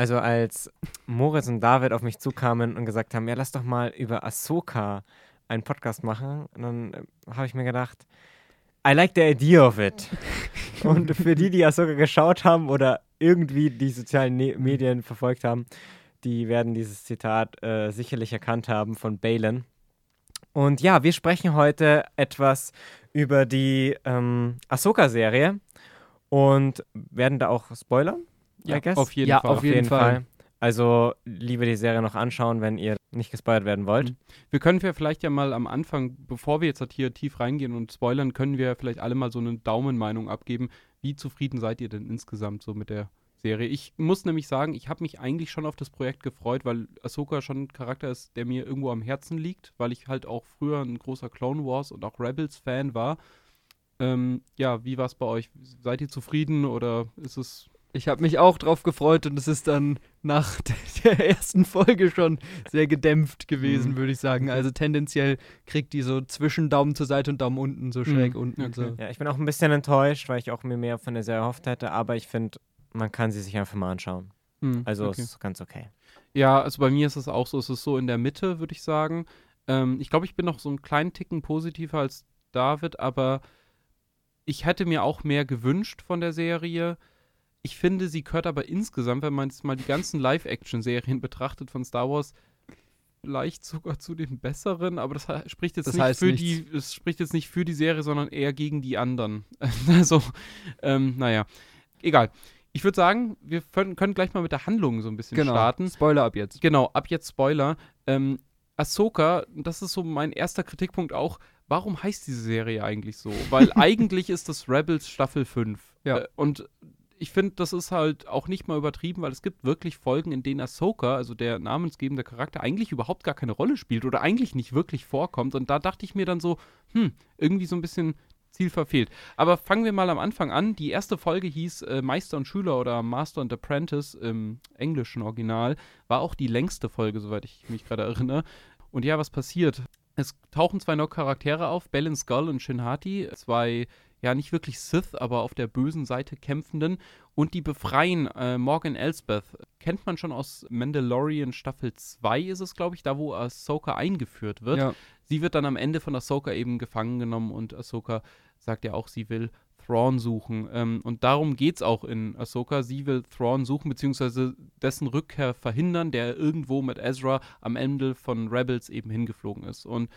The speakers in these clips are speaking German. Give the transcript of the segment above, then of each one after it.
Also als Moritz und David auf mich zukamen und gesagt haben, ja, lass doch mal über Ahsoka einen Podcast machen, dann äh, habe ich mir gedacht, I like the idea of it. und für die, die Ahsoka geschaut haben oder irgendwie die sozialen ne Medien verfolgt haben, die werden dieses Zitat äh, sicherlich erkannt haben von Balin. Und ja, wir sprechen heute etwas über die ähm, Ahsoka-Serie und werden da auch spoilern. Ja, auf jeden ja, Fall. Auf jeden Fall. Fall. Also lieber die Serie noch anschauen, wenn ihr nicht gespoilert werden wollt. Mhm. Wir können wir vielleicht ja mal am Anfang, bevor wir jetzt halt hier tief reingehen und spoilern, können wir vielleicht alle mal so eine Daumenmeinung abgeben. Wie zufrieden seid ihr denn insgesamt so mit der Serie? Ich muss nämlich sagen, ich habe mich eigentlich schon auf das Projekt gefreut, weil Ahsoka schon ein Charakter ist, der mir irgendwo am Herzen liegt, weil ich halt auch früher ein großer Clone Wars und auch Rebels Fan war. Ähm, ja, wie war es bei euch? Seid ihr zufrieden oder ist es ich habe mich auch drauf gefreut und es ist dann nach der ersten Folge schon sehr gedämpft gewesen, mhm. würde ich sagen. Also tendenziell kriegt die so zwischen Daumen zur Seite und Daumen unten, so schräg mhm. unten. Okay. So. Ja, ich bin auch ein bisschen enttäuscht, weil ich auch mir mehr von der Serie erhofft hätte, aber ich finde, man kann sie sich einfach mal anschauen. Mhm. Also okay. es ist ganz okay. Ja, also bei mir ist es auch so, es ist so in der Mitte, würde ich sagen. Ähm, ich glaube, ich bin noch so einen kleinen Ticken positiver als David, aber ich hätte mir auch mehr gewünscht von der Serie ich finde, sie gehört aber insgesamt, wenn man jetzt mal die ganzen Live-Action-Serien betrachtet von Star Wars, vielleicht sogar zu den besseren, aber das spricht jetzt das nicht für nichts. die, es spricht jetzt nicht für die Serie, sondern eher gegen die anderen. also, ähm, naja, egal. Ich würde sagen, wir können gleich mal mit der Handlung so ein bisschen genau. starten. Spoiler ab jetzt. Genau, ab jetzt Spoiler. Ähm, Ahsoka, das ist so mein erster Kritikpunkt auch, warum heißt diese Serie eigentlich so? Weil eigentlich ist das Rebels Staffel 5. Ja. Äh, und ich finde, das ist halt auch nicht mal übertrieben, weil es gibt wirklich Folgen, in denen Ahsoka, also der namensgebende Charakter, eigentlich überhaupt gar keine Rolle spielt oder eigentlich nicht wirklich vorkommt. Und da dachte ich mir dann so, hm, irgendwie so ein bisschen Ziel verfehlt. Aber fangen wir mal am Anfang an. Die erste Folge hieß äh, Meister und Schüler oder Master und Apprentice im englischen Original. War auch die längste Folge, soweit ich mich gerade erinnere. Und ja, was passiert? Es tauchen zwei neue Charaktere auf, Belen Skull und Shin Hati, zwei ja nicht wirklich Sith, aber auf der bösen Seite kämpfenden und die befreien äh, Morgan Elsbeth. Kennt man schon aus Mandalorian Staffel 2 ist es, glaube ich, da wo Ahsoka eingeführt wird. Ja. Sie wird dann am Ende von Ahsoka eben gefangen genommen und Ahsoka sagt ja auch, sie will Thrawn suchen. Ähm, und darum geht es auch in Ahsoka. Sie will Thrawn suchen, beziehungsweise dessen Rückkehr verhindern, der irgendwo mit Ezra am Ende von Rebels eben hingeflogen ist. Und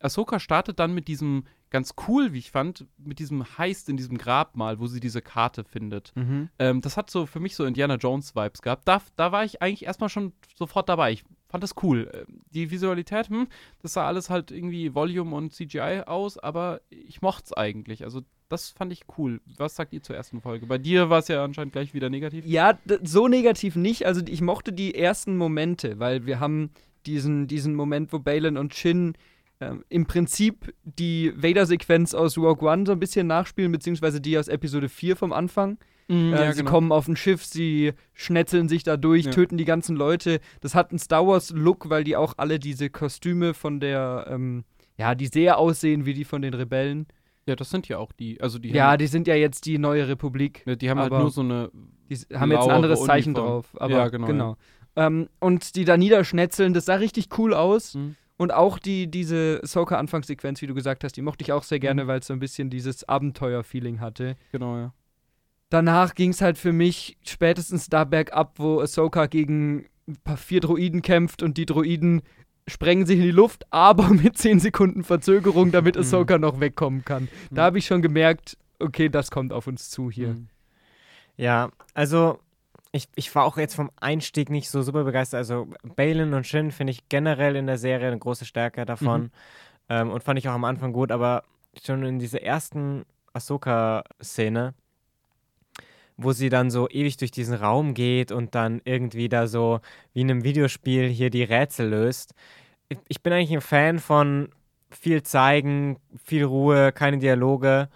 Ahsoka startet dann mit diesem ganz cool, wie ich fand, mit diesem Heist in diesem Grabmal, wo sie diese Karte findet. Mhm. Ähm, das hat so für mich so Indiana Jones-Vibes gehabt. Da, da war ich eigentlich erstmal schon sofort dabei. Ich fand das cool. Ähm, die Visualität, hm, das sah alles halt irgendwie Volume und CGI aus, aber ich mochte es eigentlich. Also das fand ich cool. Was sagt ihr zur ersten Folge? Bei dir war es ja anscheinend gleich wieder negativ. Ja, so negativ nicht. Also ich mochte die ersten Momente, weil wir haben diesen, diesen Moment, wo Balin und Shin ähm, im Prinzip die Vader-Sequenz aus Rogue One so ein bisschen nachspielen, beziehungsweise die aus Episode 4 vom Anfang. Mhm, äh, ja, sie genau. kommen auf ein Schiff, sie schnetzeln sich da durch, ja. töten die ganzen Leute. Das hat einen Star Wars-Look, weil die auch alle diese Kostüme von der, ähm, ja, die sehr aussehen wie die von den Rebellen. Ja, das sind ja auch die, also die. Ja, die sind ja jetzt die neue Republik. Ja, die haben halt nur so eine. Die haben jetzt ein anderes Zeichen Uniform. drauf. Aber ja, genau. genau. Ähm, und die da niederschnetzeln, das sah richtig cool aus. Mhm. Und auch die, diese Soka-Anfangssequenz, wie du gesagt hast, die mochte ich auch sehr gerne, mhm. weil es so ein bisschen dieses Abenteuer-Feeling hatte. Genau, ja. Danach ging es halt für mich spätestens da bergab, wo Ahsoka gegen ein paar vier Droiden kämpft und die Droiden sprengen sich in die Luft, aber mit 10 Sekunden Verzögerung, damit mhm. Ahsoka mhm. noch wegkommen kann. Da mhm. habe ich schon gemerkt, okay, das kommt auf uns zu hier. Mhm. Ja, also ich, ich war auch jetzt vom Einstieg nicht so super begeistert. Also Balin und Shin finde ich generell in der Serie eine große Stärke davon. Mhm. Ähm, und fand ich auch am Anfang gut, aber schon in dieser ersten Ahsoka-Szene, wo sie dann so ewig durch diesen Raum geht und dann irgendwie da so wie in einem Videospiel hier die Rätsel löst. Ich, ich bin eigentlich ein Fan von viel zeigen, viel Ruhe, keine Dialoge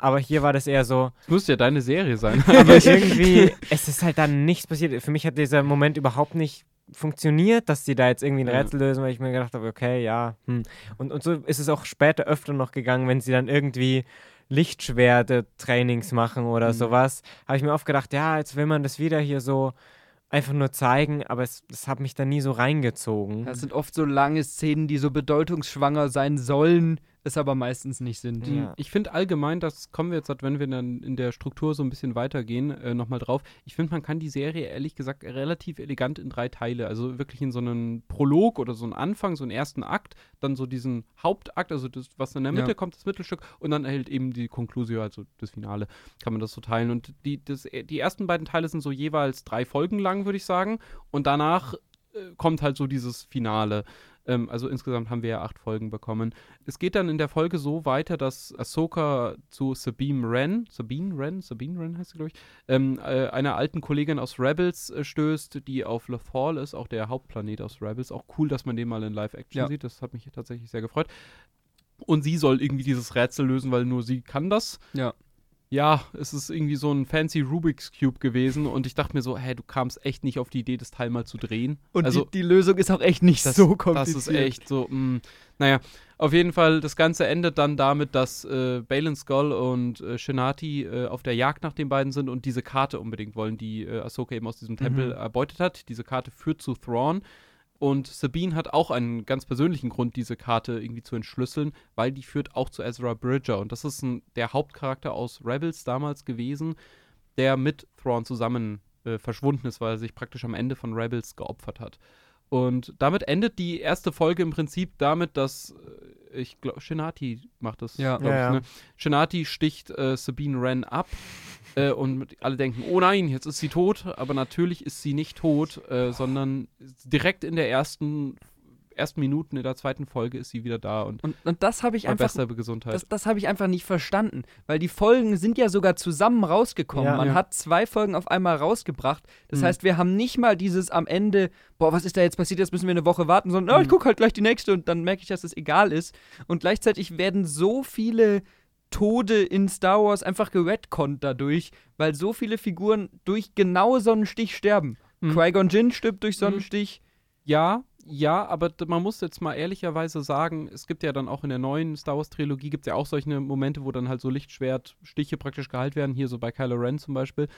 aber hier war das eher so. Es muss ja deine Serie sein. aber irgendwie, es ist halt dann nichts passiert. Für mich hat dieser Moment überhaupt nicht funktioniert, dass die da jetzt irgendwie ein Rätsel lösen, weil ich mir gedacht habe, okay, ja. Hm. Und, und so ist es auch später öfter noch gegangen, wenn sie dann irgendwie Lichtschwerte-Trainings machen oder mhm. sowas. Habe ich mir oft gedacht, ja, jetzt will man das wieder hier so einfach nur zeigen, aber es, es hat mich da nie so reingezogen. Das sind oft so lange Szenen, die so bedeutungsschwanger sein sollen, es aber meistens nicht sind. Ja. Ich finde allgemein, das kommen wir jetzt, wenn wir dann in der Struktur so ein bisschen weitergehen, äh, nochmal drauf. Ich finde, man kann die Serie ehrlich gesagt relativ elegant in drei Teile, also wirklich in so einen Prolog oder so einen Anfang, so einen ersten Akt, dann so diesen Hauptakt, also das, was in der Mitte Ja. kommt, das Mittelstück, und dann halt eben die Conclusio, also das Finale, kann man das so teilen. Und die, das, die ersten beiden Teile sind so jeweils drei Folgen lang, würde ich sagen, und danach äh, kommt halt so dieses Finale. Ähm, also insgesamt haben wir ja acht Folgen bekommen. Es geht dann in der Folge so weiter, dass Ahsoka zu Sabine Wren, Sabine Wren, Sabine Wren heißt sie, glaube ich, ähm, äh, einer alten Kollegin aus Rebels äh, stößt, die auf Lothal ist, auch der Hauptplanet aus Rebels. Auch cool, dass man den mal in Live-Action Ja. sieht. Das hat mich tatsächlich sehr gefreut. Und sie soll irgendwie dieses Rätsel lösen, weil nur sie kann das. Ja. Ja, es ist irgendwie so ein fancy Rubik's Cube gewesen und ich dachte mir so, hä, du kamst echt nicht auf die Idee, das Teil mal zu drehen. Und also, die, die Lösung ist auch echt nicht das, so das kompliziert. ist echt so, mh, naja, auf jeden Fall, das Ganze endet dann damit, dass äh, Balin Skull und äh, Shinati äh, auf der Jagd nach den beiden sind und diese Karte unbedingt wollen, die äh, Ahsoka eben aus diesem Tempel erbeutet hat. Diese Karte führt zu Thrawn. Und Sabine hat auch einen ganz persönlichen Grund, diese Karte irgendwie zu entschlüsseln, weil die führt auch zu Ezra Bridger. Und das ist ein, der Hauptcharakter aus Rebels damals gewesen, der mit Thrawn zusammen äh, verschwunden ist, weil er sich praktisch am Ende von Rebels geopfert hat. Und damit endet die erste Folge im Prinzip damit, dass äh, ich glaube, Shinati macht das, Ja. glaube Ja, ich. ja. Ne? Shinati sticht äh, Sabine Wren ab äh, und alle denken, oh nein, jetzt ist sie tot. Aber natürlich ist sie nicht tot, äh, sondern direkt in der ersten, ersten Minuten in der zweiten Folge ist sie wieder da und Und, und das habe ich einfach bester Gesundheit. Das, das habe ich einfach nicht verstanden, weil die Folgen sind ja sogar zusammen rausgekommen. Ja. Man Ja. hat zwei Folgen auf einmal rausgebracht. Das Mhm. heißt, wir haben nicht mal dieses am Ende, boah, was ist da jetzt passiert, jetzt müssen wir eine Woche warten, sondern, oh, ich Mhm. gucke halt gleich die nächste und dann merke ich, dass es egal ist. Und gleichzeitig werden so viele Tode in Star Wars einfach geredconnt dadurch, weil so viele Figuren durch genau so einen Stich sterben. Mhm. Qui-Gon Jinn stirbt durch so einen Mhm. Stich. Ja, ja, aber man muss jetzt mal ehrlicherweise sagen, es gibt ja dann auch in der neuen Star Wars Trilogie gibt es ja auch solche Momente, wo dann halt so Lichtschwertstiche praktisch geheilt werden, hier so bei Kylo Ren zum Beispiel.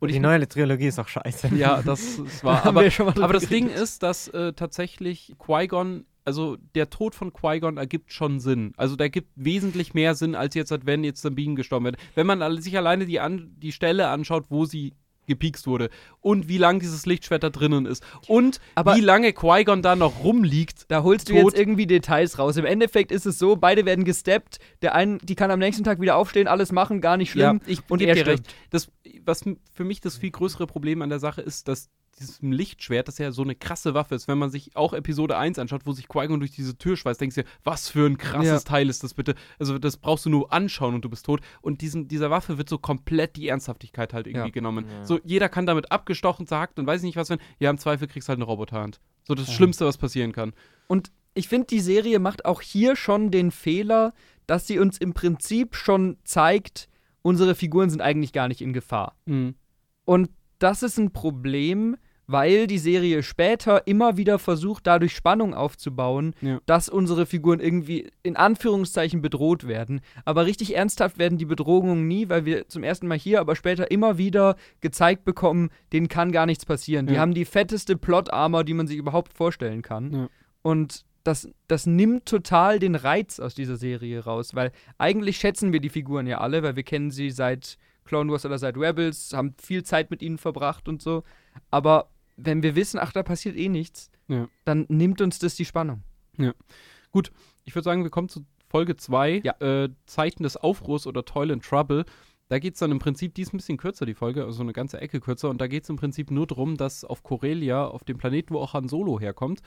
Und die ich neue Trilogie ist auch scheiße. ja, das, das war, aber, aber das Ding ist, dass äh, tatsächlich Qui-Gon, also der Tod von Qui-Gon ergibt schon Sinn. Also der gibt wesentlich mehr Sinn, als jetzt, wenn jetzt Sabine gestorben wird. Wenn man sich alleine die, an, die Stelle anschaut, wo sie gepiekst wurde und wie lang dieses Lichtschwert da drinnen ist und Aber- wie lange Qui-Gon da noch rumliegt. Da holst du tot. jetzt irgendwie Details raus. Im Endeffekt ist es so, beide werden gesteppt. Der eine, die kann am nächsten Tag wieder aufstehen, alles machen, gar nicht schlimm. ich und er recht. Das, was für mich das viel größere Problem an der Sache ist, dass dieses Lichtschwert, das ja so eine krasse Waffe ist, wenn man sich auch Episode 1 anschaut, wo sich Qui-Gon durch diese Tür schweißt, denkst du dir, was für ein krasses Ja. Teil ist das bitte? Also das brauchst du nur anschauen und du bist tot. Und diesen, dieser Waffe wird so komplett die Ernsthaftigkeit halt irgendwie Ja. genommen. Ja. So, jeder kann damit abgestochen, zerhackt und weiß ich nicht was, wenn, ja, im Zweifel kriegst du halt eine Roboterhand. So das Schlimmste, was passieren kann. Und ich finde, die Serie macht auch hier schon den Fehler, dass sie uns im Prinzip schon zeigt, unsere Figuren sind eigentlich gar nicht in Gefahr. Mhm. Und das ist ein Problem, weil die Serie später immer wieder versucht, dadurch Spannung aufzubauen, Ja. dass unsere Figuren irgendwie in Anführungszeichen bedroht werden. Aber richtig ernsthaft werden die Bedrohungen nie, weil wir zum ersten Mal hier, aber später immer wieder gezeigt bekommen, denen kann gar nichts passieren. Die Ja. haben die fetteste Plot-Armor, die man sich überhaupt vorstellen kann. Ja. Und das, das nimmt total den Reiz aus dieser Serie raus, weil eigentlich schätzen wir die Figuren ja alle, weil wir kennen sie seit Clone Wars oder seit Rebels, haben viel Zeit mit ihnen verbracht und so. Aber wenn wir wissen, ach, da passiert eh nichts, Ja. dann nimmt uns das die Spannung. Ich würde sagen, wir kommen zu Folge 2, Ja. äh, Zeiten des Aufruhrs oder Toil and Trouble. Da geht es dann im Prinzip, die ist ein bisschen kürzer, die Folge, also eine ganze Ecke kürzer. Und da geht es im Prinzip nur darum, dass auf Corellia, auf dem Planeten, wo auch Han Solo herkommt,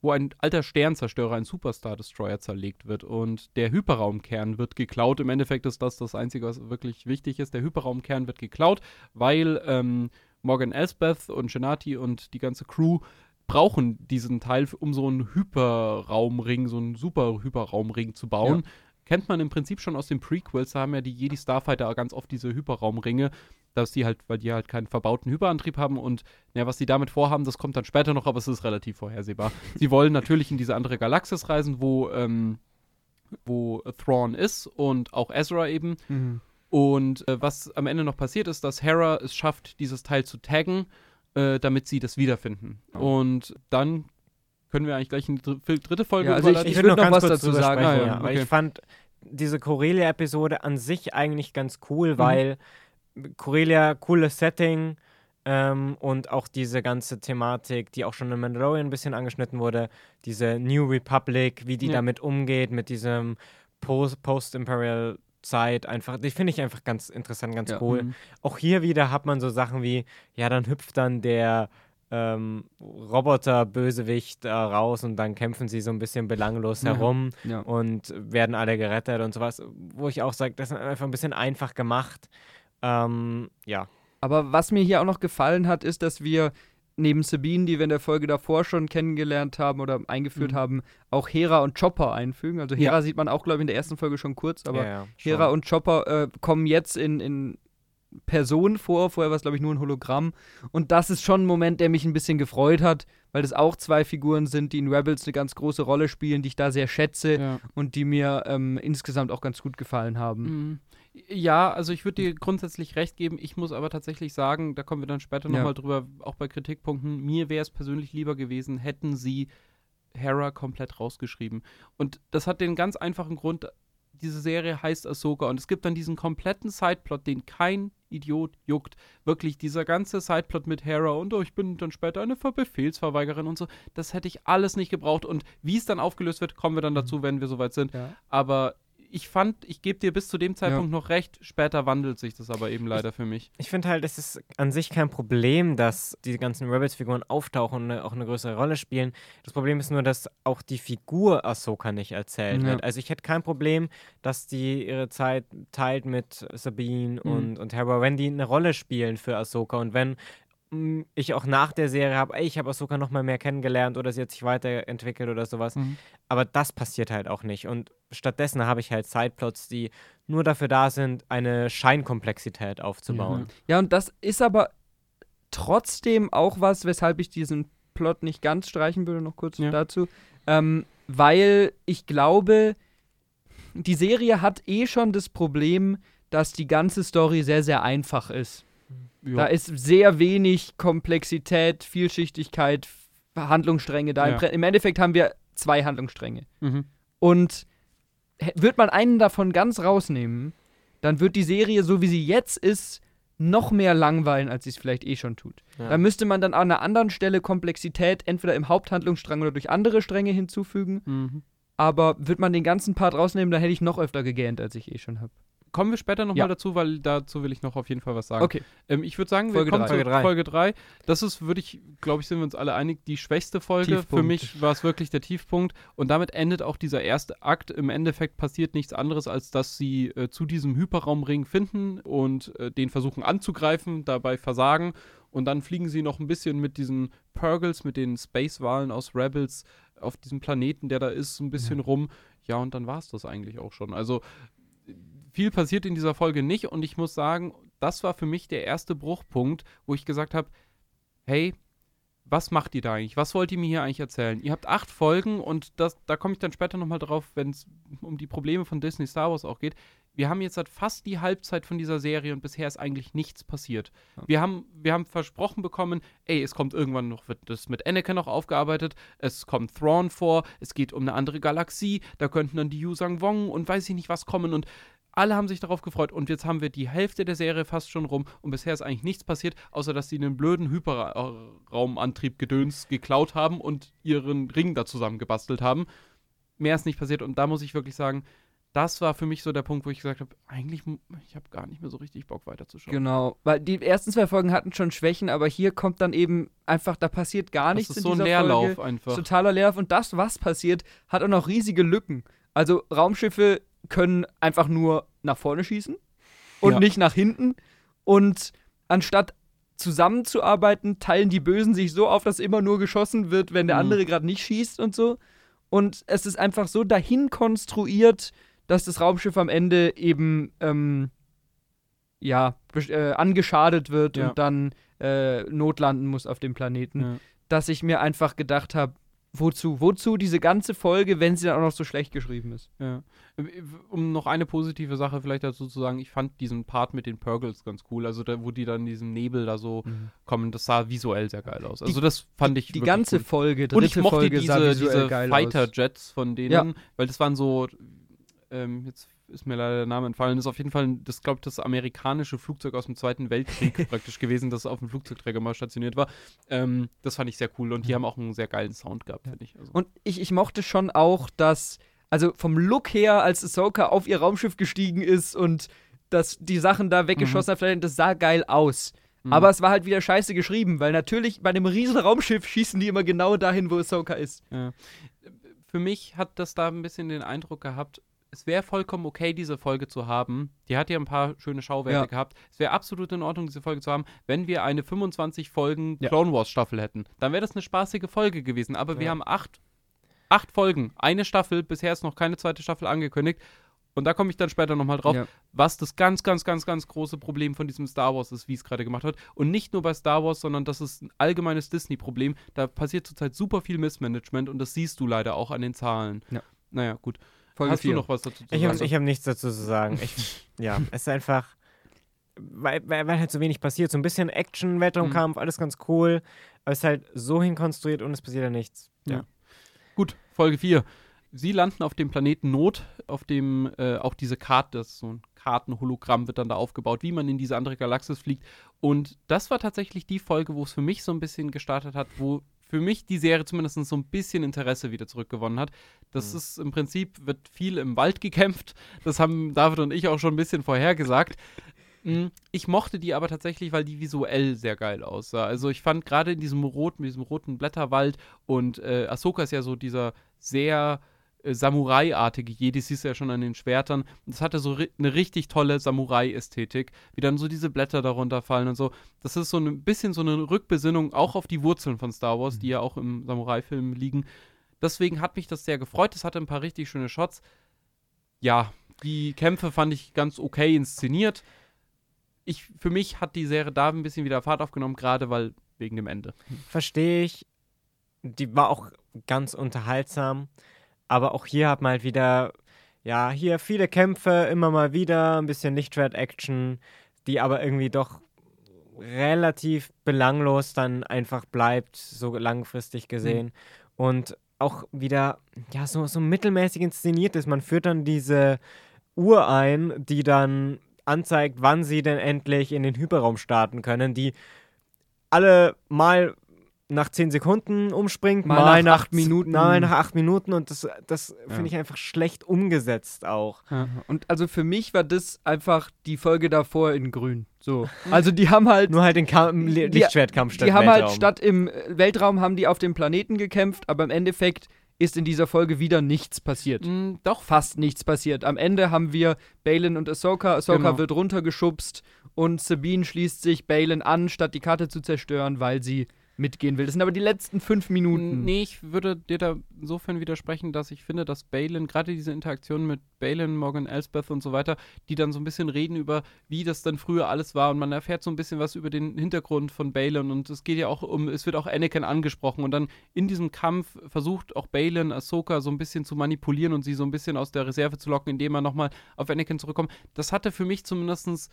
wo ein alter Sternzerstörer, ein Superstar-Destroyer zerlegt wird. Und der Hyperraumkern wird geklaut. Im Endeffekt ist das das Einzige, was wirklich wichtig ist. Der Hyperraumkern wird geklaut, weil ähm, Morgan Elsbeth und Genati und die ganze Crew brauchen diesen Teil, um so einen Hyperraumring, so einen Super-Hyperraumring zu bauen. Kennt man im Prinzip schon aus den Prequels, da haben ja die Jedi Starfighter ganz oft diese Hyperraumringe, dass die halt, weil die halt keinen verbauten Hyperantrieb haben und ja, was sie damit vorhaben, das kommt dann später noch, aber es ist relativ vorhersehbar. sie wollen natürlich in diese andere Galaxis reisen, wo, ähm, wo Thrawn ist und auch Ezra eben. Und äh, was am Ende noch passiert ist, dass Hera es schafft, dieses Teil zu taggen äh, damit sie das wiederfinden. Und dann können wir eigentlich gleich in die dr- dritte Folge Ja, also ich- ich würd würd noch ganz was dazu sagen. Ah, ja, ja, weil okay. ich fand diese Corellia-Episode an sich eigentlich ganz Mhm. cool, weil Corellia, cooles Setting ähm, und auch diese ganze Thematik, die auch schon in Mandalorian ein bisschen angeschnitten wurde, diese New Republic, wie die Ja. damit umgeht, mit diesem Post- Post-Imperial Zeit einfach, die finde ich einfach ganz interessant, ganz Ja. cool. Mhm. Auch hier wieder hat man so Sachen wie, ja, dann hüpft dann der ähm, Roboter-Bösewicht äh, raus und dann kämpfen sie so ein bisschen belanglos herum Ja. und werden alle gerettet und sowas, wo ich auch sage, das ist einfach ein bisschen einfach gemacht. Ähm, ja. Aber was mir hier auch noch gefallen hat, ist, dass wir neben Sabine, die wir in der Folge davor schon kennengelernt haben oder eingeführt Mhm. haben, auch Hera und Chopper einfügen. Also Hera Ja. sieht man auch, glaube ich, in der ersten Folge schon kurz, aber ja, ja, Hera und Chopper äh, kommen jetzt in, in Person vor. Vorher war es, glaube ich, nur ein Hologramm. Und das ist schon ein Moment, der mich ein bisschen gefreut hat, weil das auch zwei Figuren sind, die in Rebels eine ganz große Rolle spielen, die ich da sehr schätze und die mir ähm, insgesamt auch ganz gut gefallen haben. Mhm. Ja, also ich würde dir grundsätzlich recht geben. Ich muss aber tatsächlich sagen, da kommen wir dann später Ja. nochmal drüber, auch bei Kritikpunkten. Mir wäre es persönlich lieber gewesen, hätten sie Hera komplett rausgeschrieben. Und das hat den ganz einfachen Grund, diese Serie heißt Ahsoka und es gibt dann diesen kompletten Sideplot, den kein Idiot juckt. Wirklich, dieser ganze Sideplot mit Hera und oh, ich bin dann später eine Ver- Befehlsverweigerin und so, das hätte ich alles nicht gebraucht. Und wie es dann aufgelöst wird, kommen wir dann dazu, wenn wir soweit sind. Ja. Aber ich fand, ich gebe dir bis zu dem Zeitpunkt noch recht, später wandelt sich das aber eben leider für mich. Ich finde halt, es ist an sich kein Problem, dass die ganzen Rebels-Figuren auftauchen und auch eine größere Rolle spielen. Das Problem ist nur, dass auch die Figur Ahsoka nicht erzählt Ja. wird. Also ich hätte kein Problem, dass die ihre Zeit teilt mit Sabine Mhm. und, und Hera, wenn die eine Rolle spielen für Ahsoka und wenn ich auch nach der Serie habe, ey, ich habe Ahsoka noch mal mehr kennengelernt oder sie hat sich weiterentwickelt oder sowas. Mhm. Aber das passiert halt auch nicht. Und stattdessen habe ich halt Sideplots, die nur dafür da sind, eine Scheinkomplexität aufzubauen. Ja, und das ist aber trotzdem auch was, weshalb ich diesen Plot nicht ganz streichen würde, noch kurz Ja. dazu. Ähm, weil ich glaube, die Serie hat eh schon das Problem, dass die ganze Story sehr, sehr einfach ist. Ja. Da ist sehr wenig Komplexität, Vielschichtigkeit, Handlungsstränge da. Im Ja. Im Endeffekt haben wir zwei Handlungsstränge. mhm. Und wird man einen davon ganz rausnehmen, dann wird die Serie, so wie sie jetzt ist, noch mehr langweilen, als sie es vielleicht eh schon tut. Ja. Da müsste man dann an einer anderen Stelle Komplexität entweder im Haupthandlungsstrang oder durch andere Stränge hinzufügen. Mhm. Aber wird man den ganzen Part rausnehmen, dann hätte ich noch öfter gegähnt, als ich eh schon habe. Kommen wir später nochmal Ja. dazu, weil dazu will ich noch auf jeden Fall was sagen. Okay. Ähm, ich würde sagen, wir Folge kommen drei. zu Folge drei. Folge 3. Das ist, würde ich, glaube ich, sind wir uns alle einig, die schwächste Folge. Für Tiefpunkt. mich war es wirklich der Tiefpunkt. Und damit endet auch dieser erste Akt. Im Endeffekt passiert nichts anderes, als dass sie äh, zu diesem Hyperraumring finden und äh, den versuchen anzugreifen, dabei versagen. Und dann fliegen sie noch ein bisschen mit diesen Purgles, mit den Space-Wahlen aus Rebels auf diesem Planeten, der da ist, ein bisschen rum. Ja, und dann war es das eigentlich auch schon. Also viel passiert in dieser Folge nicht und ich muss sagen, das war für mich der erste Bruchpunkt, wo ich gesagt habe, hey, was macht ihr da eigentlich? Was wollt ihr mir hier eigentlich erzählen? Ihr habt acht Folgen und das, da komme ich dann später nochmal drauf, wenn es um die Probleme von Disney Star Wars auch geht. Wir haben jetzt seit fast die Halbzeit von dieser Serie und bisher ist eigentlich nichts passiert. Wir, haben, wir haben versprochen bekommen, ey, es kommt irgendwann noch, wird das mit Anakin noch aufgearbeitet, es kommt Thrawn vor, es geht um eine andere Galaxie, da könnten dann die Yusang Wong und weiß ich nicht was kommen und alle haben sich darauf gefreut und jetzt haben wir die Hälfte der Serie fast schon rum und bisher ist eigentlich nichts passiert, außer dass sie einen blöden Hyperraumantrieb gedöns geklaut haben und ihren Ring da zusammengebastelt haben. Mehr ist nicht passiert und da muss ich wirklich sagen, das war für mich so der Punkt, wo ich gesagt habe, eigentlich, ich habe gar nicht mehr so richtig Bock weiterzuschauen. Genau. Weil die ersten zwei Folgen hatten schon Schwächen, aber hier kommt dann eben einfach, da passiert gar Das nichts ist in so ein dieser Leerlauf Folge. einfach. totaler Leerlauf. Und das, was passiert, hat auch noch riesige Lücken. Also Raumschiffe können einfach nur nach vorne schießen und Ja. nicht nach hinten. Und anstatt zusammenzuarbeiten, teilen die Bösen sich so auf, dass immer nur geschossen wird, wenn der Mhm. andere gerade nicht schießt und so. Und es ist einfach so dahin konstruiert, dass das Raumschiff am Ende eben ähm, ja, äh, angeschadet wird Ja. und dann äh, notlanden muss auf dem Planeten Ja. dass ich mir einfach gedacht habe, wozu? Wozu diese ganze Folge, wenn sie dann auch noch so schlecht geschrieben ist? Ja. Um noch eine positive Sache vielleicht dazu zu sagen, ich fand diesen Part mit den Purgles ganz cool. Also da, wo die dann in diesem Nebel da so Mhm. kommen, das sah visuell sehr geil aus. Also das fand ich Die ganze cool. Folge, dritte Und ich mochte Folge diese, diese geil Fighter aus. Jets von denen, Ja. weil das waren so, ähm, jetzt ist mir leider der Name entfallen, das ist auf jeden Fall, das glaube ich, das amerikanische Flugzeug aus dem Zweiten Weltkrieg praktisch gewesen, das auf dem Flugzeugträger mal stationiert war. Ähm, das fand ich sehr cool und die haben auch einen sehr geilen Sound gehabt, finde ich. Also, Und ich, ich mochte schon auch, dass, also vom Look her, als Ahsoka auf ihr Raumschiff gestiegen ist und dass die Sachen da weggeschossen hat, vielleicht, das sah geil aus. Mhm. Aber es war halt wieder scheiße geschrieben, weil natürlich bei einem riesen Raumschiff schießen die immer genau dahin, wo Ahsoka ist. Ja. Für mich hat das da ein bisschen den Eindruck gehabt, es wäre vollkommen okay, diese Folge zu haben. Die hat ja ein paar schöne Schauwerte Ja. gehabt. Es wäre absolut in Ordnung, diese Folge zu haben, wenn wir eine 25 Folgen Ja. Clone Wars Staffel hätten. Dann wäre das eine spaßige Folge gewesen. Aber wir Ja. haben acht, acht Folgen, eine Staffel. Bisher ist noch keine zweite Staffel angekündigt. Und da komme ich dann später nochmal drauf, Ja. was das ganz, ganz, ganz, ganz große Problem von diesem Star Wars ist, wie es gerade gemacht wird. Und nicht nur bei Star Wars, sondern das ist ein allgemeines Disney-Problem. Da passiert zurzeit super viel Missmanagement und das siehst du leider auch an den Zahlen. Ja. Naja, gut. Folge Hast vier. du noch was dazu zu Ich habe sagen? ich hab nichts dazu zu sagen. Ich, ja, es ist einfach, weil, weil, weil halt so wenig passiert. So ein bisschen Action, Weltraumkampf, alles ganz cool. Aber es ist halt so hinkonstruiert und es passiert ja nichts. Ja. Gut, Folge 4. Sie landen auf dem Planeten Not, auf dem äh, auch diese Karte, das ist so ein Kartenhologramm wird dann da aufgebaut, wie man in diese andere Galaxis fliegt. Und das war tatsächlich die Folge, wo es für mich so ein bisschen gestartet hat, wo für mich die Serie zumindest so ein bisschen Interesse wieder zurückgewonnen hat. Das Mhm. ist im Prinzip, wird viel im Wald gekämpft. Das haben David und ich auch schon ein bisschen vorhergesagt. Mm, Ich mochte die aber tatsächlich, weil die visuell sehr geil aussah. Also ich fand gerade in diesem roten, diesem roten Blätterwald und äh, Ahsoka ist ja so dieser sehr äh, Samurai-artige Jedi, das siehst du ja schon an den Schwertern. Das hatte so ri eine richtig tolle Samurai-Ästhetik, wie dann so diese Blätter darunter fallen und so. Das ist so ein bisschen so eine Rückbesinnung auch auf die Wurzeln von Star Wars, die ja auch im Samurai-Film liegen. Deswegen hat mich das sehr gefreut. Es hatte ein paar richtig schöne Shots. Ja, die Kämpfe fand ich ganz okay inszeniert. Ich, für mich hat die Serie da ein bisschen wieder Fahrt aufgenommen, gerade weil wegen dem Ende. Verstehe ich. Die war auch ganz unterhaltsam. Aber auch hier hat man halt wieder, ja, hier viele Kämpfe, immer mal wieder, ein bisschen Lichtschwert-Action, die aber irgendwie doch relativ belanglos dann einfach bleibt, so langfristig gesehen. Und auch wieder, ja, so, so mittelmäßig inszeniert ist. Man führt dann diese Uhr ein, die dann anzeigt, wann sie denn endlich in den Hyperraum starten können, die alle mal nach 10 Sekunden umspringt, Mal mal, nach nach, acht Minuten. Mal nach 8 Minuten und das, das Ja. finde ich einfach schlecht umgesetzt auch. Und also für mich war das einfach die Folge davor in grün. So. Also die haben halt Nur halt den Kam Die- Lichtschwertkampf statt die haben halt Weltraum. statt im Weltraum haben die auf dem Planeten gekämpft, aber im Endeffekt ist in dieser Folge wieder nichts passiert. Mm, doch, Fast nichts passiert. Am Ende haben wir Balin und Ahsoka. Ahsoka Genau. wird runtergeschubst und Sabine schließt sich Balin an, statt die Karte zu zerstören, weil sie mitgehen will. Das sind aber die letzten fünf Minuten. Nee, ich würde dir da insofern widersprechen, dass ich finde, dass Balin, gerade diese Interaktion mit Balin, Morgan Elsbeth und so weiter, die dann so ein bisschen reden über, wie das dann früher alles war und man erfährt so ein bisschen was über den Hintergrund von Balin und es geht ja auch um, es wird auch Anakin angesprochen und dann in diesem Kampf versucht auch Balin Ahsoka so ein bisschen zu manipulieren und sie so ein bisschen aus der Reserve zu locken, indem er nochmal auf Anakin zurückkommt. Das hatte für mich zumindestens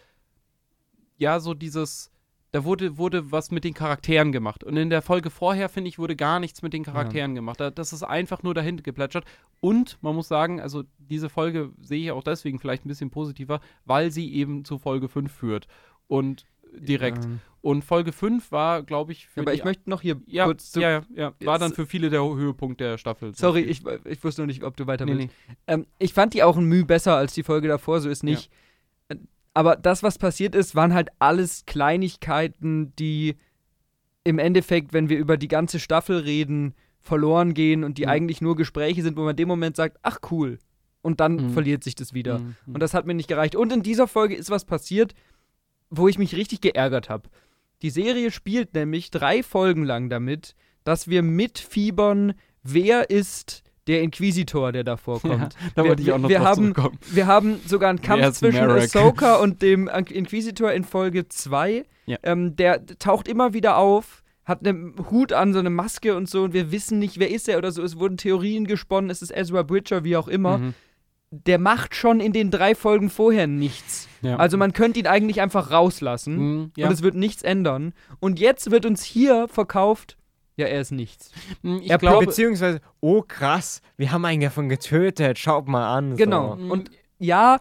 ja so dieses da wurde, wurde was mit den Charakteren gemacht. Und in der Folge vorher, finde ich, wurde gar nichts mit den Charakteren gemacht. Da, das ist einfach nur dahin geplätschert. Und man muss sagen, also diese Folge sehe ich auch deswegen vielleicht ein bisschen positiver, weil sie eben zu Folge 5 führt. Und direkt. Ähm, Und Folge 5 war, glaube ich, für aber die, ich möchte noch hier ja, kurz zu. ja, ja, ja, war dann für viele der Höhepunkt der Staffel. Sorry, ich, ich wusste noch nicht, ob du weiter nee, willst. nee. Ähm, ich fand die auch ein Mühe besser als die Folge davor, so ist nicht. Aber das, was passiert ist, waren halt alles Kleinigkeiten, die im Endeffekt, wenn wir über die ganze Staffel reden, verloren gehen und die Mhm. eigentlich nur Gespräche sind, wo man in dem Moment sagt, ach cool. Und dann Mhm. verliert sich das wieder. Mhm. Und das hat mir nicht gereicht. Und in dieser Folge ist was passiert, wo ich mich richtig geärgert habe. Die Serie spielt nämlich drei Folgen lang damit, dass wir mitfiebern, wer ist der Inquisitor, der davor kommt. da wir, wollte ich auch noch wir haben, zurückkommen. wir haben sogar einen Kampf zwischen Marek? Ahsoka und dem Inquisitor in Folge 2. Ja. Ähm, der taucht immer wieder auf, hat einen Hut an, so eine Maske und so und wir wissen nicht, wer ist er oder so. Es wurden Theorien gesponnen, es ist Ezra Bridger, wie auch immer. Mhm. Der macht schon in den drei Folgen vorher nichts. Ja. Also man könnte ihn eigentlich einfach rauslassen Mhm, ja. und es wird nichts ändern. Und jetzt wird uns hier verkauft, ja, er ist nichts. Mhm, ich er glaube, Beziehungsweise, oh krass, wir haben einen davon getötet, schaut mal an. Genau. So. Mhm. Und ja,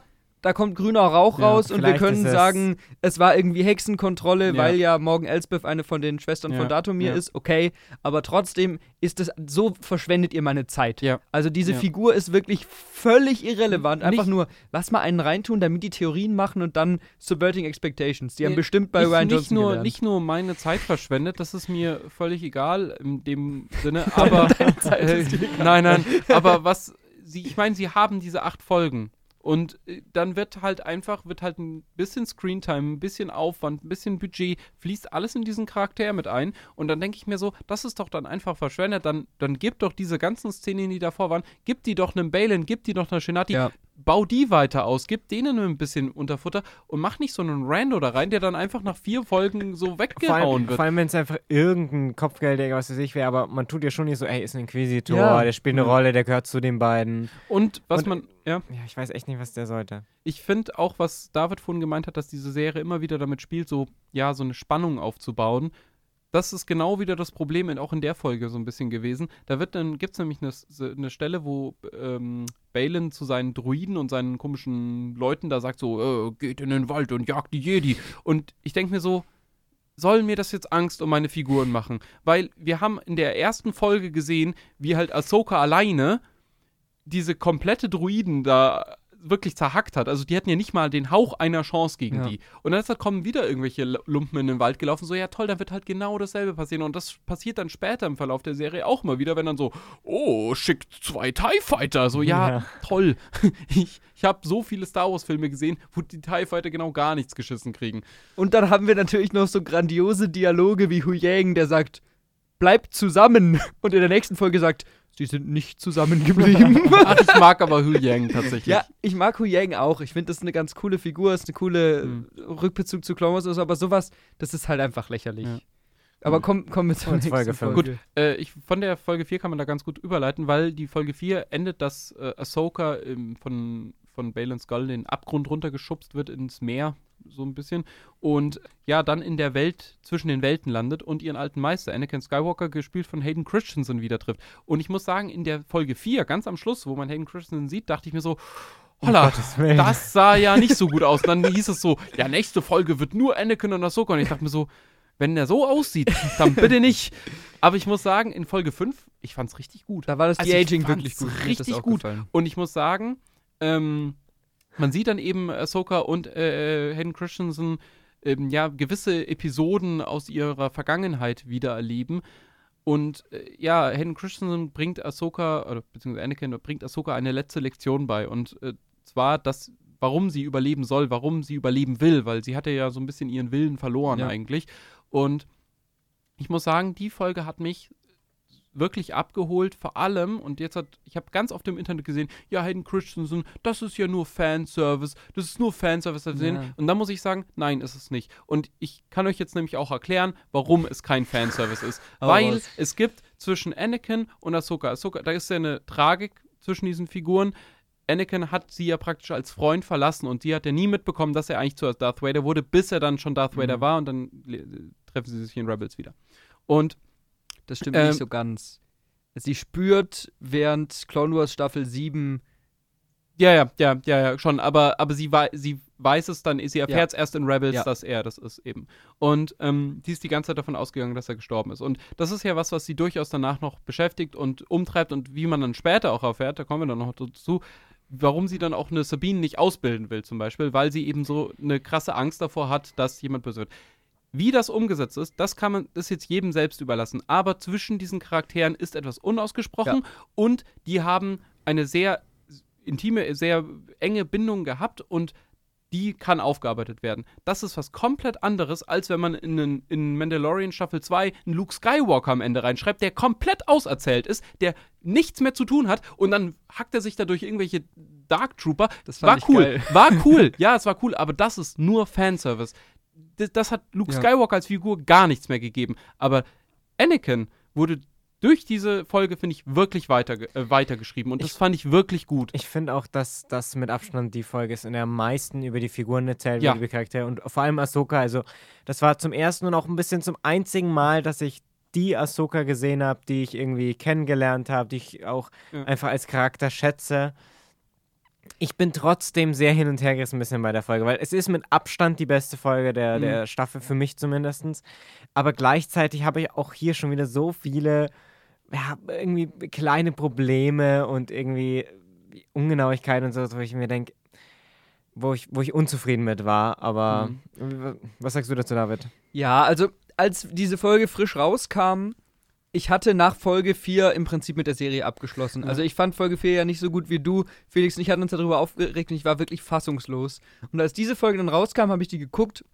da kommt grüner Rauch Ja, raus und wir können sagen, es war irgendwie Hexenkontrolle, Ja. weil ja Morgan Elsbeth eine von den Schwestern Ja, von Datomir ist, okay, aber trotzdem ist es, so verschwendet ihr meine Zeit. Ja. Also diese. Figur ist wirklich völlig irrelevant. Einfach Nicht- nur, lass mal einen reintun, damit die Theorien machen und dann Subverting Expectations. Die haben bestimmt bei nicht, Ryan nicht Johnson nur, gelernt. nicht nur meine Zeit verschwendet, das ist mir völlig egal in dem Sinne, aber äh, nein, nein, aber was sie, ich meine, sie haben diese acht Folgen und äh, dann wird halt einfach, wird halt ein bisschen Screentime, ein bisschen Aufwand, ein bisschen Budget, fließt alles in diesen Charakter mit ein. Und dann denke ich mir so, das ist doch dann einfach verschwendet, dann, dann gib doch diese ganzen Szenen, die davor waren, gib die doch einem Balin, gib die doch einer Shinati, Ja. Bau die weiter aus, gib denen ein bisschen Unterfutter und mach nicht so einen Rando da rein, der dann einfach nach vier Folgen so Vor weggehauen allem, wird. vor allem wenn es einfach irgendein Kopfgeldjäger, was weiß ich wäre, aber man tut ja schon nicht so, ey, ist ein Inquisitor, Ja. der spielt eine Ja. Rolle, der gehört zu den beiden. Und was Und- man, ja, Ja, ich weiß echt nicht, was der sollte. ich finde auch, was David vorhin gemeint hat, dass diese Serie immer wieder damit spielt, so, ja, so eine Spannung aufzubauen. Das ist genau wieder das Problem in, auch in der Folge so ein bisschen gewesen. Da wird dann, gibt es nämlich eine, eine Stelle, wo ähm, Balin zu seinen Druiden und seinen komischen Leuten da sagt so, äh, geht in den Wald und jagt die Jedi. Und ich denke mir so, soll mir das jetzt Angst um meine Figuren machen? Weil wir haben in der ersten Folge gesehen, wie halt Ahsoka alleine diese komplette Druiden da wirklich zerhackt hat. Also die hatten ja nicht mal den Hauch einer Chance gegen Ja. die. Und dann ist halt kommen wieder irgendwelche Lumpen in den Wald gelaufen. So, ja toll, dann wird halt genau dasselbe passieren. Und das passiert dann später im Verlauf der Serie auch mal wieder, wenn dann so, oh, schickt zwei TIE Fighter. So, ja, Ja. toll. Ich, ich habe so viele Star Wars Filme gesehen, wo die TIE Fighter genau gar nichts geschissen kriegen. Und dann haben wir natürlich noch so grandiose Dialoge wie Hu Yang, der sagt, bleibt zusammen. Und in der nächsten Folge sagt, sie sind nicht zusammengeblieben. Ach, ich mag aber Hu Yang tatsächlich. ja, ich mag Hu Yang auch. Ich finde, das ist eine ganz coole Figur, ist eine coole Mhm. Rückbezug zu Clone Wars, und so, aber sowas, das ist halt einfach lächerlich. Ja. Aber Mhm. komm, kommen wir zur nächsten Folge Folge. Gut, Äh, ich, von der Folge 4 kann man da ganz gut überleiten, weil die Folge 4 endet, dass äh, Ahsoka ähm, von, von Balin Skull in den Abgrund runtergeschubst wird ins Meer, so ein bisschen. Und ja, dann in der Welt, zwischen den Welten landet und ihren alten Meister, Anakin Skywalker, gespielt von Hayden Christensen, wieder trifft. Und ich muss sagen, in der Folge 4, ganz am Schluss, wo man Hayden Christensen sieht, dachte ich mir so, holla, Willen. das sah ja nicht so gut aus. Dann hieß es so, ja, nächste Folge wird nur Anakin und Ahsoka. Und ich dachte mir so, wenn der so aussieht, dann bitte nicht. Aber ich muss sagen, in Folge 5, ich fand's richtig gut. Da war das Also De-Aging wirklich gut. Richtig gut. Und ich muss sagen, ähm, man sieht dann eben Ahsoka und äh, Hayden Christensen ähm, ja gewisse Episoden aus ihrer Vergangenheit wieder erleben. Und äh, ja, Hayden Christensen bringt Ahsoka, oder beziehungsweise Anakin bringt Ahsoka eine letzte Lektion bei. Und äh, zwar, dass, warum sie überleben soll, warum sie überleben will, weil sie hatte ja so ein bisschen ihren Willen verloren Ja. eigentlich. Und ich muss sagen, die Folge hat mich wirklich abgeholt, vor allem, und jetzt hat, ich habe ganz oft im Internet gesehen, ja, Hayden Christensen, das ist ja nur Fanservice, das ist nur Fanservice. Ja. Und da muss ich sagen, nein, ist es nicht. Und ich kann euch jetzt nämlich auch erklären, warum es kein Fanservice ist. Hau Weil raus. es gibt zwischen Anakin und Ahsoka, Ahsoka, da ist ja eine Tragik zwischen diesen Figuren. Anakin hat sie ja praktisch als Freund verlassen und sie hat ja nie mitbekommen, dass er eigentlich zu Darth Vader wurde, bis er dann schon Darth Vader Mhm. war und dann treffen sie sich in Rebels wieder. Und Das stimmt Ähm, nicht so ganz. Sie spürt während Clone Wars Staffel 7 Ja, ja, ja, ja, ja, schon, aber, aber sie, wei sie weiß es dann, sie erfährt es erst in Rebels, Ja. dass er das ist eben. Und ähm, sie ist die ganze Zeit davon ausgegangen, dass er gestorben ist. Und das ist ja was, was sie durchaus danach noch beschäftigt und umtreibt und wie man dann später auch erfährt, da kommen wir dann noch dazu, warum sie dann auch eine Sabine nicht ausbilden will zum Beispiel, weil sie eben so eine krasse Angst davor hat, dass jemand böse wird. Wie das umgesetzt ist, das kann man, ist jetzt jedem selbst überlassen. Aber zwischen diesen Charakteren ist etwas unausgesprochen und die haben eine sehr intime, sehr enge Bindung gehabt und die kann aufgearbeitet werden. Das ist was komplett anderes, als wenn man in, einen, in Mandalorian Staffel 2 einen Luke Skywalker am Ende reinschreibt, der komplett auserzählt ist, der nichts mehr zu tun hat und dann hackt er sich da durch irgendwelche Dark Trooper. Das war cool. geil. War cool. Ja, es war cool, aber das ist nur Fanservice. Das, das hat Luke Ja. Skywalker als Figur gar nichts mehr gegeben. Aber Anakin wurde durch diese Folge, finde ich, wirklich weiter, äh, weitergeschrieben. Und das fand ich wirklich gut. Ich finde auch, dass das mit Abstand die Folge ist, in der am meisten über die Figuren erzählt Ja. wird, über die Charaktere und vor allem Ahsoka. Also, das war zum ersten und auch ein bisschen zum einzigen Mal, dass ich die Ahsoka gesehen habe, die ich irgendwie kennengelernt habe, die ich auch Ja. einfach als Charakter schätze. Ich bin trotzdem sehr hin und her gerissen ein bisschen bei der Folge, weil es ist mit Abstand die beste Folge der, Mhm. der Staffel, für mich zumindest. Aber gleichzeitig habe ich auch hier schon wieder so viele ja, irgendwie kleine Probleme und irgendwie Ungenauigkeiten und so, wo ich mir denke, wo ich, wo ich unzufrieden mit war. Aber w- was sagst du dazu, David? Ja, also als diese Folge frisch rauskam, ich hatte nach Folge 4 im Prinzip mit der Serie abgeschlossen. Also ich fand Folge 4 ja nicht so gut wie du. Felix und ich hatten uns darüber aufgeregt und ich war wirklich fassungslos. Und als diese Folge dann rauskam, habe ich die geguckt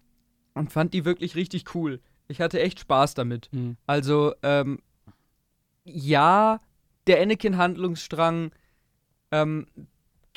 und fand die wirklich richtig cool. Ich hatte echt Spaß damit. Mhm. Also, ähm, ja, der Anakin-Handlungsstrang ähm,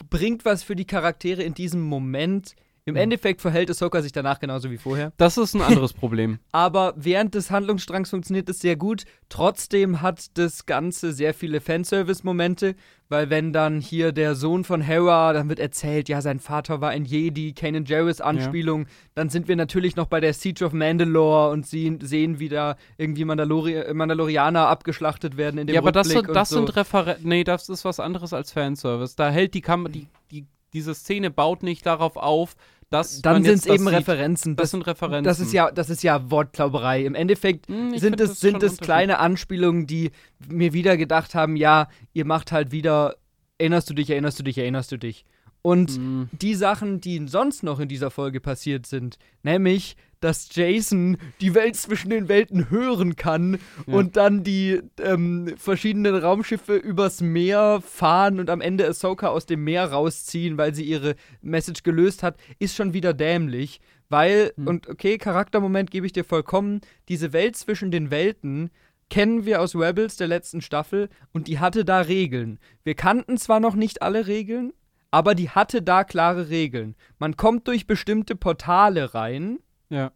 bringt was für die Charaktere in diesem Moment. Im Mhm. Endeffekt verhält Ahsoka sich danach genauso wie vorher. Das ist ein anderes Problem. Aber während des Handlungsstrangs funktioniert es sehr gut. Trotzdem hat das Ganze sehr viele Fanservice-Momente, weil wenn dann hier der Sohn von Hera, dann wird erzählt, ja, sein Vater war ein Jedi, Kanan Jarrus Anspielung, dann sind wir natürlich noch bei der Siege of Mandalore und sie sehen, wie da irgendwie Mandalori Mandalorianer abgeschlachtet werden in dem ja, aber das, Rückblick sind, das und so. sind Referenzen. Nee, das ist was anderes als Fanservice. Da hält die Kamera, die, die, diese Szene baut nicht darauf auf, dass. Dann sind es das eben sieht. Referenzen. Das Das, sind Referenzen. das ist ja, das ist ja Wortklauberei. Im Endeffekt Hm, sind das es, sind es kleine Anspielungen, die mir wieder gedacht haben, ja, ihr macht halt wieder, erinnerst du dich, erinnerst du dich, erinnerst du dich. Und Hm. die Sachen, die sonst noch in dieser Folge passiert sind, nämlich, dass Jason die Welt zwischen den Welten hören kann Ja. und dann die ähm, verschiedenen Raumschiffe übers Meer fahren und am Ende Ahsoka aus dem Meer rausziehen, weil sie ihre Message gelöst hat, ist schon wieder dämlich. Weil, Hm. und okay, Charaktermoment gebe ich dir vollkommen, diese Welt zwischen den Welten kennen wir aus Rebels der letzten Staffel und die hatte da Regeln. Wir kannten zwar noch nicht alle Regeln, aber die hatte da klare Regeln. Man kommt durch bestimmte Portale rein. Ja.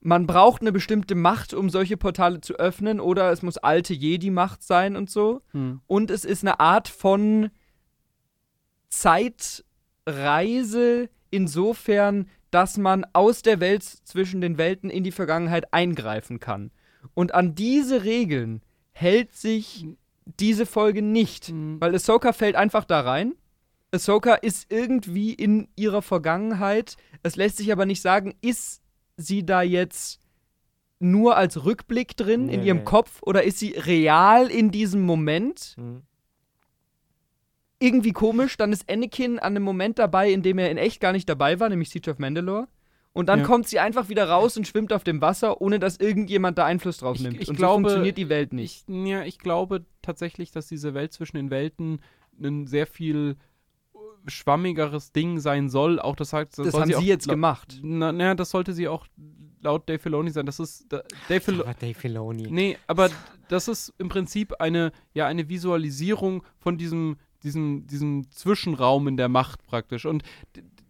Man braucht eine bestimmte Macht, um solche Portale zu öffnen, oder es muss alte Jedi-Macht sein und so. Hm. Und es ist eine Art von Zeitreise insofern, dass man aus der Welt zwischen den Welten in die Vergangenheit eingreifen kann. Und an diese Regeln hält sich diese Folge nicht, Hm. weil Ahsoka fällt einfach da rein. Ahsoka ist irgendwie in ihrer Vergangenheit. Es lässt sich aber nicht sagen, ist sie da jetzt nur als Rückblick drin in Nee, ihrem nee. Kopf oder ist sie real in diesem Moment? Hm. irgendwie komisch. Dann ist Anakin an einem Moment dabei, in dem er in echt gar nicht dabei war, nämlich Siege of Mandalore. Und dann Ja. kommt sie einfach wieder raus und schwimmt auf dem Wasser, ohne dass irgendjemand da Einfluss drauf Ich- nimmt. ich und glaube, so funktioniert die Welt nicht. Ich, ja, ich glaube tatsächlich, dass diese Welt zwischen den Welten ein sehr viel schwammigeres Ding sein soll. Auch das sagt, das soll haben sie auch jetzt gemacht. Na, na, das sollte sie auch laut Dave Filoni sein. Das ist da, Dave Fil Aber Dave Filoni. Nee, aber das ist im Prinzip eine, ja, eine Visualisierung von diesem, diesem, diesem Zwischenraum in der Macht praktisch. Und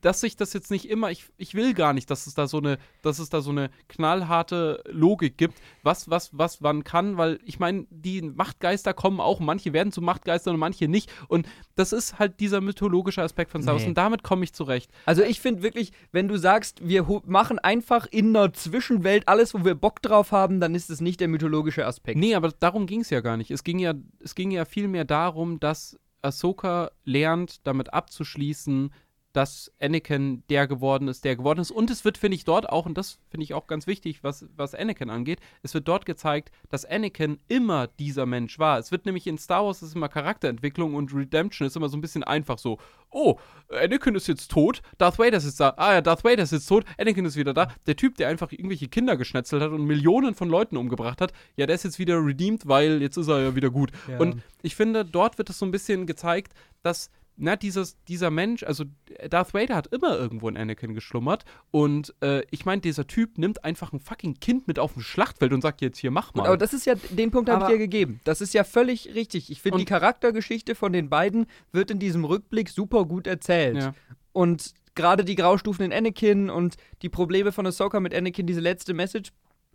dass sich das jetzt nicht immer, ich, ich will gar nicht, dass es da so eine, dass es da so eine knallharte Logik gibt, was, was, was wann kann, weil ich meine, die Machtgeister kommen auch, manche werden zu Machtgeistern und manche nicht. Und das ist halt dieser mythologische Aspekt von Star Wars. Nee. Und damit komme ich zurecht. Also ich finde wirklich, wenn du sagst, wir machen einfach in einer Zwischenwelt alles, wo wir Bock drauf haben, dann ist es nicht der mythologische Aspekt. Nee, aber darum ging es ja gar nicht. Es ging ja, es ging ja vielmehr darum, dass Ahsoka lernt, damit abzuschließen, dass Anakin der geworden ist, der geworden ist. Und es wird, finde ich, dort auch, und das finde ich auch ganz wichtig, was, was Anakin angeht, es wird dort gezeigt, dass Anakin immer dieser Mensch war. Es wird nämlich in Star Wars ist immer Charakterentwicklung und Redemption ist immer so ein bisschen einfach so, oh, Anakin ist jetzt tot, Darth Vader ist jetzt da, ah ja, Darth Vader ist jetzt tot, Anakin ist wieder da. Der Typ, der einfach irgendwelche Kinder geschnetzelt hat und Millionen von Leuten umgebracht hat, ja, der ist jetzt wieder redeemed, weil jetzt ist er ja wieder gut. Ja. Und ich finde, dort wird es so ein bisschen gezeigt, dass na, dieses, dieser Mensch, also Darth Vader hat immer irgendwo in Anakin geschlummert und äh, ich meine, dieser Typ nimmt einfach ein fucking Kind mit auf dem Schlachtfeld und sagt jetzt hier, mach Gut, mal. aber das ist ja, den Punkt habe ich dir gegeben. Das ist ja völlig richtig. Ich finde, die Charaktergeschichte von den beiden wird in diesem Rückblick super gut erzählt. ja. Und gerade die Graustufen in Anakin und die Probleme von Ahsoka mit Anakin, diese letzte Message,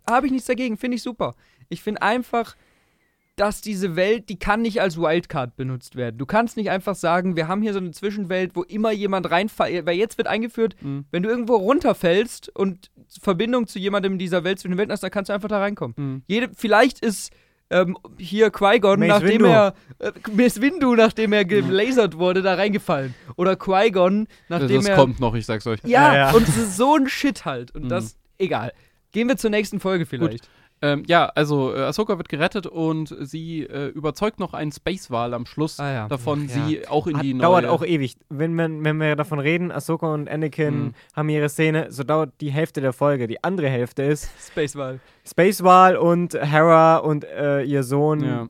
habe ich nichts dagegen, finde ich super. Ich finde einfach, dass diese Welt, die kann nicht als Wildcard benutzt werden. Du kannst nicht einfach sagen, wir haben hier so eine Zwischenwelt, wo immer jemand reinfällt. Weil jetzt wird eingeführt, Mhm. wenn du irgendwo runterfällst und Verbindung zu jemandem in dieser Welt zwischen den Welten hast, dann kannst du einfach da reinkommen. Mhm. Jede, vielleicht ist ähm, hier Qui-Gon, nachdem Windu. er äh, Mace Windu, nachdem er gelasert wurde, da reingefallen. Oder Qui-Gon, nachdem das er kommt noch, ich sag's euch. ja, Ja, ja. und es ist so ein Shit halt. Und Mhm. das, egal. Gehen wir zur nächsten Folge vielleicht. Ähm, ja, also äh, Ahsoka wird gerettet und sie äh, überzeugt noch einen Space-Wal am Schluss Ah, ja. davon, ja. sie auch in Hat, die neue... dauert auch ewig. Wenn, man, wenn wir davon reden, Ahsoka und Anakin Mhm. haben ihre Szene, so dauert die Hälfte der Folge. Die andere Hälfte ist Spacewahl. Und Hera und äh, ihr Sohn Ja.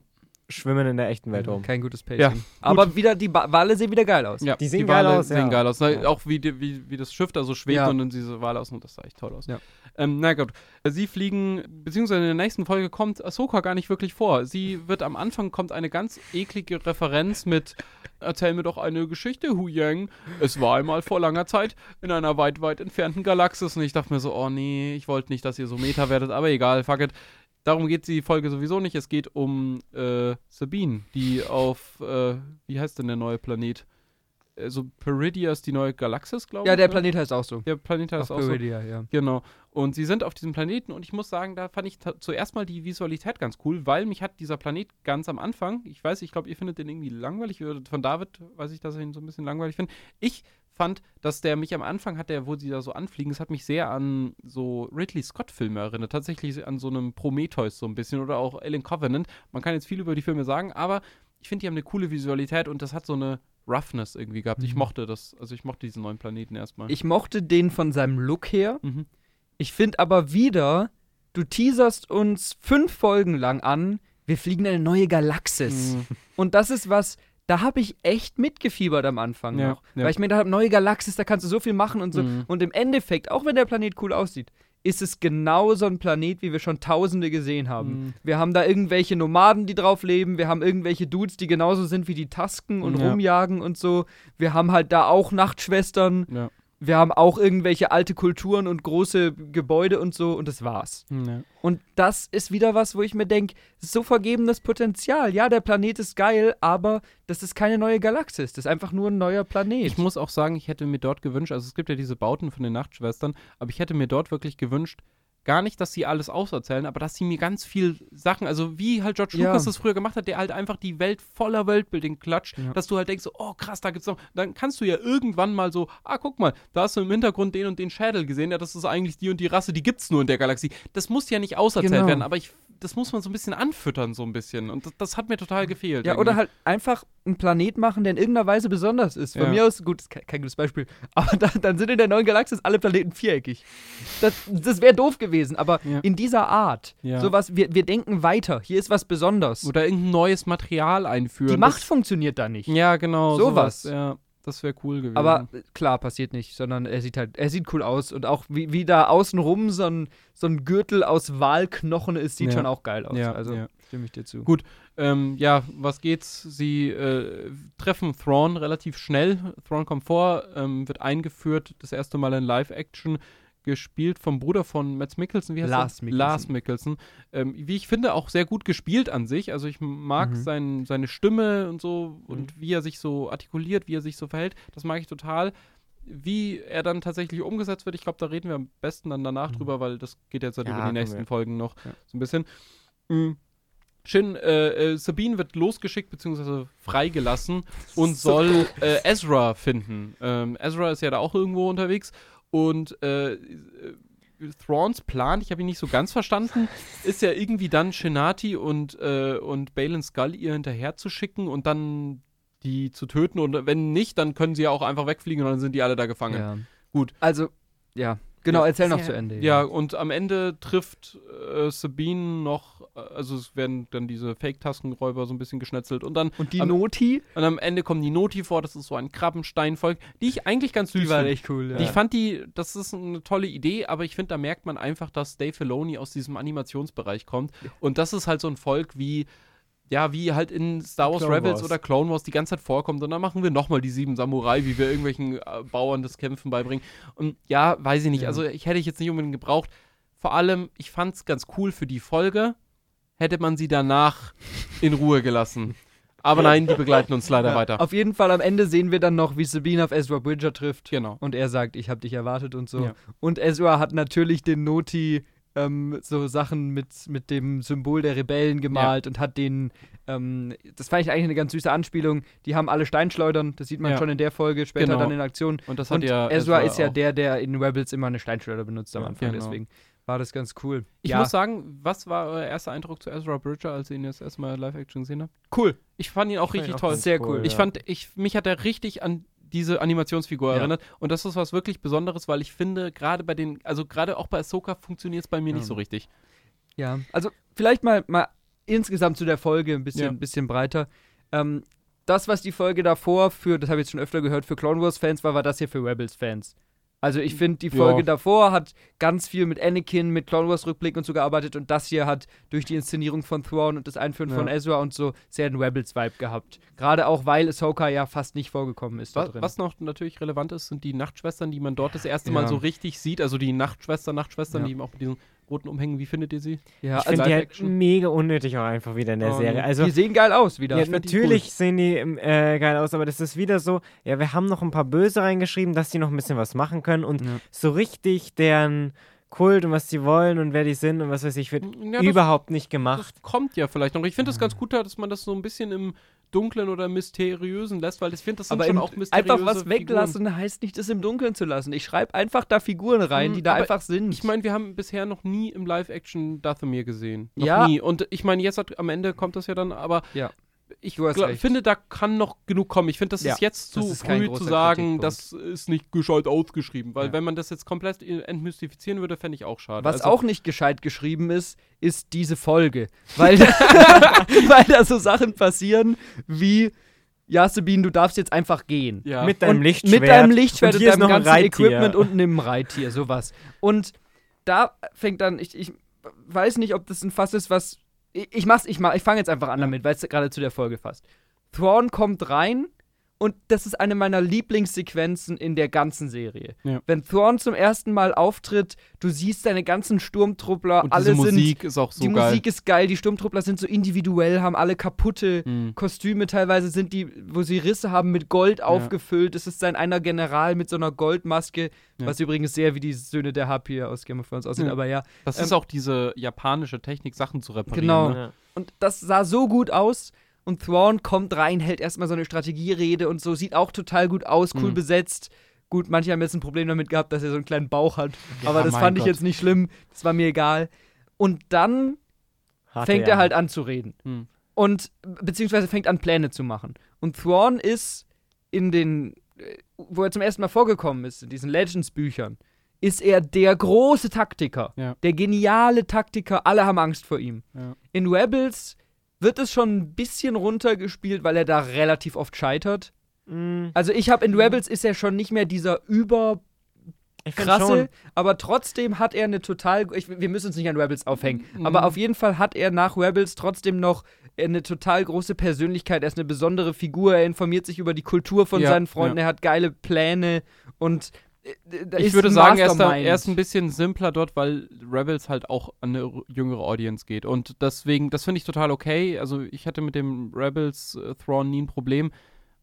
Schwimmen in der echten Welt rum. Kein gutes Pacing. Ja, Aber wieder, die ba Wale sehen wieder geil aus. Ja, Die sehen geil Wale aus, sehen ja. geil aus. Na, Ja. Auch wie, die, wie, wie das Schiff da so schwebt Ja. und dann diese Wale aus und das sah echt toll aus. Ja. Ähm, na gut, sie fliegen, beziehungsweise in der nächsten Folge kommt Ahsoka gar nicht wirklich vor. Sie wird am Anfang kommt eine ganz eklige Referenz mit Erzähl mir doch eine Geschichte, Hu Yang. Es war einmal vor langer Zeit in einer weit, weit entfernten Galaxis. Und ich dachte mir so, oh nee, ich wollte nicht, dass ihr so Meta werdet, aber egal, fuck it. Darum geht die Folge sowieso nicht. Es geht um äh, Sabine, die auf, äh, wie heißt denn der neue Planet? Also Peridia ist die neue Galaxis, glaube ich. Ja, der ne? Planet heißt auch so. Der Planet heißt Auf auch so. Peridia, ja. Genau. Und sie sind auf diesem Planeten und ich muss sagen, da fand ich zuerst mal die Visualität ganz cool, weil mich hat dieser Planet ganz am Anfang, ich weiß, ich glaube, ihr findet den irgendwie langweilig, von David weiß ich, dass er ihn so ein bisschen langweilig findet. Ich fand, dass der mich am Anfang hat, der, wo sie da so anfliegen, es hat mich sehr an so Ridley Scott-Filme erinnert, tatsächlich an so einem Prometheus so ein bisschen oder auch Alien Covenant. Man kann jetzt viel über die Filme sagen, aber ich finde, die haben eine coole Visualität und das hat so eine Roughness irgendwie gehabt. Ich Mhm. mochte das, also ich mochte diesen neuen Planeten erstmal. Ich mochte den von seinem Look her. mhm. Ich finde aber wieder, du teaserst uns fünf Folgen lang an, wir fliegen eine neue Galaxis. Mhm. Und das ist was, da habe ich echt mitgefiebert am Anfang Ja, noch. ja. Weil ich mir gedacht habe, neue Galaxis, da kannst du so viel machen und so. Mhm. Und im Endeffekt, auch wenn der Planet cool aussieht, ist es genau so ein Planet, wie wir schon tausende gesehen haben. Mhm. Wir haben da irgendwelche Nomaden, die drauf leben. Wir haben irgendwelche Dudes, die genauso sind wie die Tasken und Ja. rumjagen und so. Wir haben halt da auch Nachtschwestern. Ja. Wir haben auch irgendwelche alte Kulturen und große Gebäude und so. Und das war's. Ja. Und das ist wieder was, wo ich mir denke, so vergebenes Potenzial. Ja, der Planet ist geil, aber das ist keine neue Galaxis. Das ist einfach nur ein neuer Planet. Ich muss auch sagen, ich hätte mir dort gewünscht, also es gibt ja diese Bauten von den Nachtschwestern, aber ich hätte mir dort wirklich gewünscht, gar nicht, dass sie alles auserzählen, aber dass sie mir ganz viel Sachen, also wie halt George Ja. Lucas das früher gemacht hat, der halt einfach die Welt voller Weltbuilding klatscht, Ja. dass du halt denkst, oh krass, da gibt's noch, dann kannst du ja irgendwann mal so, ah, guck mal, da hast du im Hintergrund den und den Schädel gesehen, ja, das ist eigentlich die und die Rasse, die gibt's nur in der Galaxie. Das muss ja nicht auserzählt Genau. werden, aber ich, das muss man so ein bisschen anfüttern, so ein bisschen und das, das hat mir total gefehlt. Ja, irgendwie. oder halt einfach einen Planet machen, der in irgendeiner Weise besonders ist. Von Ja. mir aus, gut, ist kein, kein gutes Beispiel, aber dann, dann sind in der neuen Galaxis alle Planeten viereckig. Das, das wäre doof gewesen, aber Ja. in dieser Art, Ja. sowas, wir, wir denken weiter, hier ist was Besonderes. Oder irgendein neues Material einführen. Die Macht funktioniert da nicht. Ja, genau. Sowas. Ja, das wäre cool gewesen. Aber äh, klar, passiert nicht, sondern er sieht halt, er sieht cool aus und auch wie, wie da außenrum so ein, so ein Gürtel aus Walknochen ist, sieht Ja. schon auch geil aus. Ja, also ja. stimme ich dir zu. Gut. ähm, ja, was geht's? Sie äh, treffen Thrawn relativ schnell. Thrawn kommt vor, ähm, wird eingeführt, das erste Mal in Live-Action, gespielt vom Bruder von Mads Mikkelsen. Wie heißt Lars er? Mikkelsen. Lars Mikkelsen. Ähm, wie ich finde, auch sehr gut gespielt an sich. Also ich mag Mhm. sein, seine Stimme und so und wie er sich so artikuliert, wie er sich so verhält. Das mag ich total. Wie er dann tatsächlich umgesetzt wird, ich glaube, da reden wir am besten dann danach Mhm. drüber, weil das geht jetzt halt Ja, über die nächsten wir. Folgen noch Ja. so ein bisschen. Mhm. Shin, äh, äh, Sabine wird losgeschickt bzw. freigelassen und So soll äh, Ezra finden. Ähm, Ezra ist ja da auch irgendwo unterwegs und äh, äh, Thrawns Plan, ich habe ihn nicht so ganz verstanden, ist ja irgendwie dann Shinati und, äh, und Balin Skull ihr hinterher zu schicken und dann die zu töten und wenn nicht, dann können sie ja auch einfach wegfliegen und dann sind die alle da gefangen. Ja. Gut. Also, ja, genau, Ja, erzähl noch zu Ende. Ja, und am Ende trifft äh, Sabine noch, äh, also es werden dann diese Fake-Taskenräuber so ein bisschen geschnetzelt und dann Und die Am- Noti, und am Ende kommen die Noti vor, das ist so ein Krabbensteinvolk, die ich eigentlich ganz süß die war finde. echt cool. Ja. Ich fand die, das ist eine tolle Idee, aber ich finde, da merkt man einfach, dass Dave Filoni aus diesem Animationsbereich kommt. Und das ist halt so ein Volk wie, ja, wie halt in Star Wars Clone Rebels Wars. oder Clone Wars die ganze Zeit vorkommt. Und dann machen wir nochmal die sieben Samurai, wie wir irgendwelchen äh, Bauern das Kämpfen beibringen. Und ja, weiß ich nicht. Ja. Also ich hätte ich jetzt nicht unbedingt gebraucht. Vor allem, ich fand es ganz cool für die Folge. hätte man sie danach in Ruhe gelassen. Aber nein, die begleiten uns leider Ja, weiter. Auf jeden Fall am Ende sehen wir dann noch, wie Sabine auf Ezra Bridger trifft. Genau. Und er sagt, ich habe dich erwartet und so. Ja. Und Ezra hat natürlich den Noti ähm, so Sachen mit, mit dem Symbol der Rebellen gemalt und hat den, ähm, das fand ich eigentlich eine ganz süße Anspielung, die haben alle Steinschleudern, das sieht man Ja. schon in der Folge, später Genau. dann in Aktion. Und das hat Und ja Ezra, ist ja der, der in Rebels immer eine Steinschleuder benutzt am Ja, Anfang, genau. deswegen war das ganz cool. Ich ja, muss sagen, was war euer erster Eindruck zu Ezra Bridger, als ihr ihn das erste Mal live-action gesehen habt? cool. Ich fand ihn auch ich richtig toll. Sehr cool. Ich ja. fand, ich, mich hat er richtig an diese Animationsfigur Ja. erinnert. Und das ist was wirklich Besonderes, weil ich finde, gerade bei den, also gerade auch bei Ahsoka funktioniert es bei mir Ja. nicht so richtig. Ja, also vielleicht mal, mal insgesamt zu der Folge ein bisschen, Ja. ein bisschen breiter. Ähm, das, was die Folge davor für, das habe ich jetzt schon öfter gehört, für Clone Wars-Fans war, war das hier für Rebels-Fans. Also ich finde, die Ja. Folge davor hat ganz viel mit Anakin, mit Clone Wars-Rückblick und so gearbeitet und das hier hat durch die Inszenierung von Thrawn und das Einführen Ja. von Ezra und so sehr einen Rebels-Vibe gehabt. Gerade auch, weil Ahsoka ja fast nicht vorgekommen ist da Was, drin. was noch natürlich relevant ist, sind die Nachtschwestern, die man dort das erste Ja. Mal so richtig sieht. Also die Nachtschwester, Nachtschwestern, Ja. die eben auch mit diesen roten Umhängen. Wie findet ihr sie? ja, ich also finde die halt mega unnötig auch einfach wieder in der Oh, Serie. Also, die sehen geil aus wieder. ja, die natürlich sehen die ähm, äh, geil aus, aber das ist wieder so, ja, wir haben noch ein paar Böse reingeschrieben, dass die noch ein bisschen was machen können und Ja. so richtig deren Kult und was sie wollen und wer die sind und was weiß ich, wird Ja, das- überhaupt nicht Das gemacht. kommt ja vielleicht noch. Ich finde es ganz gut, dass man das so ein bisschen im Dunklen oder Mysteriösen lässt, weil ich finde, das sind Aber schon auch mysteriöse einfach was Figuren. weglassen heißt nicht, das im Dunkeln zu lassen. Ich schreibe einfach da Figuren rein, Hm, die da einfach sind. Ich meine, wir haben bisher noch nie im Live-Action Dathomir gesehen. Noch Ja. nie. Und ich meine, jetzt hat, am Ende kommt das ja dann, aber Ja. Ich glaub, finde, da kann noch genug kommen. Ich finde, das Ja, ist jetzt zu ist früh zu sagen, das ist nicht gescheit ausgeschrieben. Weil Ja. wenn man das jetzt komplett entmystifizieren würde, fände ich auch schade. Was Also, auch nicht gescheit geschrieben ist, ist diese Folge. Weil, weil da so Sachen passieren wie, ja, Sabine, du darfst jetzt einfach gehen. Ja. Mit deinem und Lichtschwert. Mit deinem Lichtschwert Und und, hier ist deinem noch ein ganzen Reittier. Equipment und einem Reittier, sowas. Und da fängt dann, ich, ich weiß nicht, ob das ein Fass ist, was. Ich, ich mach's, ich mach, ich fange jetzt einfach an damit, weil es gerade zu der Folge passt. Thrawn kommt rein und das ist eine meiner Lieblingssequenzen in der ganzen Serie. Ja. Wenn Thrawn zum ersten Mal auftritt, du siehst deine ganzen Sturmtruppler, und alle diese sind. Musik ist auch so die geil. Musik ist geil, die Sturmtruppler sind so individuell, haben alle kaputte Mhm. Kostüme teilweise sind die, wo sie Risse haben, mit Gold aufgefüllt. Es ist sein einer General mit so einer Goldmaske, Ja. was übrigens sehr wie die Söhne der Harpy aus Game of Thrones aussieht, Ja. aber ja. Das Ähm, ist auch diese japanische Technik, Sachen zu reparieren. Genau. Ne? Ja. Und das sah so gut aus. Und Thrawn kommt rein, hält erstmal so eine Strategierede und so, sieht auch total gut aus, cool Mhm. besetzt. Gut, manche haben jetzt ein Problem damit gehabt, dass er so einen kleinen Bauch hat. Ja, aber das fand ich Gott. jetzt nicht schlimm. Das war mir egal. Und dann Hatte fängt er halt an zu reden. Hm. Und beziehungsweise fängt an, Pläne zu machen. Und Thrawn ist in den, wo er zum ersten Mal vorgekommen ist, in diesen Legends-Büchern, ist er der große Taktiker. Ja. Der geniale Taktiker. Alle haben Angst vor ihm. Ja. In Rebels wird es schon ein bisschen runtergespielt, weil er da relativ oft scheitert. Mm, Also ich habe in Rebels ist er schon nicht mehr dieser über krasse, aber trotzdem hat er eine total. Ich, wir müssen uns nicht an Rebels aufhängen, Mhm. aber auf jeden Fall hat er nach Rebels trotzdem noch eine total große Persönlichkeit. Er ist eine besondere Figur. Er informiert sich über die Kultur von Ja, seinen Freunden. Er hat geile Pläne und. Äh, Ich würde sagen, er ist, da, er ist ein bisschen simpler dort, weil Rebels halt auch an eine jüngere Audience geht. Und deswegen, das finde ich total okay. Also ich hatte mit dem Rebels äh, Thrawn nie ein Problem.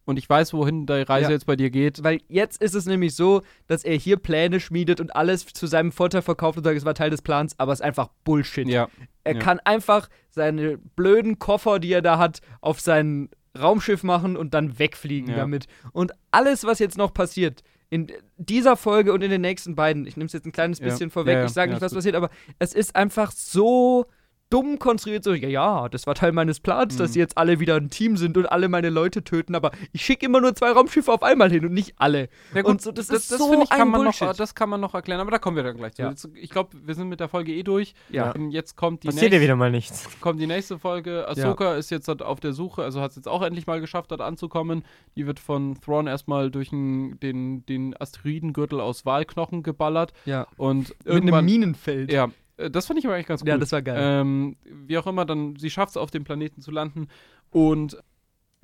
Und ich weiß, wohin die Reise Ja. jetzt bei dir geht. Weil jetzt ist es nämlich so, dass er hier Pläne schmiedet und alles zu seinem Vorteil verkauft und sagt, es war Teil des Plans, aber es ist einfach Bullshit. Ja. Er Ja. kann einfach seine blöden Koffer, die er da hat, auf sein Raumschiff machen und dann wegfliegen damit. Und alles, was jetzt noch passiert, in dieser Folge und in den nächsten beiden, ich nehme es jetzt ein kleines Ja. bisschen vorweg, Ja, ja. ich sage Ja, nicht, was passiert, aber es ist einfach so dumm konstruiert, so, ja, ja, das war Teil meines Plans, dass Mhm. sie jetzt alle wieder ein Team sind und alle meine Leute töten, aber ich schicke immer nur zwei Raumschiffe auf einmal hin und nicht alle. Ja, Und so, das ist so finde ich, kann ein man noch, Bullshit. das kann man noch erklären, aber da kommen wir dann gleich zu. Ja. Ich glaube, wir sind mit der Folge eh durch. Ja. Jetzt kommt die, Passiert ja nächste, wieder mal nichts. kommt die nächste Folge. Ahsoka ist jetzt dort auf der Suche, also hat es jetzt auch endlich mal geschafft, dort anzukommen. Die wird von Thrawn erstmal durch den, den, den Asteroidengürtel aus Walknochen geballert. Ja. Und Mit einem. Minenfeld. Ja, das fand ich aber eigentlich ganz cool. Ja, das war geil. Ähm, wie auch immer, dann, sie schafft es auf dem Planeten zu landen und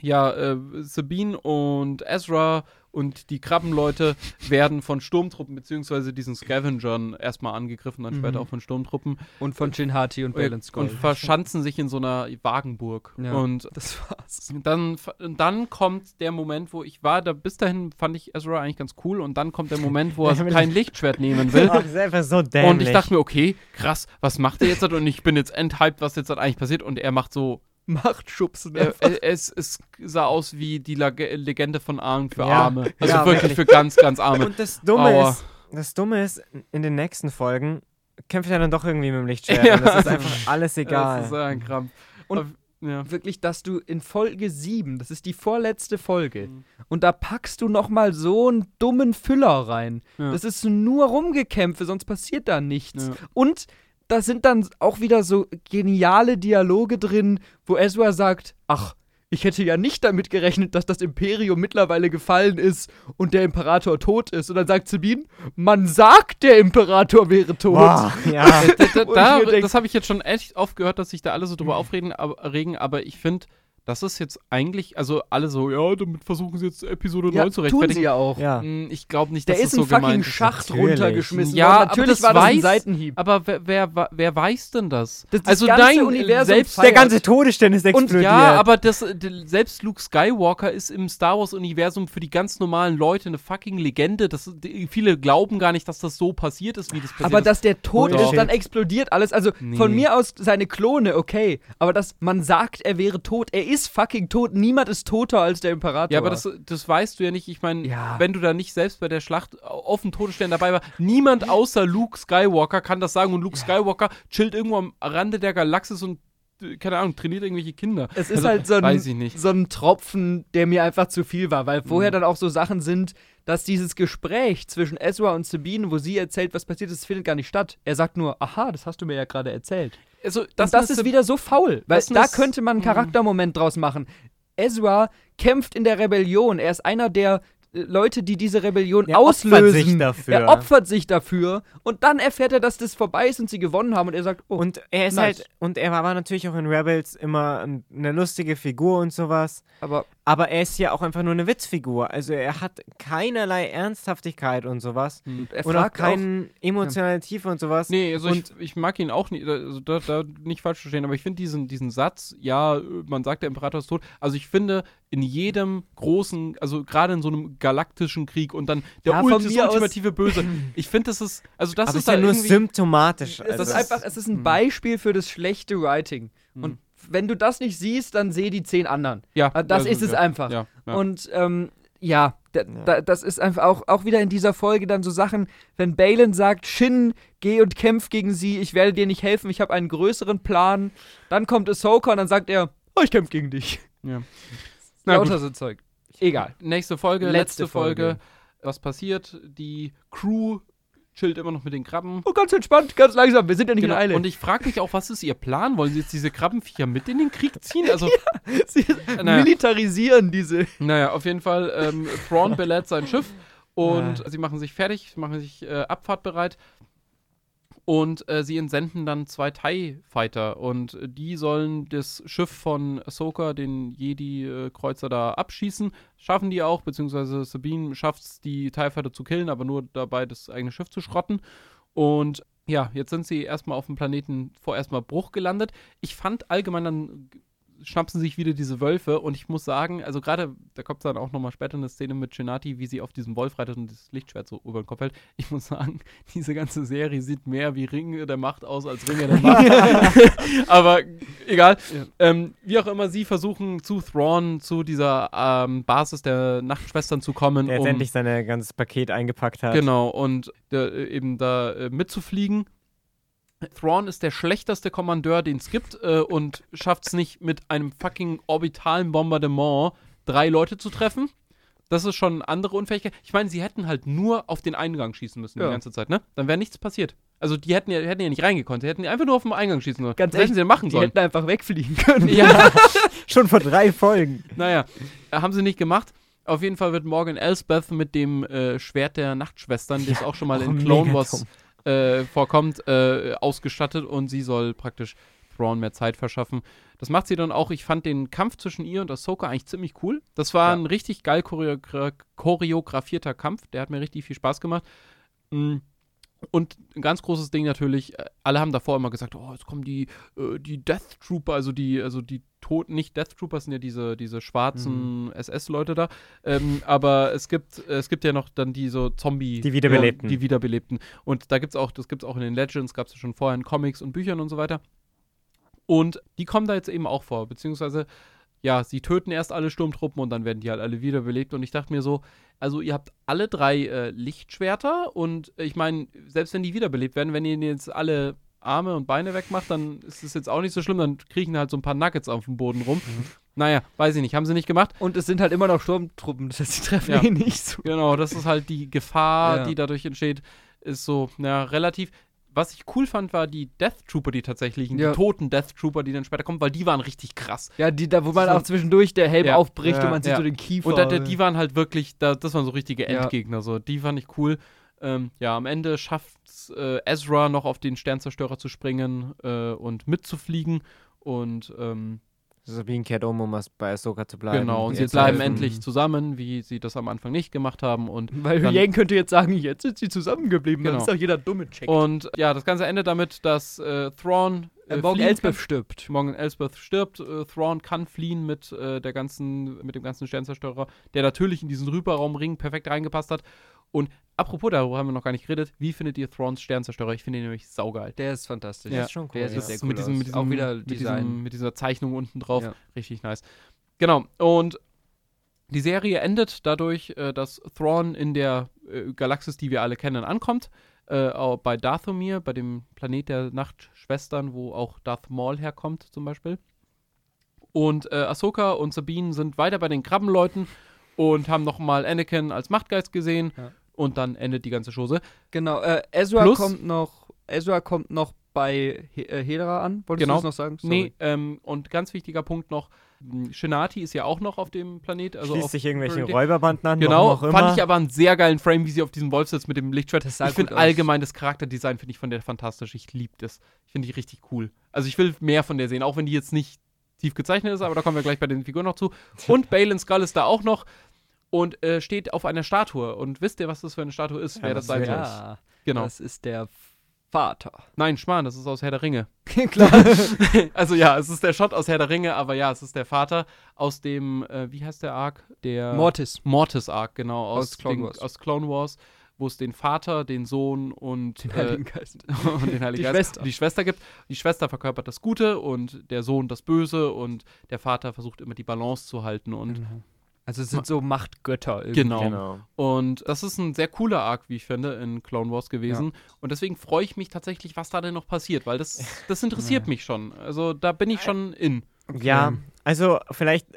ja, äh, Sabine und Ezra und die Krabbenleute werden von Sturmtruppen beziehungsweise diesen Scavengern erstmal angegriffen, dann Mhm. später auch von Sturmtruppen Und von Jin Hati und Balin Skull. und verschanzen sich in so einer Wagenburg. Ja. Und das war's. dann, dann kommt der Moment, wo ich war, da bis dahin fand ich Ezra eigentlich ganz cool und dann kommt der Moment, wo er kein Lichtschwert nehmen will. Oh, das ist einfach so dämlich. Und ich dachte mir, okay, krass, was macht er jetzt? Und ich bin jetzt enthyped, was jetzt eigentlich passiert. Und er macht so, Machtschubsen. er, er, es, es sah aus wie die Lage Legende von Arm für Ja. Arme. Also Ja, wirklich wirklich. für ganz, ganz Arme. Und das Dumme Aua. ist, das Dumme ist, in den nächsten Folgen kämpft er dann doch irgendwie mit dem Lichtschwert. Ja. Das ist einfach alles Das egal. ist ein Krampf. Und- Aber- ja. Wirklich, dass du in Folge 7, das ist die vorletzte Folge, Mhm. und da packst du noch mal so einen dummen Füller rein. Ja. Das ist nur Rumgekämpfe, sonst passiert da nichts. Ja. Und da sind dann auch wieder so geniale Dialoge drin, wo Ezra sagt, ach, ich hätte ja nicht damit gerechnet, dass das Imperium mittlerweile gefallen ist und der Imperator tot ist. Und dann sagt Sabine, man sagt, der Imperator wäre tot. Boah, ja. Da, da, Und da, das habe ich jetzt schon echt oft gehört, dass sich da alle so drüber aufregen, aber, regen, aber ich finde, das ist jetzt eigentlich, also alle so, ja, damit versuchen sie jetzt Episode Ja, 9 zu tun rechtfertigen. sie ja auch. ja. Hm, Ich glaube nicht, dass ist das ein so fucking gemeint ist. Schacht Natürlich. runtergeschmissen Ja, worden. aber Natürlich das war das ein weiß- Seitenhieb. Aber wer, wer, wer weiß denn das? Das- das also ganze nein, Universum selbst feiert. Der ganze Todesstern ist explodiert. ja, aber das, selbst Luke Skywalker ist im Star Wars-Universum für die ganz normalen Leute eine fucking Legende. Das, die, viele glauben gar nicht, dass das so passiert ist, wie das passiert Aber ist. dass der tot Bullshit. ist, dann explodiert alles. Also Nee. von mir aus seine Klone, okay. Aber dass man sagt, er wäre tot. Er ist fucking tot. Niemand ist toter als der Imperator. Ja, aber das, das weißt du ja nicht. Ich meine, Ja. wenn du da nicht selbst bei der Schlacht auf dem Todesstern dabei war, niemand außer Luke Skywalker kann das sagen. Und Luke Skywalker chillt irgendwo am Rande der Galaxis und, äh, keine Ahnung, trainiert irgendwelche Kinder. Es ist Also, halt so ein, so ein Tropfen, der mir einfach zu viel war, weil vorher Mhm. dann auch so Sachen sind, dass dieses Gespräch zwischen Ezra und Sabine, wo sie erzählt, was passiert ist, findet gar nicht statt. Er sagt nur, aha, das hast du mir ja gerade erzählt. Also, Das, das ist wieder so faul, weil da könnte man einen Mhm. Charaktermoment draus machen. Ezra kämpft in der Rebellion. Er ist einer der äh, Leute, die diese Rebellion Er opfert auslösen. sich dafür. Er opfert sich dafür und dann erfährt er, dass das vorbei ist und sie gewonnen haben und er sagt, oh, Und er ist nice. halt, und er war natürlich auch in Rebels immer ein- eine lustige Figur und sowas. aber Aber er ist ja auch einfach nur eine Witzfigur. Also er hat keinerlei Ernsthaftigkeit und sowas. Hm. er Und auch keine emotionale Tiefe und sowas. Nee, also Und- ich, ich mag ihn auch nicht, also da, da nicht falsch verstehen, aber ich finde diesen, diesen Satz, ja, man sagt, der Imperator ist tot, also ich finde, in jedem großen, also gerade in so einem galaktischen Krieg und dann der Ja, Ult von das ultimative Böse, ich finde, das ist, also das aber ist ist ja da nur symptomatisch. es Also ist das einfach, es ist ein Beispiel für das schlechte Writing. Und wenn du das nicht siehst, dann seh die zehn anderen. ja, Ah, Das also, ist es ja, einfach. Ja, ja. Und ähm, ja, da, Da, das ist einfach auch, auch wieder in dieser Folge dann so Sachen, wenn Balin sagt, Shin, geh und kämpf gegen sie, ich werde dir nicht helfen, ich habe einen größeren Plan. Dann kommt Ahsoka und dann sagt er, oh, ich kämpf gegen dich. ja. Na Lauter gut, so Zeug. Egal. nächste Folge, Letzte letzte, Folge. Folge. Was passiert? Die Crew chillt immer noch mit den Krabben. Oh, ganz entspannt, ganz langsam, wir sind ja nicht Genau. in Eile. Und ich frage mich auch, was ist ihr Plan? Wollen sie jetzt diese Krabbenviecher mit in den Krieg ziehen? Also, sie Naja. militarisieren diese. Naja, auf jeden Fall, ähm, Thrawn belädt sein Schiff und sie machen sich fertig, machen sich äh, abfahrtbereit und äh, sie entsenden dann zwei TIE-Fighter und die sollen das Schiff von Ahsoka, den Jedi-Kreuzer, da abschießen. Schaffen die auch, beziehungsweise Sabine schafft es, die TIE-Fighter zu killen, aber nur dabei, das eigene Schiff zu schrotten. Und ja, jetzt sind sie erstmal auf dem Planeten vorerst mal Bruch gelandet. Ich fand allgemein dann schnapsen sich wieder diese Wölfe und ich muss sagen, also gerade, da kommt dann auch nochmal später eine Szene mit Genati, wie sie auf diesem Wolf reitet und das Lichtschwert so über den Kopf hält. Ich muss sagen, diese ganze Serie sieht mehr wie Ringe der Macht aus als Ringe der Macht. Aber egal. Ja. Ähm, wie auch immer, sie versuchen zu Thrawn, zu dieser ähm, Basis der Nachtschwestern zu kommen, Der um endlich sein ganzes Paket eingepackt hat. Genau, und äh, eben da äh, mitzufliegen. Thrawn ist der schlechteste Kommandeur, den es gibt, äh, und schafft es nicht, mit einem fucking orbitalen Bombardement drei Leute zu treffen. Das ist schon eine andere Unfähigkeit. Ich meine, sie hätten halt nur auf den Eingang schießen müssen Ja. die ganze Zeit, ne? Dann wäre nichts passiert. Also die hätten ja, hätten ja nicht reingekonnt, sie hätten einfach nur auf den Eingang schießen sollen. Ganz Was hätten sie denn machen Die sollen? hätten einfach wegfliegen können. Ja, Schon vor drei Folgen. naja, haben sie nicht gemacht. Auf jeden Fall wird Morgan Elsbeth mit dem äh, Schwert der Nachtschwestern, das auch schon mal auch in Clone Wars. Äh, vorkommt, äh, ausgestattet und sie soll praktisch Thrawn mehr Zeit verschaffen. Das macht sie dann auch. Ich fand den Kampf zwischen ihr und Ahsoka eigentlich ziemlich cool. Das war Ja. ein richtig geil choreogra choreografierter Kampf. Der hat mir richtig viel Spaß gemacht. Mm. Und ein ganz großes Ding natürlich, äh, alle haben davor immer gesagt, oh, jetzt kommen die, äh, die Death Trooper, also die, also die Toten, nicht Death Troopers sind ja diese, diese schwarzen SS-Leute da. Ähm, aber es gibt, es gibt ja noch dann diese Zombie. Die Wiederbelebten. Die Wiederbelebten. Und da gibt's auch, das gibt's auch in den Legends, gab es ja schon vorher in Comics und Büchern und so weiter. Und die kommen da jetzt eben auch vor, beziehungsweise, ja, sie töten erst alle Sturmtruppen und dann werden die halt alle wiederbelebt. Und ich dachte mir so, also ihr habt alle drei äh, Lichtschwerter und äh, ich meine, selbst wenn die wiederbelebt werden, wenn ihr ihnen jetzt alle Arme und Beine wegmacht, dann ist es jetzt auch nicht so schlimm, dann kriechen halt so ein paar Nuggets auf dem Boden rum. Naja, weiß ich nicht, haben sie nicht gemacht. Und es sind halt immer noch Sturmtruppen, das heißt, sie treffen Ja. eh nicht so. Genau, das ist halt die Gefahr, Ja. die dadurch entsteht, ist so, ja, relativ. Was ich cool fand, war die Death Trooper, die tatsächlichen, Ja. die toten Death Trooper, die dann später kommen, weil die waren richtig krass. Ja, die, da, wo man So- auch zwischendurch der Helm Ja. aufbricht Ja. und man sieht so den Kiefer. Und da, da, die waren halt wirklich, da, das waren so richtige. Endgegner, so. Die fand ich cool. Ähm, ja, am Ende schafft äh, Ezra noch auf den Sternzerstörer zu springen äh, und mitzufliegen. Und ähm, Sabine kehrt um, um was bei Ahsoka zu bleiben. genau, und sie bleiben helfen. endlich zusammen, wie sie das am Anfang nicht gemacht haben. Und Weil Yang könnte jetzt sagen, jetzt sind sie zusammengeblieben. Genau. Dann ist doch jeder dumme Check. Und ja, das Ganze endet damit, dass äh, Thrawn äh, äh, Morgan Elsbeth stirbt. Morgan Elsbeth stirbt, äh, Thrawn kann fliehen mit äh, der ganzen, mit dem ganzen Sternzerstörer, der natürlich in diesen Rüberraumring perfekt reingepasst hat. Und apropos, darüber haben wir noch gar nicht geredet. Wie findet ihr Thrawns Sternzerstörer? Ich finde ihn nämlich saugeil. Der ist fantastisch. Ja, ist schon cool, Der ja. sieht Das sehr ist cool mit diesem, aus. mit diesem, Auch wieder mit, Design. diesem, mit dieser Zeichnung unten drauf. Ja. Richtig nice. Genau. Und die Serie endet dadurch, äh, dass Thrawn in der äh, Galaxis, die wir alle kennen, ankommt. Äh, bei Dathomir, bei dem Planet der Nachtschwestern, wo auch Darth Maul herkommt, zum Beispiel. Und äh, Ahsoka und Sabine sind weiter bei den Krabbenleuten und haben nochmal Anakin als Machtgeist gesehen. Ja. Und dann endet die ganze Chose. Genau, äh, Ezra Plus- kommt noch, Ezra kommt noch bei He äh, Hedera an. Wolltest Genau. du das noch sagen? Nee, ähm, und ganz wichtiger Punkt noch: mh, Shinati ist ja auch noch auf dem Planet. Also Schließt sich irgendwelchen Räuberbanden an, Genau, auch immer. fand ich aber einen sehr geilen Frame, wie sie auf diesem Wolf sitzt mit dem Lichtschwert. Ich finde allgemein das Charakterdesign finde ich von der fantastisch. Ich liebe das. Ich finde die richtig cool. Also ich will mehr von der sehen, auch wenn die jetzt nicht tief gezeichnet ist, aber da kommen wir gleich bei den Figuren noch zu. Und Balin Skull ist da auch noch und äh, steht auf einer Statue. Und wisst ihr, was das für eine Statue ist? Ja, wer das sein soll? Ja, Genau. das ist der Vater. Nein, Schmarrn, das ist aus Herr der Ringe. Klar. also ja, es ist der Shot aus Herr der Ringe, aber ja, es ist der Vater aus dem, äh, wie heißt der Arc? Der Mortis. Mortis Arc, genau, aus, Aus Clone den, Wars. aus Clone Wars, wo es den Vater, den Sohn und Den äh, Heiligen Geist. und den Heiligen Die Geist Schwester. und die Schwester gibt. Die Schwester verkörpert das Gute und der Sohn das Böse und der Vater versucht immer die Balance zu halten und Also es sind so Machtgötter. irgendwie. genau. Genau. Und das ist ein sehr cooler Arc, wie ich finde, in Clone Wars gewesen. Und deswegen freue ich mich tatsächlich, was da denn noch passiert, weil das, das interessiert mich schon. Also da bin ich schon in. Ja, also vielleicht,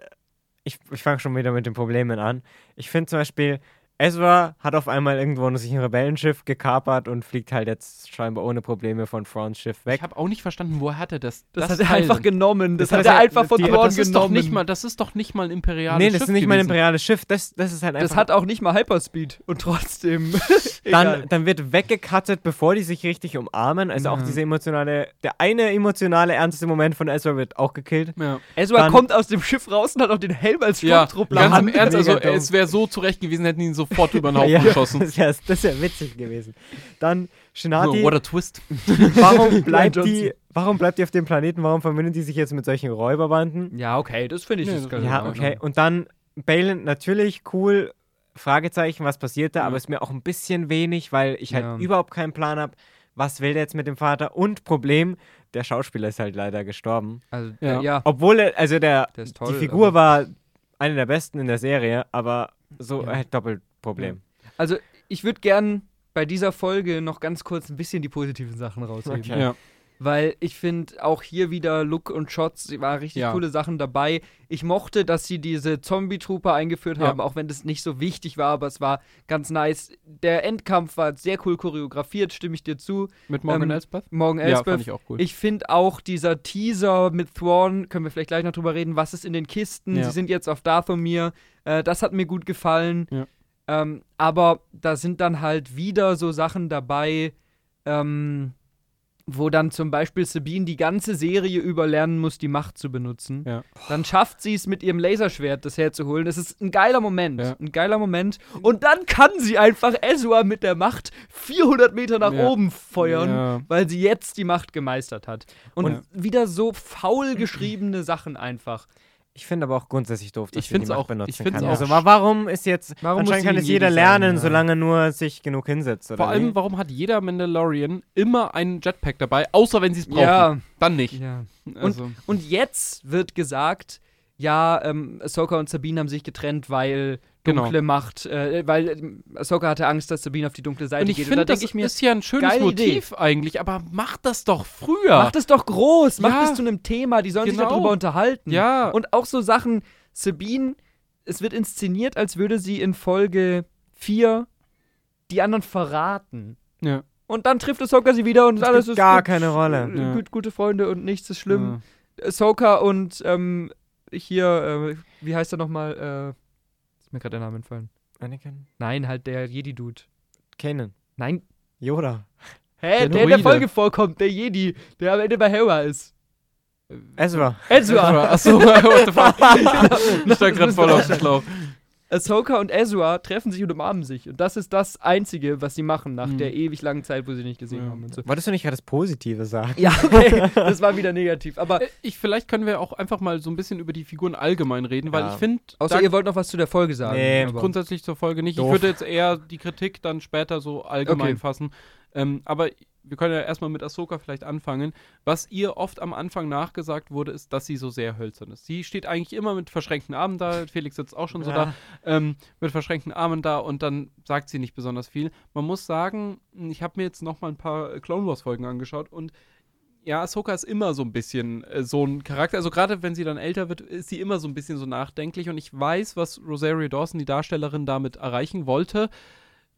ich, ich fange schon wieder mit den Problemen an. Ich finde zum Beispiel, Ezra hat auf einmal irgendwo sich ein Rebellenschiff gekapert und fliegt halt jetzt scheinbar ohne Probleme von Frauns Schiff weg. Ich habe auch nicht verstanden, woher hat er das? Das, hat er einfach genommen. Das, Das hat er einfach von Thrawn das ist doch genommen. nicht mal, das ist doch nicht mal ein imperiales nee, das Schiff ist nicht mal ein gewesen. imperiales Schiff, das, das ist halt einfach. das hat auch nicht mal Hyperspeed. Und trotzdem. dann, dann wird weggecuttet, bevor die sich richtig umarmen. Also auch Ja. diese emotionale, der eine emotionale, ernste Moment von Ezra wird auch gekillt. Ja, Ezra dann- kommt aus dem Schiff raus und hat auch den Helm als ja Sturmtruppler. ganz im Ernst, also es wäre so zurecht gewesen, hätten ihn sofort über den Haufen Ja, geschossen. das wäre das wär witzig gewesen. Dann Shinati, So, what a twist. warum bleibt die, warum bleibt die auf dem Planeten? Warum verbünden die sich jetzt mit solchen Räuberbanden? Ja, okay, das finde ich Nee, ist das- ganz Ja, okay. Und dann Balin, natürlich cool, Fragezeichen, was passiert da, Mhm. aber ist mir auch ein bisschen wenig, weil ich halt Ja. überhaupt keinen Plan habe, was will der jetzt mit dem Vater? Und Problem, der Schauspieler ist halt leider gestorben. Also, Ja. ja. ja. Obwohl, er, also der, Der ist toll, die Figur aber- war eine der besten in der Serie, aber so Ja. halt doppelt Problem. Also, ich würde gern bei dieser Folge noch ganz kurz ein bisschen die positiven Sachen rausheben. Okay. Ja. Weil ich finde auch hier wieder Look und Shots, sie waren richtig Ja. coole Sachen dabei. Ich mochte, dass sie diese Zombie-Trooper eingeführt Ja. haben, auch wenn das nicht so wichtig war, aber es war ganz nice. Der Endkampf war sehr cool choreografiert, stimme ich dir zu. Mit Morgan Ähm, Elsbeth? Morgen Ja, Elsbeth. fand ich auch cool. Ich finde auch dieser Teaser mit Thrawn, können wir vielleicht gleich noch drüber reden, was ist in den Kisten? Ja. Sie sind jetzt auf Dathomir. Äh, das hat mir gut gefallen. Ja. Ähm, aber da sind dann halt wieder so Sachen dabei, ähm, wo dann zum Beispiel Sabine die ganze Serie über lernen muss, die Macht zu benutzen. Ja. Dann schafft sie es mit ihrem Laserschwert, das herzuholen. Das ist ein geiler Moment. Ja. Ein geiler Moment. Und dann kann sie einfach Ezra mit der Macht 400 Meter nach Ja. oben feuern, weil sie jetzt die Macht gemeistert hat. Und Und- wieder so faul geschriebene Sachen einfach. Ich finde aber auch grundsätzlich doof, dass Ich find's Macht auch- benutzen ich kann. auch Also warum ist jetzt, Warum anscheinend kann es jeder Jedi sein, lernen, ja. solange nur sich genug hinsetzt, oder Vor allem, wie? warum hat jeder Mandalorian immer einen Jetpack dabei, außer wenn sie es brauchen? Ja. Dann nicht. ja. Also, Und jetzt wird gesagt, ja, ähm, Ahsoka und Sabine haben sich getrennt, weil Genau. dunkle Macht, äh, weil ähm, Ahsoka hatte Angst, dass Sabine auf die dunkle Seite und ich geht. finde, und da das ich mir, ist ja ein schönes Motiv eigentlich, aber macht das doch früher. mach das doch groß, mach Ja. das zu einem Thema, die sollen sich Genau. darüber unterhalten. ja, Und auch so Sachen, Sabine, es wird inszeniert, als würde sie in Folge 4 die anderen verraten. ja. Und dann trifft Ahsoka sie wieder und Das alles ist gar gut, keine Rolle. äh, Ja. Gut, gute Freunde und nichts ist schlimm. Ja. Ahsoka und ähm, hier, äh, wie heißt er nochmal? Äh, ist mir gerade der Name entfallen. Anakin? Nein, halt der Jedi-Dude. Kanan. Nein. Yoda. Hä, Der der, in der. Folge vorkommt, der Jedi, der am Ende bei Hera ist. Ezra. Ezra. Achso, what the fuck. ich stand gerade voll auf dem Schlauch. Ahsoka und Ezra treffen sich und umarmen sich. Und das ist das Einzige, was sie machen nach Mhm. der ewig langen Zeit, wo sie nicht gesehen Ja. haben und so. Wolltest du nicht gerade das Positive sagen? Ja, okay, das war wieder negativ. Aber Äh, Ich, vielleicht können wir auch einfach mal so ein bisschen über die Figuren allgemein reden, weil Ja. ich finde, außer ihr wollt noch was zu der Folge sagen. Nee, aber grundsätzlich zur Folge nicht. Doof. Ich würde jetzt eher die Kritik dann später so allgemein Okay. fassen. Ähm, aber wir können ja erstmal mit Ahsoka vielleicht anfangen. Was ihr oft am Anfang nachgesagt wurde, ist, dass sie so sehr hölzern ist. Sie steht eigentlich immer mit verschränkten Armen da. Felix sitzt auch schon so da. ähm, mit verschränkten Armen da und dann sagt sie nicht besonders viel. Man muss sagen, ich habe mir jetzt noch mal ein paar Clone Wars Folgen angeschaut und ja, Ahsoka ist immer so ein bisschen äh, so ein Charakter. Also gerade wenn sie dann älter wird, ist sie immer so ein bisschen so nachdenklich und ich weiß, was Rosario Dawson, die Darstellerin, damit erreichen wollte.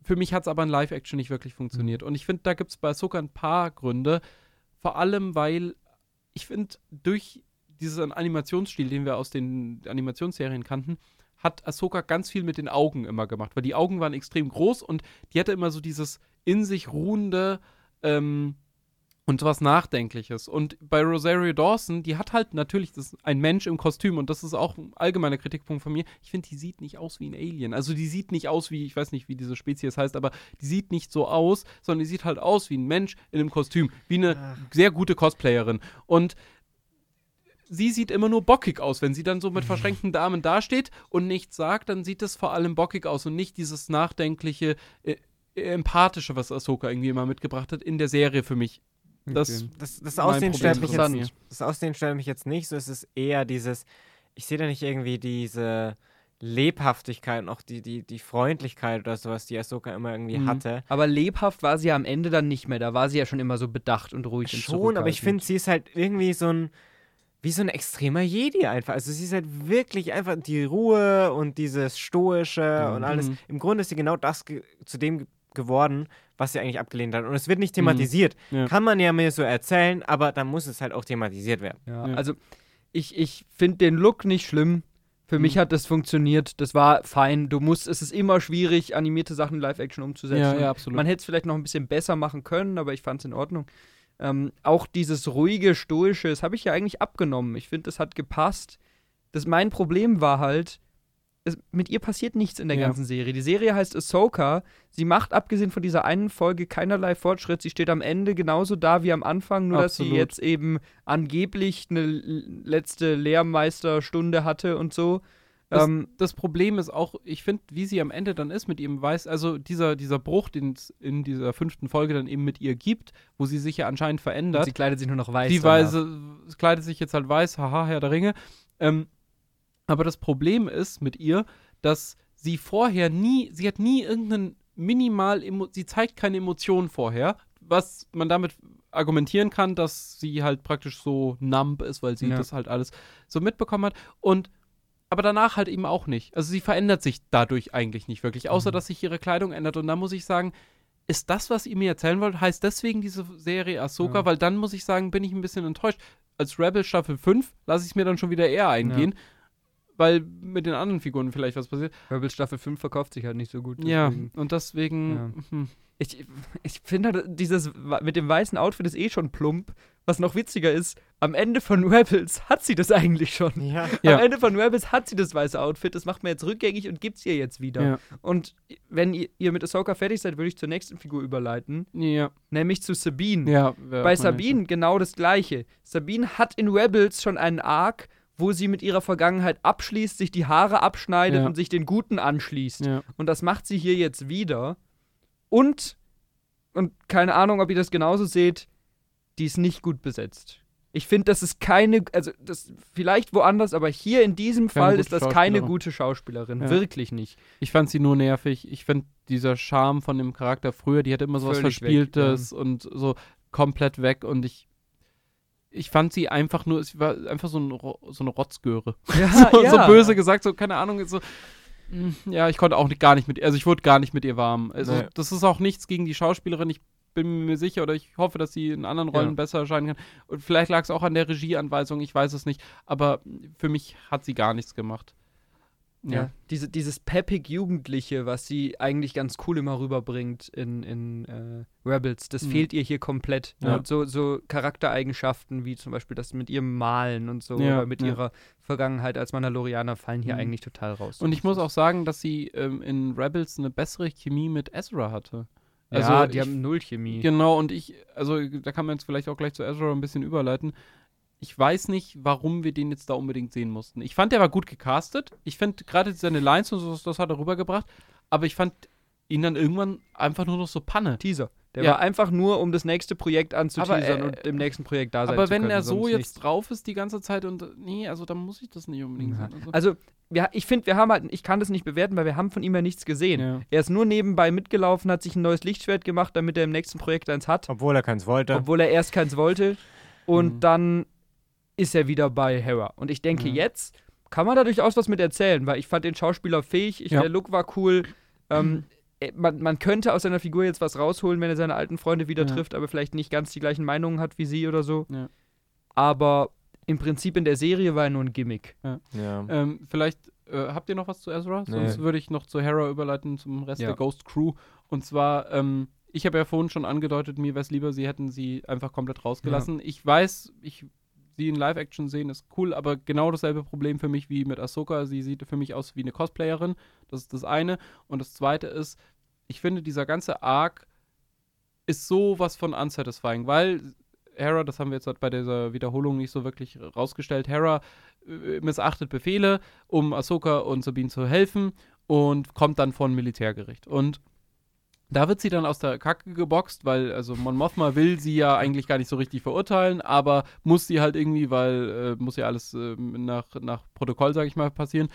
Für mich hat es aber in Live-Action nicht wirklich funktioniert. Und ich finde, da gibt es bei Ahsoka ein paar Gründe. Vor allem, weil ich finde, durch diesen Animationsstil, den wir aus den Animationsserien kannten, hat Ahsoka ganz viel mit den Augen immer gemacht, weil die Augen waren extrem groß und die hatte immer so dieses in sich ruhende ähm, und was Nachdenkliches. Und bei Rosario Dawson, die hat halt natürlich das ein Mensch im Kostüm und das ist auch ein allgemeiner Kritikpunkt von mir. Ich finde, die sieht nicht aus wie ein Alien. Also die sieht nicht aus wie, ich weiß nicht, wie diese Spezies heißt, aber die sieht nicht so aus, sondern die sieht halt aus wie ein Mensch in einem Kostüm, wie eine Ach. sehr gute Cosplayerin. Und sie sieht immer nur bockig aus. Wenn sie dann so mit verschränkten Damen dasteht und nichts sagt, dann sieht es vor allem bockig aus und nicht dieses nachdenkliche, äh, empathische, was Ahsoka irgendwie immer mitgebracht hat in der Serie für mich. Das, Okay. Das, das Aussehen stört mich jetzt nicht. Das Aussehen stört mich jetzt nicht. So ist es eher dieses, ich sehe da nicht irgendwie diese Lebhaftigkeit und auch die, die, die Freundlichkeit oder sowas, die Ahsoka immer irgendwie Mhm. hatte. Aber lebhaft war sie ja am Ende dann nicht mehr. Da war sie ja schon immer so bedacht und ruhig. und Schon, aber ich finde, sie ist halt irgendwie so ein, wie so ein extremer Jedi einfach. Also sie ist halt wirklich einfach die Ruhe und dieses Stoische und alles. Mhm. Im Grunde ist sie genau das ge zu dem ge geworden, was sie eigentlich abgelehnt hat. Und es wird nicht thematisiert. Mhm. Ja. Kann man ja mir so erzählen, aber dann muss es halt auch thematisiert werden. Ja, Ja. also ich, ich finde den Look nicht schlimm. Für Mhm. mich hat das funktioniert. Das war fein. Du musst, es ist immer schwierig, animierte Sachen in Live-Action umzusetzen. ja, ja, absolut. Man hätte es vielleicht noch ein bisschen besser machen können, aber ich fand es in Ordnung. Ähm, auch dieses ruhige, stoische, das habe ich ja eigentlich abgenommen. Ich finde, das hat gepasst. Das, mein Problem war halt, es, mit ihr passiert nichts in der Ja. ganzen Serie. Die Serie heißt Ahsoka. Sie macht, abgesehen von dieser einen Folge, keinerlei Fortschritt. Sie steht am Ende genauso da wie am Anfang, nur dass sie Absolut. jetzt eben angeblich eine letzte Lehrmeisterstunde hatte und so. Das- Ähm, das Problem ist auch, ich finde, wie sie am Ende dann ist mit ihrem Weiß, also dieser, dieser Bruch, den es in dieser fünften Folge dann eben mit ihr gibt, wo sie sich ja anscheinend und verändert. sie kleidet sich nur noch weiß. die. Weise kleidet sich jetzt halt weiß, haha, Herr der Ringe. Ähm, aber das Problem ist mit ihr, dass sie vorher nie, sie hat nie irgendeinen minimal, sie zeigt keine Emotionen vorher, was man damit argumentieren kann, dass sie halt praktisch so numb ist, weil sie Ja. das halt alles so mitbekommen hat. Und aber danach halt eben auch nicht. Also sie verändert sich dadurch eigentlich nicht wirklich, außer Mhm. dass sich ihre Kleidung ändert. Und da muss ich sagen, ist das, was ihr mir erzählen wollt, heißt deswegen diese Serie Ahsoka, Ja. weil dann muss ich sagen, bin ich ein bisschen enttäuscht. Als Rebel Staffel 5 lasse ich es mir dann schon wieder eher eingehen, weil mit den anderen Figuren vielleicht was passiert. Rebels Staffel 5 verkauft sich halt nicht so gut. Ja, deswegen. und deswegen. Ja. Hm. Ich, ich finde halt, dieses mit dem weißen Outfit ist eh schon plump. Was noch witziger ist, am Ende von Rebels hat sie das eigentlich schon. Ja. Ja. Am Ende von Rebels hat sie das weiße Outfit. Das macht man jetzt rückgängig und gibt's ihr jetzt wieder. Ja. Und wenn ihr, ihr mit Ahsoka fertig seid, würde ich zur nächsten Figur überleiten, Ja, nämlich zu Sabine. ja. Bei Sabine genau das Gleiche. Sabine hat in Rebels schon einen Arc, wo sie mit ihrer Vergangenheit abschließt, sich die Haare abschneidet Ja. und sich den Guten anschließt. Ja. Und das macht sie hier jetzt wieder. Und, und keine Ahnung, ob ihr das genauso seht, die ist nicht gut besetzt. Ich finde, das ist keine, also das vielleicht woanders, aber hier in diesem Keine Fall ist das keine gute Schauspielerin. Ja. Wirklich nicht. Ich fand sie nur nervig. Ich finde dieser Charme von dem Charakter früher, die hatte immer so was Völlig weg, Verspieltes und so komplett weg und ich. Ich fand sie einfach nur, sie war einfach so, ein, so eine Rotzgöre. Ja, so, so böse gesagt, so, keine Ahnung, so. mm, Ja, ich konnte auch nicht, gar nicht mit, also ich wurde gar nicht mit ihr warm. Also Nee. das ist auch nichts gegen die Schauspielerin. Ich bin mir sicher oder ich hoffe, dass sie in anderen Rollen Ja. besser erscheinen kann. Und vielleicht lag es auch an der Regieanweisung, ich weiß es nicht. Aber für mich hat sie gar nichts gemacht. Ja, diese, dieses peppig Jugendliche, was sie eigentlich ganz cool immer rüberbringt in, in äh, Rebels, das Mhm. fehlt ihr hier komplett. Ja. Und so, so Charaktereigenschaften wie zum Beispiel das mit ihrem Malen und so Ja, oder mit ja. ihrer Vergangenheit als Mandalorianer fallen hier Mhm. eigentlich total raus. Und ich muss auch sagen, dass sie ähm, in Rebels eine bessere Chemie mit Ezra hatte. ja, Also die ich- haben null Chemie. Genau, und ich, also da kann man jetzt vielleicht auch gleich zu Ezra ein bisschen überleiten. Ich weiß nicht, warum wir den jetzt da unbedingt sehen mussten. Ich fand, der war gut gecastet. Ich finde gerade seine Lines und so, das hat er rübergebracht. Aber ich fand ihn dann irgendwann einfach nur noch so Panne. Teaser. Der Ja. war einfach nur, um das nächste Projekt anzuteasern Aber, äh, und im nächsten Projekt da sein Aber zu wenn können. er so jetzt nichts. drauf ist die ganze Zeit und nee, also dann muss ich das nicht unbedingt Ja. sehen. Also, Also, wir, ich finde, wir haben halt, ich kann das nicht bewerten, weil wir haben von ihm ja nichts gesehen. ja. Er ist nur nebenbei mitgelaufen, hat sich ein neues Lichtschwert gemacht, damit er im nächsten Projekt eins hat. Obwohl er keins wollte. obwohl er erst keins wollte. Und Mhm. dann ist er wieder bei Hera. Und ich denke, Mhm. jetzt kann man da durchaus was mit erzählen, weil ich fand den Schauspieler fähig, ich, Ja. der Look war cool. Ähm, äh, man, man könnte aus seiner Figur jetzt was rausholen, wenn er seine alten Freunde wieder Ja. trifft, aber vielleicht nicht ganz die gleichen Meinungen hat wie sie oder so. Ja. Aber im Prinzip in der Serie war er nur ein Gimmick. Ja. Ähm, vielleicht äh, habt ihr noch was zu Ezra? Nee. Sonst würde ich noch zu Hera überleiten zum Rest Ja. der Ghost Crew. Und zwar, ähm, ich habe ja vorhin schon angedeutet, mir wäre es lieber, sie hätten sie einfach komplett rausgelassen. Ich weiß, ich sie in Live-Action sehen ist cool, aber genau dasselbe Problem für mich wie mit Ahsoka. Sie sieht für mich aus wie eine Cosplayerin. Das ist das eine. Und das zweite ist, ich finde, dieser ganze Arc ist so was von unsatisfying, weil Hera, das haben wir jetzt bei dieser Wiederholung nicht so wirklich rausgestellt, Hera äh, missachtet Befehle, um Ahsoka und Sabine zu helfen und kommt dann vor ein Militärgericht. Und da wird sie dann aus der Kacke geboxt, weil, also Mon Mothma will sie ja eigentlich gar nicht so richtig verurteilen, aber muss sie halt irgendwie, weil äh, muss ja alles äh, nach, nach Protokoll, sag ich mal, passieren.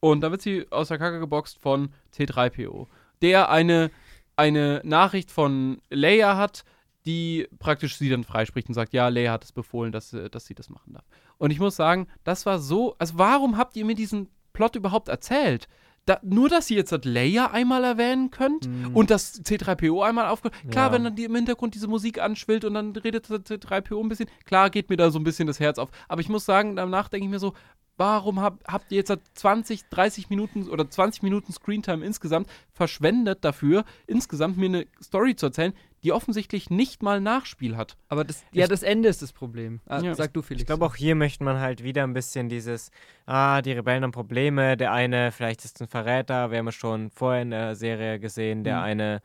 Und da wird sie aus der Kacke geboxt von C3PO, der eine, eine Nachricht von Leia hat, die praktisch sie dann freispricht und sagt, ja, Leia hat es befohlen, dass, äh, dass sie das machen darf. Und ich muss sagen, das war so, also warum habt ihr mir diesen Plot überhaupt erzählt? Da, nur, dass ihr jetzt das Leia einmal erwähnen könnt Mhm. und das C3PO einmal aufkommt. Klar, Ja. wenn dann die im Hintergrund diese Musik anschwillt und dann redet das C3PO ein bisschen, klar geht mir da so ein bisschen das Herz auf. Aber ich muss sagen, danach denke ich mir so, warum hab, habt ihr jetzt seit 20, 30 Minuten oder 20 Minuten Screentime insgesamt verschwendet dafür, insgesamt mir eine Story zu erzählen, die offensichtlich nicht mal Nachspiel hat. Aber das, ja, Ich- das Ende ist das Problem. Ah, Ja. Sag du, Felix. Ich glaube, auch hier möchte man halt wieder ein bisschen dieses, ah, die Rebellen haben Probleme, der eine vielleicht ist ein Verräter, wir haben es schon vorher in der Serie gesehen, der Mhm. eine,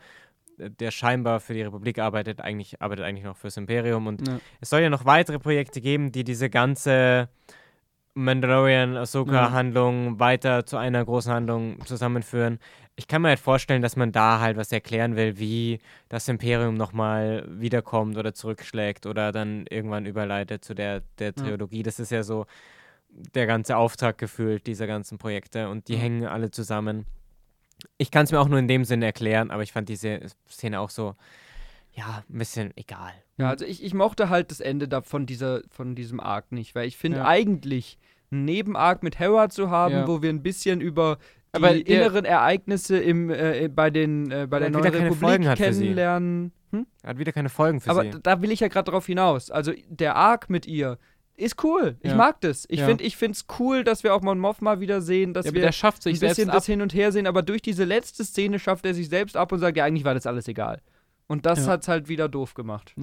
der scheinbar für die Republik arbeitet, eigentlich arbeitet eigentlich noch fürs Imperium und Ja. es soll ja noch weitere Projekte geben, die diese ganze Mandalorian-Ahsoka-Handlung weiter zu einer großen Handlung zusammenführen. Ich kann mir halt vorstellen, dass man da halt was erklären will, wie das Imperium nochmal wiederkommt oder zurückschlägt oder dann irgendwann überleitet zu der, der Ja. Trilogie. Das ist ja so der ganze Auftrag gefühlt dieser ganzen Projekte und die Ja. hängen alle zusammen. Ich kann es mir auch nur in dem Sinne erklären, aber ich fand diese Szene auch so, ja, ein bisschen egal. Ja, also ich, ich mochte halt das Ende da von, dieser, von diesem Arc nicht, weil ich finde Ja. eigentlich einen Nebenarc mit Hera zu haben, Ja. wo wir ein bisschen über Aber der- inneren Ereignisse im, äh, bei, den, äh, bei der neuen Republik kennenlernen. Hm? Hat wieder keine Folgen für Aber sie. d- da will ich ja gerade drauf hinaus. Also der Arc mit ihr ist cool. Ich Ja. mag das. Ich Ja. finde ich find's cool, dass wir auch Mon Mothma wieder sehen, dass Ja, aber wir der schafft ein sich bisschen selbst das ab. hin und her sehen, aber durch diese letzte Szene schafft er sich selbst ab und sagt, ja, eigentlich war das alles egal. Und das Ja. hat's halt wieder doof gemacht.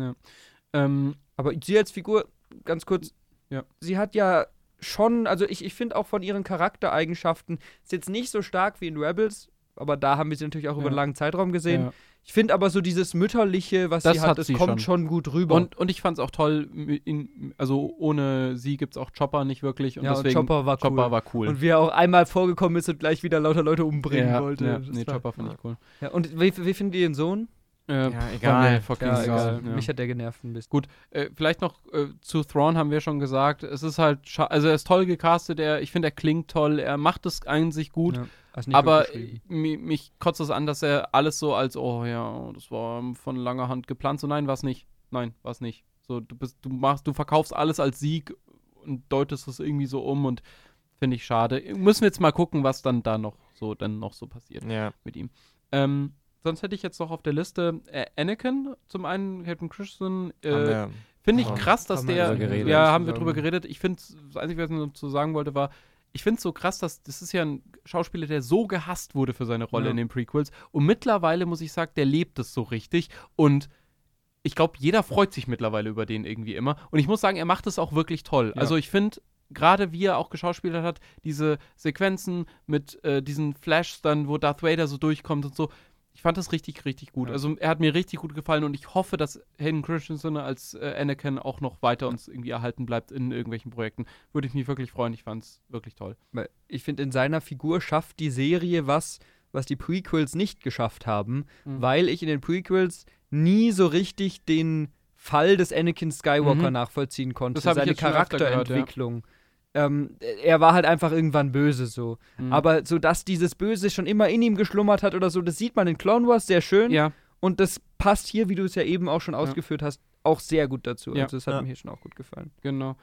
Ähm, Aber sie als Figur, ganz kurz, Ja. sie hat ja schon, also ich, ich finde auch von ihren Charaktereigenschaften, ist jetzt nicht so stark wie in Rebels, aber da haben wir sie natürlich auch über Ja. einen langen Zeitraum gesehen. ja. Ich finde aber so dieses Mütterliche, was Das sie hat, hat das sie kommt schon. gut rüber. Und, und ich fand es auch toll, in, also ohne sie gibt es auch Chopper nicht wirklich. Und ja, und deswegen Chopper war cool. Chopper war cool. Und wie er auch einmal vorgekommen ist und gleich wieder lauter Leute umbringen ja, wollte. Ja, nee, Chopper fand ich cool. Ja, und wie, wie findet ihr den Sohn? Äh, Ja, egal. fucking Ja, egal. Ja. Mich hat der genervt ein bisschen. Gut, äh, vielleicht noch äh, zu Thrawn haben wir schon gesagt. Es ist halt, scha- also er ist toll gecastet, er, ich finde, er klingt toll, er macht es an sich gut. Ja, Aber mich kotzt es an, dass er alles so als, oh ja, das war von langer Hand geplant. So, nein, war es nicht. Nein, war es nicht. So, du bist, du machst, du verkaufst alles als Sieg und deutest es irgendwie so um und finde ich schade. Müssen wir jetzt mal gucken, was dann da noch so, dann noch so passiert Ja. mit ihm. Ähm, sonst hätte ich jetzt noch auf der Liste äh, Anakin, zum einen Captain Christian, Haben äh, Finde ich krass, dass der. geredet. ja, haben wir drüber geredet. Ich finde, das Einzige, was ich noch zu sagen wollte, war, ich finde es so krass, dass das ist ja ein Schauspieler, der so gehasst wurde für seine Rolle Ja. in den Prequels. Und mittlerweile, muss ich sagen, der lebt es so richtig. Und ich glaube, jeder freut sich mittlerweile über den irgendwie immer. Und ich muss sagen, er macht es auch wirklich toll. Ja. Also ich finde, gerade wie er auch geschauspielert hat, diese Sequenzen mit äh, diesen Flashs dann, wo Darth Vader so durchkommt und so, ich fand das richtig, richtig gut. Ja. Also er hat mir richtig gut gefallen und ich hoffe, dass Hayden Christensen als äh, Anakin auch noch weiter uns irgendwie erhalten bleibt in irgendwelchen Projekten. Würde ich mich wirklich freuen. Ich fand es wirklich toll. Weil ich finde, in seiner Figur schafft die Serie was, was die Prequels nicht geschafft haben, Mhm. weil ich in den Prequels nie so richtig den Fall des Anakin Skywalker Mhm. nachvollziehen konnte. Das Seine öfter gehört, ja. Ähm, er war halt einfach irgendwann böse so. Mhm. Aber so, dass dieses Böse schon immer in ihm geschlummert hat oder so, das sieht man in Clone Wars sehr schön. ja, Und das passt hier, wie du es ja eben auch schon ausgeführt hast, auch sehr gut dazu. Ja. Also das hat Ja. mir hier schon auch gut gefallen. genau.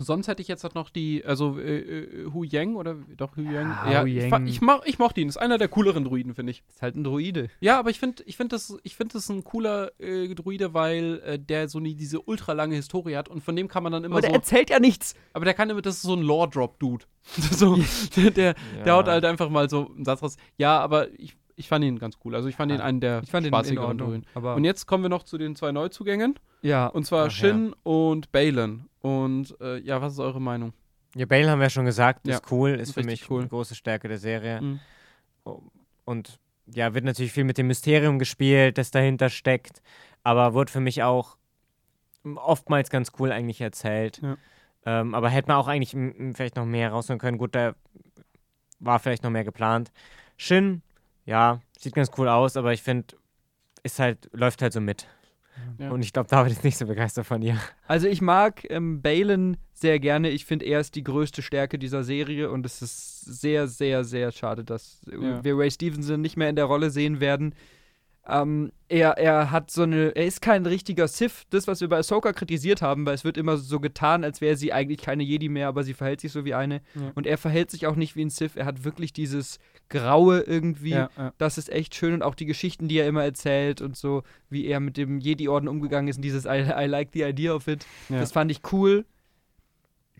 Sonst hätte ich jetzt halt noch die, also äh, äh, Hu Yang oder doch Hu Yang. Ah, ja, Hu ich, Yang. ich, mach, ich mochte ihn. Ist einer der cooleren Druiden, finde ich. Ist halt ein Droide. Ja, aber ich finde, ich finde das, ich finde das ein cooler äh, Druide, weil äh, der so nie diese ultralange Historie hat und von dem kann man dann immer Aber der so. erzählt ja nichts. Aber der kann immer, das ist so ein Lore-Drop-Dude. so, der, der, der Ja. haut halt einfach mal so einen Satz raus. Ja, aber ich, ich fand ihn ganz cool. Also ich fand ihn Ja, einen der Ich fand ihn spaßigeren. Druiden. Aber Und jetzt kommen wir noch zu den zwei Neuzugängen. ja, Und zwar Ach, Shin und Balin. Und äh, ja, was ist eure Meinung? Ja, Bale haben wir schon gesagt, Ja, ist cool, ist für mich cool. eine große Stärke der Serie. Mhm. Und ja, wird natürlich viel mit dem Mysterium gespielt, das dahinter steckt, aber wurde für mich auch oftmals ganz cool eigentlich erzählt. Ja. Ähm, aber hätte man auch eigentlich vielleicht noch mehr rausholen können. Gut, da war vielleicht noch mehr geplant. Shin, ja, sieht ganz cool aus, aber ich finde, ist halt, läuft halt so mit. Ja. Und ich glaube, David ist nicht so begeistert von ihr. Also ich mag ähm, Balin sehr gerne. Ich finde, er ist die größte Stärke dieser Serie und es ist sehr, sehr, sehr schade, dass Ja. wir Ray Stevenson nicht mehr in der Rolle sehen werden. Ähm, er, er hat so eine, er ist kein richtiger Sith, das, was wir bei Ahsoka kritisiert haben, weil es wird immer so getan, als wäre sie eigentlich keine Jedi mehr, aber sie verhält sich so wie eine. Ja. Und er verhält sich auch nicht wie ein Sith, er hat wirklich dieses Graue irgendwie. Ja, ja. Das ist echt schön und auch die Geschichten, die er immer erzählt und so, wie er mit dem Jedi-Orden umgegangen ist und dieses I, I like the idea of it. Das fand ich cool.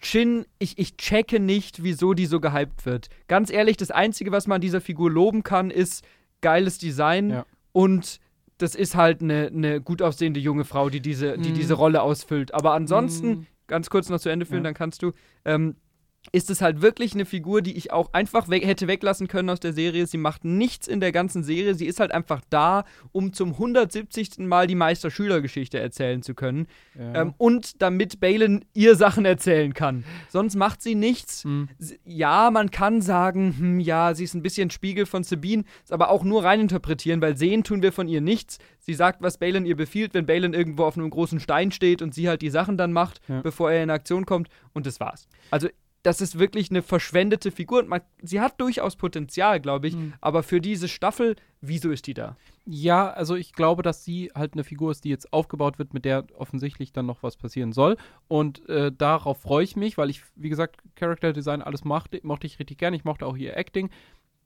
Shin, ich, ich checke nicht, wieso die so gehypt wird. Ganz ehrlich, das Einzige, was man an dieser Figur loben kann, ist geiles Design Ja. Und das ist halt eine, eine gut aussehende junge Frau, die diese, die Mm. diese Rolle ausfüllt. Aber ansonsten, Mm, ganz kurz noch zu Ende führen, Ja. dann kannst du. Ähm, ist es halt wirklich eine Figur, die ich auch einfach weg, hätte weglassen können aus der Serie. Sie macht nichts in der ganzen Serie. Sie ist halt einfach da, um zum 170. Mal die Meister-Schüler-Geschichte erzählen zu können. ja. Ähm, und damit Balin ihr Sachen erzählen kann. Sonst macht sie nichts. Hm. S- Ja, man kann sagen, hm, ja, sie ist ein bisschen Spiegel von Sabine, ist aber auch nur reininterpretieren, weil sehen tun wir von ihr nichts. Sie sagt, was Balin ihr befiehlt, wenn Balin irgendwo auf einem großen Stein steht und sie halt die Sachen dann macht, Ja. bevor er in Aktion kommt und das war's. Also das ist wirklich eine verschwendete Figur und man, sie hat durchaus Potenzial, glaube ich, Mhm. aber für diese Staffel, wieso ist die da? Ja, also ich glaube, dass sie halt eine Figur ist, die jetzt aufgebaut wird, mit der offensichtlich dann noch was passieren soll. Und äh, darauf freue ich mich, weil ich, wie gesagt, Character Design alles mochte, mochte ich richtig gern. Ich mochte auch ihr Acting.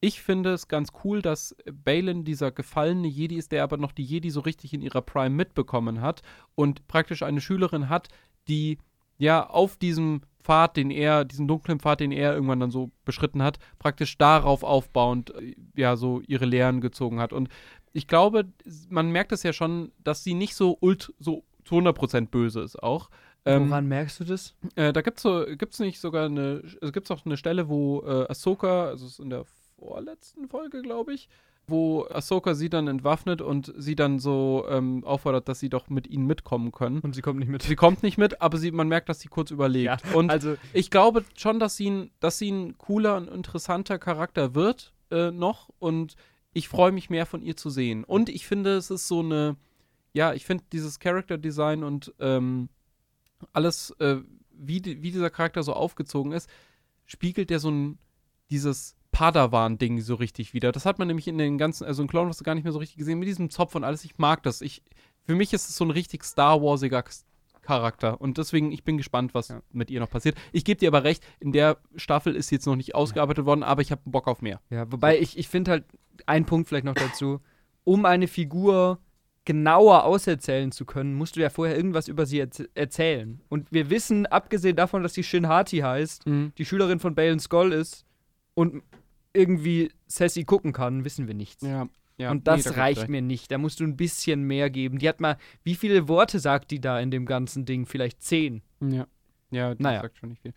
Ich finde es ganz cool, dass Balin dieser gefallene Jedi ist, der aber noch die Jedi so richtig in ihrer Prime mitbekommen hat und praktisch eine Schülerin hat, die ja auf diesem Pfad, den er, diesen dunklen Pfad, den er irgendwann dann so beschritten hat, praktisch darauf aufbauend, äh, ja, so ihre Lehren gezogen hat. Und ich glaube, man merkt es ja schon, dass sie nicht so ult, so zu 100% böse ist auch. Ähm, Woran merkst du das? äh, da gibt's so, gibt's nicht sogar eine, also gibt's auch eine Stelle, wo äh, Ahsoka, also es ist in der vorletzten Folge, glaube ich, wo Ahsoka sie dann entwaffnet und sie dann so ähm, auffordert, dass sie doch mit ihnen mitkommen können. Und sie kommt nicht mit. Sie kommt nicht mit, aber sie, man merkt, dass sie kurz überlegt. und also, ich glaube schon, dass sie, ein, dass sie ein cooler und interessanter Charakter wird äh, noch und ich freue mich mehr von ihr zu sehen. Und ich finde, es ist so eine, ja, ich finde dieses Character Design und ähm, alles, äh, wie, die, wie dieser Charakter so aufgezogen ist, spiegelt der so ein, dieses Padawan-Ding so richtig wieder. Das hat man nämlich in den ganzen, also in Clone Wars gar nicht mehr so richtig gesehen, mit diesem Zopf und alles. Ich mag das. Ich, für mich ist es so ein richtig Star Warsiger Charakter. Und deswegen, ich bin gespannt, was Ja. mit ihr noch passiert. Ich gebe dir aber recht, in der Staffel ist sie jetzt noch nicht ausgearbeitet worden, aber ich habe Bock auf mehr. ja, wobei ich, ich finde halt, ein Punkt vielleicht noch dazu, um eine Figur genauer auserzählen zu können, musst du ja vorher irgendwas über sie erz erzählen. Und wir wissen, abgesehen davon, dass sie Shin Hati heißt, die Schülerin von Balen Skull ist und irgendwie Sassy gucken kann, wissen wir nichts. Ja. ja. und das nee, reicht mir nicht. Da musst du ein bisschen mehr geben. Die hat mal, wie viele Worte sagt die da in dem ganzen Ding? Vielleicht zehn. Ja. Ja, das Naja. sagt schon nicht viel.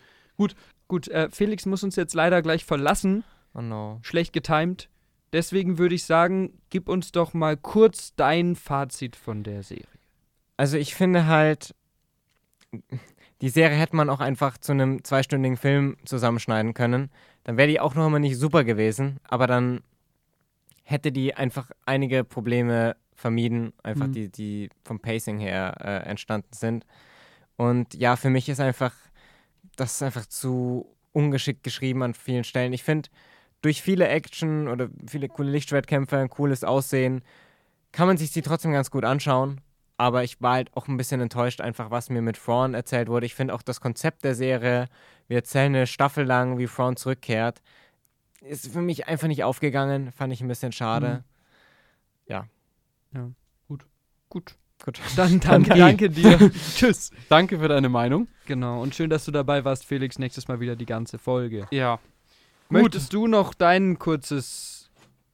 Gut, äh, Felix muss uns jetzt leider gleich verlassen. Oh no. Schlecht getimed. Deswegen würde ich sagen, gib uns doch mal kurz dein Fazit von der Serie. Also ich finde halt, die Serie hätte man auch einfach zu einem zweistündigen Film zusammenschneiden können. Dann wäre die auch noch immer nicht super gewesen, aber dann hätte die einfach einige Probleme vermieden, einfach Mhm. die, die vom Pacing her äh, entstanden sind. Und ja, für mich ist einfach, das ist einfach zu ungeschickt geschrieben an vielen Stellen. Ich finde, durch viele Action oder viele coole Lichtschwertkämpfe, ein cooles Aussehen, kann man sich die trotzdem ganz gut anschauen. Aber ich war halt auch ein bisschen enttäuscht, einfach was mir mit Thrawn erzählt wurde. Ich finde auch das Konzept der Serie, wir erzählen eine Staffel lang, wie Thrawn zurückkehrt, ist für mich einfach nicht aufgegangen. Fand ich ein bisschen schade. Gut. Gut. Dann danke, Okay. danke dir. Tschüss. Danke für deine Meinung. Genau, und schön, dass du dabei warst, Felix. Nächstes Mal wieder die ganze Folge. Ja. Gut. Möchtest du noch dein kurzes.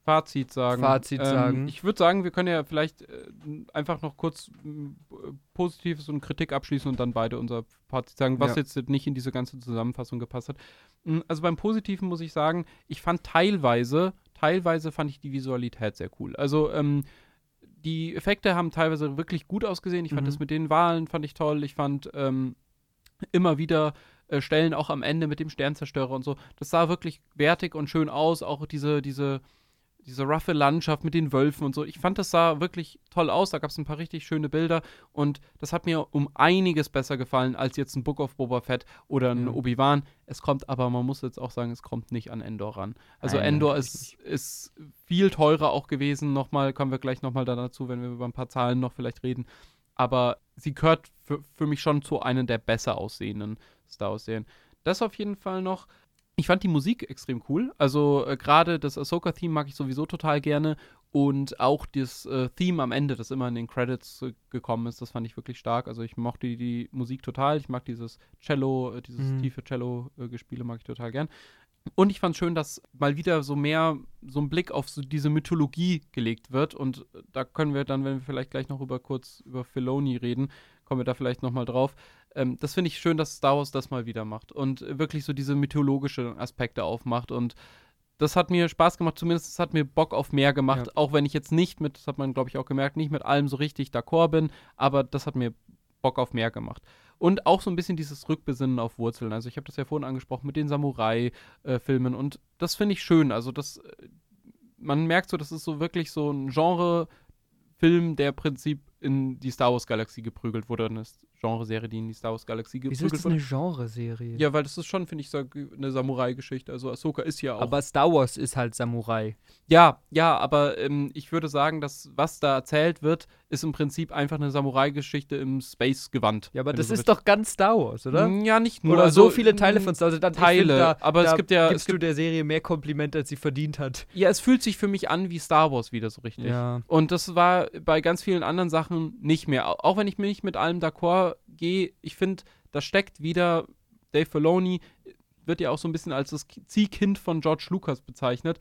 Fazit sagen. Fazit sagen. Ich würde sagen, wir können ja vielleicht äh, einfach noch kurz äh, Positives und Kritik abschließen und dann beide unser Fazit sagen, was Ja. jetzt nicht in diese ganze Zusammenfassung gepasst hat. Mm, Also beim Positiven muss ich sagen, ich fand teilweise, teilweise fand ich die Visualität sehr cool. Also ähm, die Effekte haben teilweise wirklich gut ausgesehen. Ich fand Mhm. das mit den Wahlen fand ich toll. Ich fand ähm, immer wieder äh, Stellen auch am Ende mit dem Sternzerstörer und so. Das sah wirklich wertig und schön aus. Auch diese, diese, diese roughe Landschaft mit den Wölfen und so. Ich fand, das sah wirklich toll aus. Da gab es ein paar richtig schöne Bilder und das hat mir um einiges besser gefallen als jetzt ein Book of Boba Fett oder ein Ja. Obi-Wan. Es kommt aber, man muss jetzt auch sagen, es kommt nicht an Endor ran. Also Nein, Endor ist, ist viel teurer auch gewesen. Nochmal, kommen wir gleich nochmal da dazu, wenn wir über ein paar Zahlen noch vielleicht reden. Aber sie gehört für, für mich schon zu einem der besser aussehenden Star Wars-Serien. Das auf jeden Fall noch. Ich fand die Musik extrem cool. Also äh, gerade das Ahsoka-Theme mag ich sowieso total gerne. Und auch das äh, Theme am Ende, das immer in den Credits äh, gekommen ist, das fand ich wirklich stark. Also ich mochte die, die Musik total. Ich mag dieses Cello, äh, dieses Mhm. tiefe Cello-Gespiele mag ich total gern. Und ich fand schön, dass mal wieder so mehr so ein Blick auf so diese Mythologie gelegt wird. Und äh, da können wir dann, wenn wir vielleicht gleich noch über kurz über Filoni reden, kommen wir da vielleicht noch mal drauf. Ähm, das finde ich schön, dass Star Wars das mal wieder macht und äh, wirklich so diese mythologischen Aspekte aufmacht. Und das hat mir Spaß gemacht, zumindest es hat mir Bock auf mehr gemacht, Ja. auch wenn ich jetzt nicht mit, das hat man glaube ich auch gemerkt, nicht mit allem so richtig d'accord bin, aber das hat mir Bock auf mehr gemacht. Und auch so ein bisschen dieses Rückbesinnen auf Wurzeln. Also ich habe das ja vorhin angesprochen mit den Samurai-Filmen und das finde ich schön. Also das, äh, man merkt so, das ist so wirklich so ein Genre-Film, der im Prinzip in die Star Wars-Galaxie geprügelt wurde. Eine Genreserie, die in die Star Wars-Galaxie Wieso ist geprügelt das wurde. eine Genreserie? Ja, weil das ist schon, finde ich, so eine Samurai-Geschichte. Also Ahsoka ist ja auch. Aber Star Wars ist halt Samurai. ja, ja, aber ähm, ich würde sagen, dass was da erzählt wird, ist im Prinzip einfach eine Samurai-Geschichte im Space-Gewand. Ja, aber das du so ist doch ganz Star Wars, oder? willst. Ja, nicht nur. Oder also, so viele Teile mm, von Star Wars. Dann, ich Teile, da, aber es da gibt ja- es Gibst du gibt- der Serie mehr Komplimente, als sie verdient hat. Ja, es fühlt sich für mich an wie Star Wars wieder so richtig. Ja. Und das war bei ganz vielen anderen Sachen nicht mehr. Au- Auch wenn ich mir nicht mit allem d'accord gehe, ich finde, da steckt wieder Dave Filoni, wird ja auch so ein bisschen als das Ziehkind von George Lucas bezeichnet.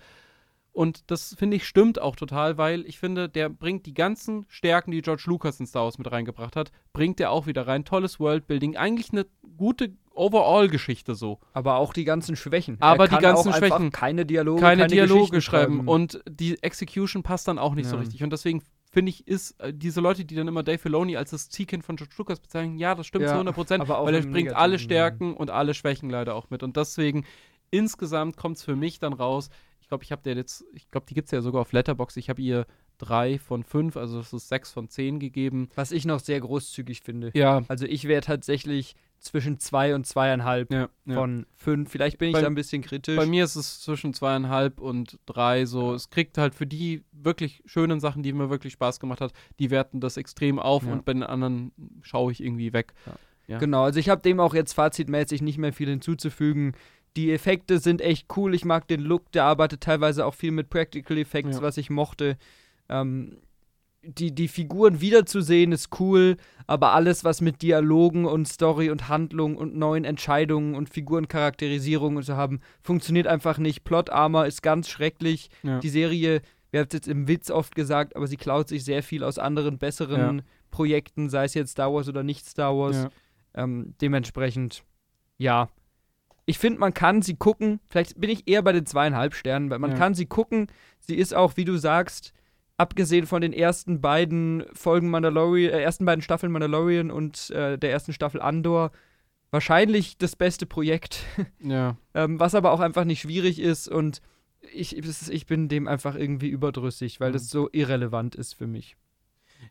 Und das finde ich stimmt auch total, weil ich finde, der bringt die ganzen Stärken, die George Lucas in Star Wars mit reingebracht hat, bringt er auch wieder rein. Tolles Worldbuilding, eigentlich eine gute Overall-Geschichte so. Aber auch die ganzen Schwächen. Aber die ganzen Schwächen. Keine Dialoge, keine, keine Dialoge schreiben. Und die Execution passt dann auch nicht so Ja. richtig. Und deswegen finde ich, ist äh, diese Leute, die dann immer Dave Filoni als das Ziehkind von George Lucas bezeichnen, ja, das stimmt Ja, zu 100 Prozent, weil er bringt alle Stärken und alle Schwächen leider auch mit. Und deswegen, insgesamt kommt es für mich dann raus, ich glaube, ich habe der jetzt, ich glaube, die gibt es ja sogar auf Letterbox, ich habe ihr drei von fünf, also das ist sechs von zehn gegeben. Was ich noch sehr großzügig finde. Ja, Also ich wäre tatsächlich zwischen zwei und zweieinhalb ja, ja. von fünf. Vielleicht bin ich Bei- da ein bisschen kritisch. Bei mir ist es zwischen zweieinhalb und drei so. Es kriegt halt für die wirklich schönen Sachen, die mir wirklich Spaß gemacht hat, die werten das extrem auf Ja. und bei den anderen schaue ich irgendwie weg. Ja. Genau, also ich habe dem auch jetzt fazitmäßig nicht mehr viel hinzuzufügen. Die Effekte sind echt cool. Ich mag den Look. Der arbeitet teilweise auch viel mit Practical Effects, was ich mochte. Ähm, die, die Figuren wiederzusehen ist cool, aber alles, was mit Dialogen und Story und Handlung und neuen Entscheidungen und Figurencharakterisierungen zu haben, funktioniert einfach nicht. Plot Armor ist ganz schrecklich. Ja. Die Serie, wir haben es jetzt im Witz oft gesagt, aber sie klaut sich sehr viel aus anderen, besseren Projekten, sei es jetzt Star Wars oder nicht Star Wars. Ja. Ähm, dementsprechend, ja. Ich finde, man kann sie gucken. Vielleicht bin ich eher bei den zweieinhalb Sternen, weil man Ja. kann sie gucken. Sie ist auch, wie du sagst, abgesehen von den ersten beiden Folgen Mandalorian, äh, ersten beiden Staffeln Mandalorian und äh, der ersten Staffel Andor, wahrscheinlich das beste Projekt. ja. ähm, was aber auch einfach nicht schwierig ist und ich, ich bin dem einfach irgendwie überdrüssig, weil Mhm. das so irrelevant ist für mich.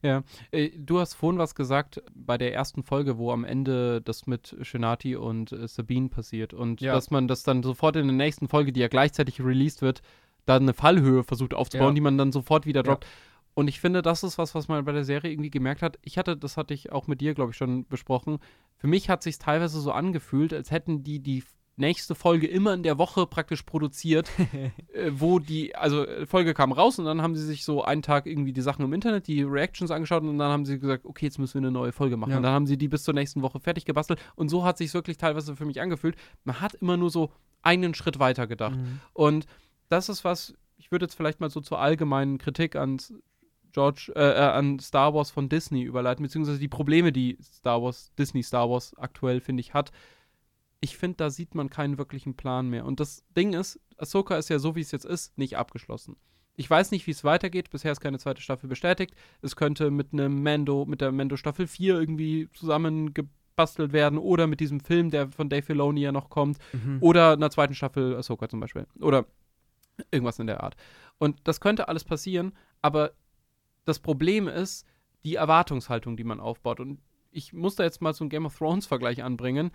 Äh, du hast vorhin was gesagt bei der ersten Folge, wo am Ende das mit Shenati und äh, Sabine passiert und Ja. dass man das dann sofort in der nächsten Folge, die ja gleichzeitig released wird, dann eine Fallhöhe versucht aufzubauen, Ja. die man dann sofort wieder Ja. droppt. Und ich finde, das ist was, was man bei der Serie irgendwie gemerkt hat. Ich hatte, das hatte ich auch mit dir, glaube ich, schon besprochen. Für mich hat sich teilweise so angefühlt, als hätten die die nächste Folge immer in der Woche praktisch produziert, äh, wo die, also äh, Folge kam raus und dann haben sie sich so einen Tag irgendwie die Sachen im Internet, die Reactions angeschaut und dann haben sie gesagt, okay, jetzt müssen wir eine neue Folge machen. Ja. Und dann haben sie die bis zur nächsten Woche fertig gebastelt und so hat sich wirklich teilweise für mich angefühlt. Man hat immer nur so einen Schritt weiter gedacht. Mhm. Und das ist was, ich würde jetzt vielleicht mal so zur allgemeinen Kritik an George, äh, äh, an Star Wars von Disney überleiten, beziehungsweise die Probleme, die Star Wars, Disney Star Wars aktuell, finde ich, hat. Ich finde, da sieht man keinen wirklichen Plan mehr. Und das Ding ist, Ahsoka ist ja so, wie es jetzt ist, nicht abgeschlossen. Ich weiß nicht, wie es weitergeht. Bisher ist keine zweite Staffel bestätigt. Es könnte mit einem Mando, mit der Mando Staffel 4 irgendwie zusammengebastelt werden oder mit diesem Film, der von Dave Filoni ja noch kommt. Mhm. Oder einer zweiten Staffel Ahsoka zum Beispiel. Oder irgendwas in der Art. Und das könnte alles passieren, aber das Problem ist die Erwartungshaltung, die man aufbaut. Und ich muss da jetzt mal so einen Game of Thrones-Vergleich anbringen.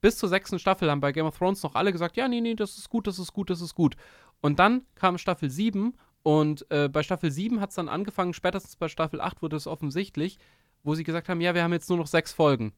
Bis zur sechsten Staffel haben bei Game of Thrones noch alle gesagt, ja, nee, nee, das ist gut, das ist gut, das ist gut. Und dann kam Staffel 7 und äh, bei Staffel 7 hat es dann angefangen, spätestens bei Staffel 8 wurde es offensichtlich, wo sie gesagt haben, ja, wir haben jetzt nur noch sechs Folgen.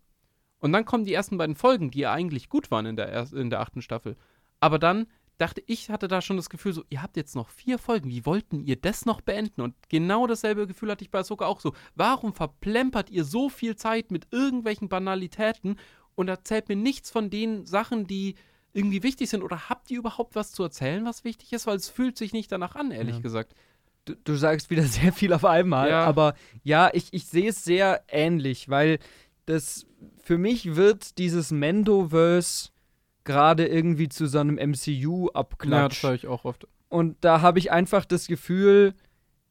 Und dann kommen die ersten beiden Folgen, die ja eigentlich gut waren in der, in der achten Staffel. Aber dann dachte ich, hatte da schon das Gefühl so, ihr habt jetzt noch vier Folgen, wie wollten ihr das noch beenden? Und genau dasselbe Gefühl hatte ich bei Ahsoka auch so. Warum verplempert ihr so viel Zeit mit irgendwelchen Banalitäten und erzählt mir nichts von den Sachen, die irgendwie wichtig sind? Oder habt ihr überhaupt was zu erzählen, was wichtig ist? Weil es fühlt sich nicht danach an, ehrlich Ja. gesagt. Du, du sagst wieder sehr viel auf einmal, Ja. aber ja, ich, ich sehe es sehr ähnlich, weil das für mich wird dieses Mendoverse gerade irgendwie zu so einem Ja, das MCU-Abklatsch. ich auch oft. Und da habe ich einfach das Gefühl,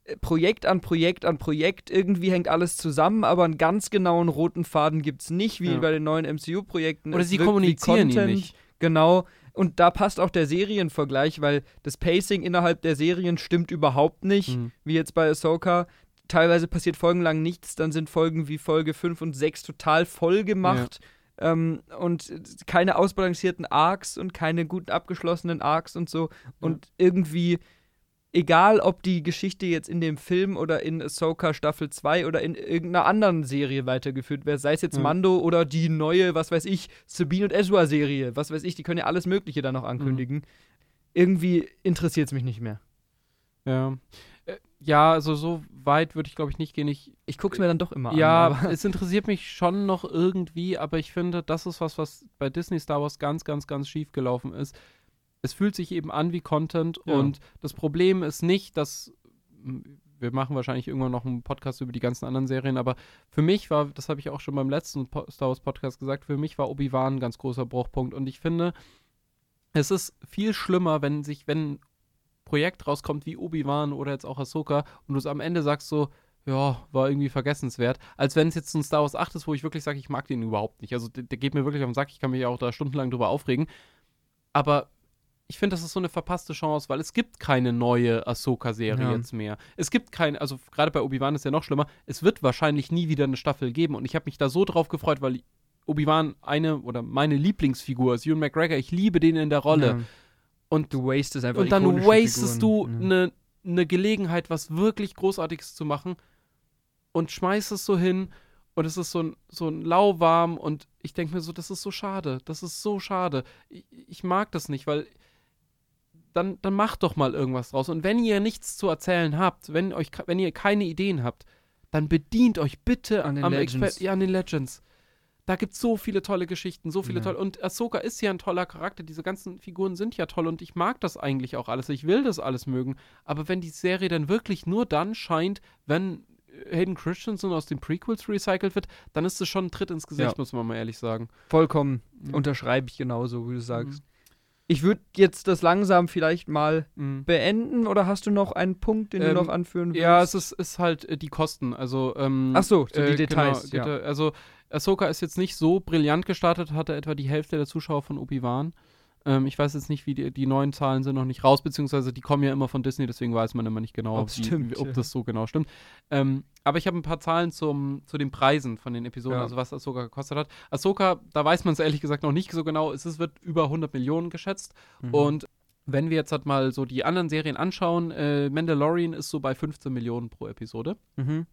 äh, Projekt an Projekt an Projekt, irgendwie hängt alles zusammen, aber einen ganz genauen roten Faden gibt es nicht, wie Ja. bei den neuen MCU-Projekten. Oder Es sie kommunizieren ihn Content. nicht. Genau. Und da passt auch der Serienvergleich, weil das Pacing innerhalb der Serien stimmt überhaupt nicht, Mhm. wie jetzt bei Ahsoka. Teilweise passiert folgenlang nichts, dann sind Folgen wie Folge 5 und 6 total voll gemacht. Ähm, und keine ausbalancierten Arcs und keine gut abgeschlossenen Arcs und so. Und irgendwie, egal ob die Geschichte jetzt in dem Film oder in Ahsoka Staffel 2 oder in irgendeiner anderen Serie weitergeführt wird, sei es jetzt Ja. Mando oder die neue, was weiß ich, Sabine und Ezra Serie, was weiß ich, die können ja alles Mögliche da noch ankündigen. Irgendwie interessiert es mich nicht mehr. Ja. Ja, also so weit würde ich glaube ich nicht gehen. Ich, Ich gucke es mir dann doch immer ja, an. aber- es interessiert mich schon noch irgendwie, aber ich finde, das ist was, was bei Disney Star Wars ganz, ganz, ganz schief gelaufen ist. Es fühlt sich eben an wie Content Ja. und das Problem ist nicht, dass wir machen wahrscheinlich irgendwann noch einen Podcast über die ganzen anderen Serien, aber für mich war, das habe ich auch schon beim letzten Star Wars Podcast gesagt, für mich war Obi-Wan ein ganz großer Bruchpunkt und ich finde, es ist viel schlimmer, wenn sich, wenn Projekt rauskommt wie Obi-Wan oder jetzt auch Ahsoka und du es am Ende sagst so, ja, war irgendwie vergessenswert, als wenn es jetzt ein Star Wars 8 ist, wo ich wirklich sage, ich mag den überhaupt nicht. Also der, der geht mir wirklich auf den Sack, ich kann mich auch da stundenlang drüber aufregen. Aber ich finde, das ist so eine verpasste Chance, weil es gibt keine neue Ahsoka-Serie Ja. jetzt mehr. Es gibt keine, also gerade bei Obi-Wan ist ja noch schlimmer, es wird wahrscheinlich nie wieder eine Staffel geben und ich habe mich da so drauf gefreut, weil Obi-Wan eine oder meine Lieblingsfigur ist, Ewan McGregor, ich liebe den in der Rolle. Ja. Und Du wastest einfach und dann wastest du Figuren. eine ne Gelegenheit, was wirklich Großartiges zu machen und schmeißt es so hin und es ist so ein, so ein lauwarm und ich denke mir so, das ist so schade, das ist so schade. Ich, ich mag das nicht, weil dann, dann macht doch mal irgendwas draus. Und wenn ihr nichts zu erzählen habt, wenn, euch, wenn ihr keine Ideen habt, dann bedient euch bitte An den Legends. Exper ja, an den Legends. Da gibt es so viele tolle Geschichten, so viele Ja. tolle. Und Ahsoka ist ja ein toller Charakter. Diese ganzen Figuren sind ja toll und ich mag das eigentlich auch alles. Ich will das alles mögen. Aber wenn die Serie dann wirklich nur dann scheint, wenn äh, Hayden Christensen aus den Prequels recycelt wird, dann ist es schon ein Tritt ins Gesicht, Ja. muss man mal ehrlich sagen. Vollkommen Mhm. unterschreibe ich genauso, wie du sagst. Ich würde jetzt das langsam vielleicht mal Mhm. beenden oder hast du noch einen Punkt, den Ähm, du noch anführen willst? Ja, es ist, ist halt äh, die Kosten. Also, ähm, Ach so, so die äh, Details, Genau, ja. Also, Ahsoka ist jetzt nicht so brillant gestartet, hatte etwa die Hälfte der Zuschauer von Obi-Wan. Ähm, ich weiß jetzt nicht, wie die, die neuen Zahlen sind noch nicht raus, beziehungsweise die kommen ja immer von Disney, deswegen weiß man immer nicht genau, Ob's wie, stimmt, wie, ob ja. das so genau stimmt. Ähm, aber ich habe ein paar Zahlen zum, zu den Preisen von den Episoden, Ja. also was Ahsoka gekostet hat. Ahsoka, da weiß man es ehrlich gesagt noch nicht so genau, es ist, wird über 100 Millionen geschätzt. Mhm. Und wenn wir jetzt halt mal so die anderen Serien anschauen, äh, Mandalorian ist so bei 15 Millionen pro Episode. Mhm.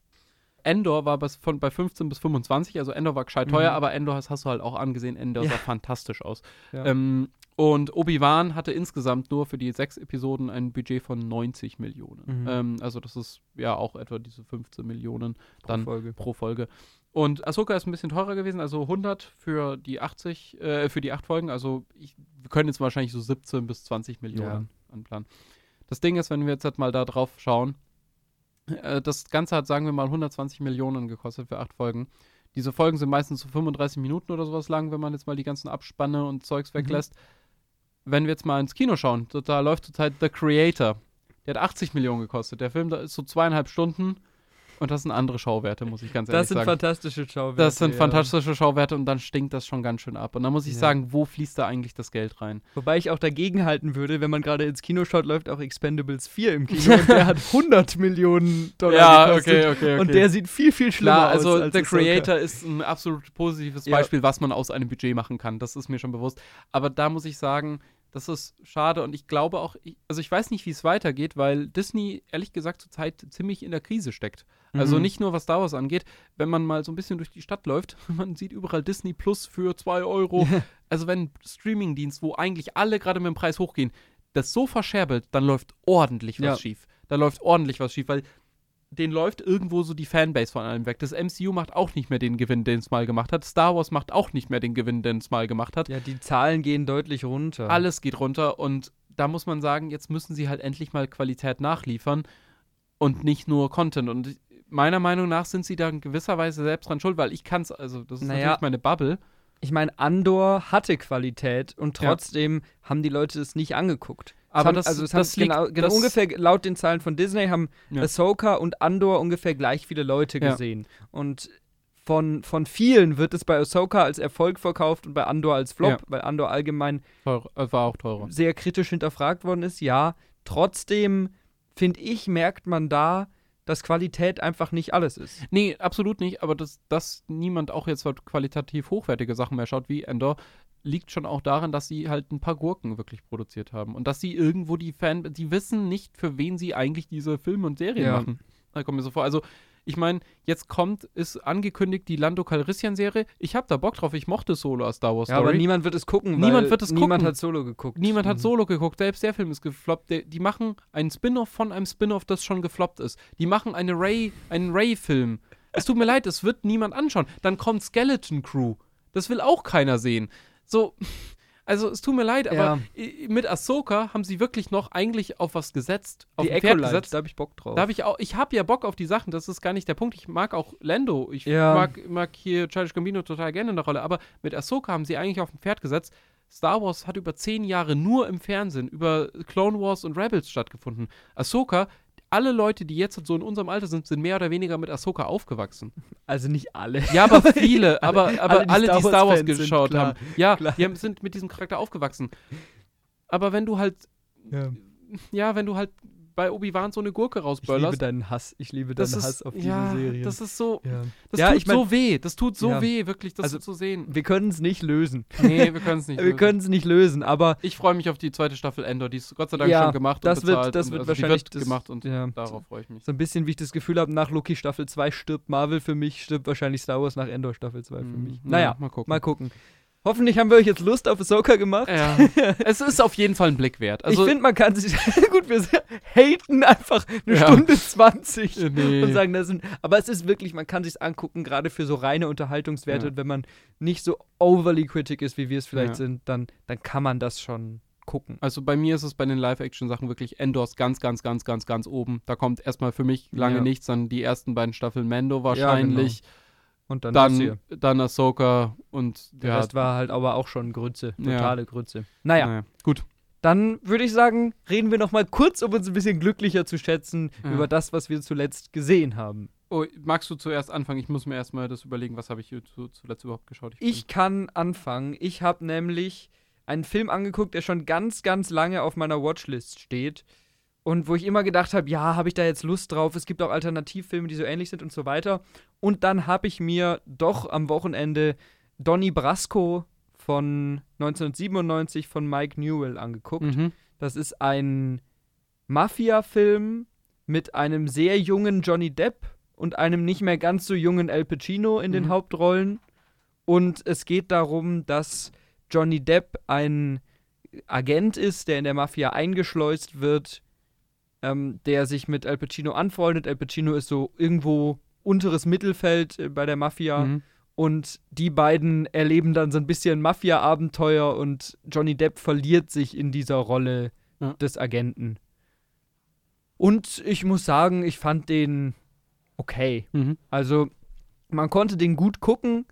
Endor war bis von, bei 15 bis 25, also Endor war gescheit teuer, Mhm. aber Endor hast, hast du halt auch angesehen, Endor Ja. sah fantastisch aus. Ja. Ähm, und Obi-Wan hatte insgesamt nur für die sechs Episoden ein Budget von 90 Millionen. Mhm. Ähm, also das ist ja auch etwa diese 15 Millionen Pro dann Folge. pro Folge. Und Ahsoka ist ein bisschen teurer gewesen, also 100 für die 80, äh, für die acht Folgen. Also ich, wir können jetzt wahrscheinlich so 17 bis 20 Millionen anplanen. Das Ding ist, wenn wir jetzt halt mal da drauf schauen, äh, das Ganze hat, sagen wir mal, 120 Millionen gekostet für acht Folgen. Diese Folgen sind meistens so 35 Minuten oder sowas lang, wenn man jetzt mal die ganzen Abspanne und Zeugs Mhm. Wenn wir jetzt mal ins Kino schauen, so, da läuft zurzeit The Creator. Der hat 80 Millionen gekostet. Der Film da ist so zweieinhalb Stunden und das sind andere Schauwerte, muss ich ganz ehrlich Das sind sagen. fantastische Schauwerte. Das sind ja. fantastische Schauwerte und dann stinkt das schon ganz schön ab. Und dann muss ich Ja. sagen, wo fließt da eigentlich das Geld rein? Wobei ich auch dagegen halten würde, wenn man gerade ins Kino schaut, läuft auch Expendables 4 im Kino und der hat 100 Millionen Dollar gekostet. okay, Und der sieht viel, viel schlimmer Klar, also aus als The. Creator ist ein absolut positives Ja. Beispiel, was man aus einem Budget machen kann. Das ist mir schon bewusst. Aber da muss ich sagen, das ist schade und ich glaube auch, ich, also ich weiß nicht, wie es weitergeht, weil Disney ehrlich gesagt zurzeit ziemlich in der Krise steckt. Also Mhm. nicht nur was Star Wars angeht, wenn man mal so ein bisschen durch die Stadt läuft, man sieht überall Disney Plus für 2 Euro. Also wenn ein Streamingdienst, wo eigentlich alle gerade mit dem Preis hochgehen, das so verscherbelt, dann läuft ordentlich was Ja. schief. Da läuft ordentlich was schief, weil den läuft irgendwo so die Fanbase von allem weg. Das MCU macht auch nicht mehr den Gewinn, den es mal gemacht hat. Star Wars macht auch nicht mehr den Gewinn, den es mal gemacht hat. Ja, die Zahlen gehen deutlich runter. Alles geht runter und da muss man sagen, jetzt müssen sie halt endlich mal Qualität nachliefern und nicht nur Content. Und meiner Meinung nach sind sie da in gewisser Weise selbst dran schuld, weil ich kann es, also das ist Naja. natürlich meine Bubble. Ich meine, Andor hatte Qualität und Ja. trotzdem haben die Leute es nicht angeguckt. Aber haben, das- also es das genau, genau ungefähr laut den Zahlen von Disney haben Ja. Ahsoka und Andor ungefähr gleich viele Leute Ja. gesehen. Und von, von vielen wird es bei Ahsoka als Erfolg verkauft und bei Andor als Flop, Ja. weil Andor allgemein Teuer, äh, war auch teurer. sehr kritisch hinterfragt worden ist. Ja, trotzdem finde ich, merkt man da, dass Qualität einfach nicht alles ist. Nee, absolut nicht, aber dass, dass niemand auch jetzt halt qualitativ hochwertige Sachen mehr schaut wie Endor, liegt schon auch daran, dass sie halt ein paar Gurken wirklich produziert haben. Und dass sie irgendwo die Fan, die wissen nicht, für wen sie eigentlich diese Filme und Serien Ja. machen. Da kommt mir so vor. Also, Ich meine, jetzt kommt, ist angekündigt die Lando Calrissian-Serie. Ich habe da Bock drauf. Ich mochte Solo als Star Wars Ja, aber niemand wird es gucken, Niemand wird es niemand gucken. hat Solo geguckt. Niemand hat Mhm. Solo geguckt, selbst der Film ist gefloppt. Der, die machen einen Spin-off von einem Spin-off, das schon gefloppt ist. Die machen eine Ray, einen Ray-Film. Es tut mir leid, es wird niemand anschauen. Dann kommt Skeleton Crew. Das will auch keiner sehen. So, also es tut mir leid, aber Ja. mit Ahsoka haben sie wirklich noch eigentlich auf was gesetzt, auf Die ein Pferd gesetzt. da habe ich Bock drauf. Da habe ich auch, ich habe ja Bock auf die Sachen, das ist gar nicht der Punkt. Ich mag auch Lando, ich Ja. mag, mag hier Childish Gambino total gerne in der Rolle, aber mit Ahsoka haben sie eigentlich auf ein Pferd gesetzt. Star Wars hat über zehn Jahre nur im Fernsehen, über Clone Wars und Rebels stattgefunden. Ahsoka, alle Leute, die jetzt so in unserem Alter sind, sind mehr oder weniger mit Ahsoka aufgewachsen. also nicht alle. Ja, aber viele, aber, aber alle, alle, die die, Star Star Wars Wars-Fans sind, geschaut klar, haben. Ja, klar. die haben, sind mit diesem Charakter aufgewachsen. Aber wenn du halt, Ja. ja, wenn du halt bei Obi-Wan so eine Gurke Ich liebe rausböllerst, deinen Hass. Ich liebe deinen ist, Hass auf diese ja, Serie. das ist so, ja. das Ja, tut ich mein- so weh, das tut so weh, wirklich, das Also, zu sehen. Wir können es nicht lösen. Nee, wir können es nicht. Wir lösen. können es nicht lösen, aber ich freue mich auf die zweite Staffel Endor, die ist Gott sei Dank schon gemacht das und wird- bezahlt. das und, wird also wahrscheinlich wird das- gemacht und ja. darauf freue ich mich. so ein bisschen, wie ich das Gefühl habe, nach Loki Staffel 2 stirbt Marvel für mich, stirbt wahrscheinlich Star Wars nach Endor Staffel 2 für Mhm. mich. Ja, Naja, mal gucken. mal gucken. Hoffentlich haben wir euch jetzt Lust auf Ahsoka gemacht. Ja, es ist auf jeden Fall ein Blick wert. Also, ich finde, man kann sich. gut, wir haten einfach eine Ja. Stunde 20 Äh, nee. und sagen, das sind. Aber es ist wirklich, man kann sich angucken, gerade für so reine Unterhaltungswerte. Ja. Und wenn man nicht so overly critic ist, wie wir es vielleicht Ja. sind, dann, dann kann man das schon gucken. Also bei mir ist es bei den Live-Action-Sachen wirklich Endors ganz, ganz, ganz, ganz, ganz oben. Da kommt erstmal für mich lange nichts, dann die ersten beiden Staffeln Mando wahrscheinlich, Und dann, dann, dann Ahsoka und Der ja, Rest war halt aber auch schon Grütze. Ja. Totale Grütze. Naja, naja, gut. dann würde ich sagen, reden wir noch mal kurz, um uns ein bisschen glücklicher zu schätzen Ja. über das, was wir zuletzt gesehen haben. Oh, magst du zuerst anfangen? Ich muss mir erstmal das überlegen, was habe ich hier zu, zuletzt überhaupt geschaut. Ich kann anfangen. Ich habe nämlich einen Film angeguckt, der schon ganz, ganz lange auf meiner Watchlist steht. Und wo ich immer gedacht habe, ja, habe ich da jetzt Lust drauf? Es gibt auch Alternativfilme, die so ähnlich sind und so weiter. Und dann habe ich mir doch am Wochenende Donnie Brasco von 1997 von Mike Newell angeguckt. Mhm. Das ist ein Mafia-Film mit einem sehr jungen Johnny Depp und einem nicht mehr ganz so jungen Al Pacino in den Mhm. Hauptrollen. Und es geht darum, dass Johnny Depp ein Agent ist, der in der Mafia eingeschleust wird, ähm, der sich mit Al Pacino anfreundet. Al Pacino ist so irgendwo unteres Mittelfeld äh, bei der Mafia. Mhm. Und die beiden erleben dann so ein bisschen Mafia-Abenteuer und Johnny Depp verliert sich in dieser Rolle Ja. des Agenten. Und ich muss sagen, ich fand den okay. Mhm. Also, man konnte den gut gucken.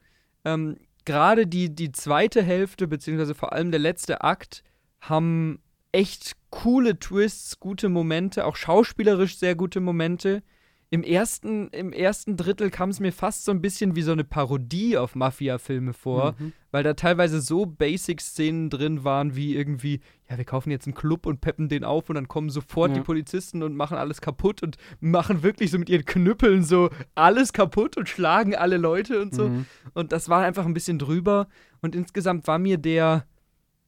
Ähm, Gerade die, die zweite Hälfte, beziehungsweise vor allem der letzte Akt, haben echt coole Twists, gute Momente, auch schauspielerisch sehr gute Momente. Im ersten, im ersten Drittel kam es mir fast so ein bisschen wie so eine Parodie auf Mafia-Filme vor, Mhm. weil da teilweise so Basic-Szenen drin waren, wie irgendwie, ja, wir kaufen jetzt einen Club und peppen den auf und dann kommen sofort Ja. die Polizisten und machen alles kaputt und machen wirklich so mit ihren Knüppeln so alles kaputt und schlagen alle Leute und so. Mhm. Und das war einfach ein bisschen drüber. Und insgesamt war mir der,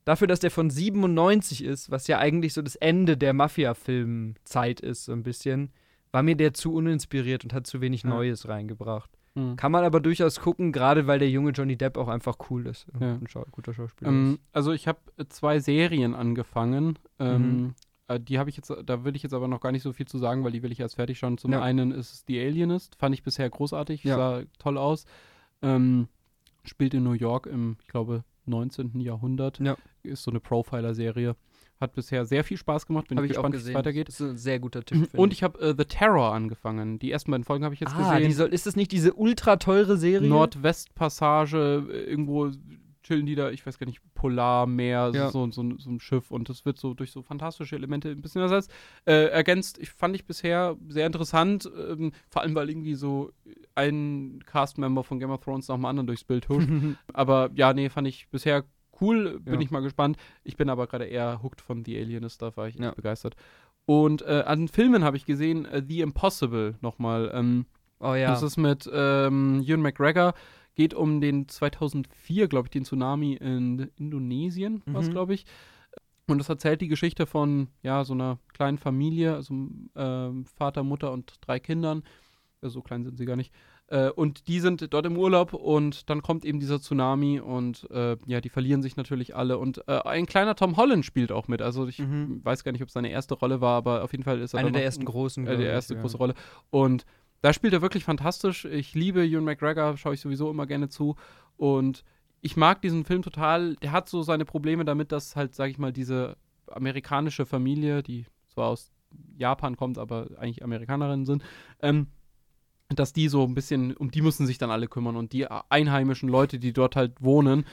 dafür, dass der von 97 ist, was ja eigentlich so das Ende der Mafia-Film-Zeit ist, so ein bisschen, war mir der zu uninspiriert und hat zu wenig Ja. Neues reingebracht. Mhm. Kann man aber durchaus gucken, gerade weil der junge Johnny Depp auch einfach cool ist. und Ja. Ein Schau guter Schauspieler Ähm, ist. also ich habe zwei Serien angefangen. Ähm, Mhm. äh, die habe ich jetzt, da will ich jetzt aber noch gar nicht so viel zu sagen, weil die will ich erst fertig schauen. Zum Ja. einen ist es The Alienist, fand ich bisher großartig, Ja. sah toll aus. Ähm, spielt in New York im, ich glaube, 19. Jahrhundert. Ja. Ist so eine Profiler-Serie. Hat bisher sehr viel Spaß gemacht. Bin Habe ich gespannt, wie es weitergeht. Das ist ein sehr guter Tipp. Und ich habe äh, The Terror angefangen. Die ersten beiden Folgen habe ich jetzt ah, gesehen. soll, ist das nicht diese ultra teure Serie? Nordwestpassage, äh, irgendwo chillen die da, ich weiß gar nicht, Polarmeer, Ja. so, so, so ein Schiff und das wird so durch so fantastische Elemente ein bisschen ersetzt. Äh, ergänzt, ich fand ich bisher sehr interessant, ähm, vor allem weil irgendwie so ein Cast-Member von Game of Thrones nach dem anderen durchs Bild huscht. aber ja, nee, fand ich bisher cool, bin Ja. ich mal gespannt. Ich bin aber gerade eher hooked von The Alienist, da war ich Ja. echt begeistert. Und äh, an Filmen habe ich gesehen, äh, The Impossible nochmal. Ähm, oh ja. das ist mit ähm, Ewan McGregor. Geht um den 2004, glaube ich, den Tsunami in Indonesien, was Mhm. glaube ich. Und das erzählt die Geschichte von ja so einer kleinen Familie, also ähm, Vater, Mutter und drei Kindern. Äh, so klein sind sie gar nicht. Äh, und die sind dort im Urlaub und dann kommt eben dieser Tsunami und äh, ja, die verlieren sich natürlich alle. Und äh, ein kleiner Tom Holland spielt auch mit. Also ich Mhm. weiß gar nicht, ob es seine erste Rolle war, aber auf jeden Fall ist er Eine der ersten großen. äh, glaub die ich, erste ja. große Rolle. Und da spielt er wirklich fantastisch. Ich liebe Ewan McGregor, schaue ich sowieso immer gerne zu. Und ich mag diesen Film total. Der hat so seine Probleme damit, dass halt, sag ich mal, diese amerikanische Familie, die zwar aus Japan kommt, aber eigentlich Amerikanerinnen sind, ähm, dass die so ein bisschen, um die müssen sich dann alle kümmern. Und die einheimischen Leute, die dort halt wohnen,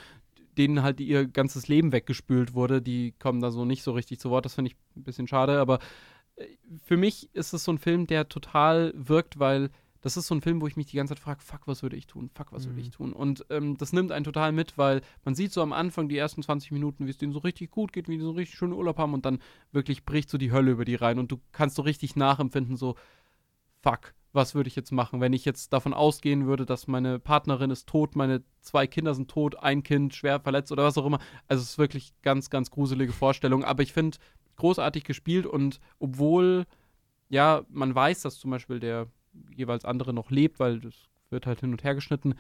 denen halt ihr ganzes Leben weggespült wurde, die kommen da so nicht so richtig zu Wort. Das finde ich ein bisschen schade, aber äh, für mich ist es so ein Film, der total wirkt, weil das ist so ein Film, wo ich mich die ganze Zeit frage, fuck, was würde ich tun? Fuck, was würde Mhm. ich tun? Und ähm, das nimmt einen total mit, weil man sieht so am Anfang die ersten 20 Minuten, wie es denen so richtig gut geht, wie die so richtig schönen Urlaub haben und dann wirklich bricht so die Hölle über die rein und du kannst so richtig nachempfinden, so, fuck, was würde ich jetzt machen, wenn ich jetzt davon ausgehen würde, dass meine Partnerin ist tot, meine zwei Kinder sind tot, ein Kind schwer verletzt oder was auch immer. Also es ist wirklich ganz, ganz gruselige Vorstellung. Aber ich finde, großartig gespielt und obwohl, ja, man weiß, dass zum Beispiel der jeweils andere noch lebt, weil das wird halt hin und her geschnitten,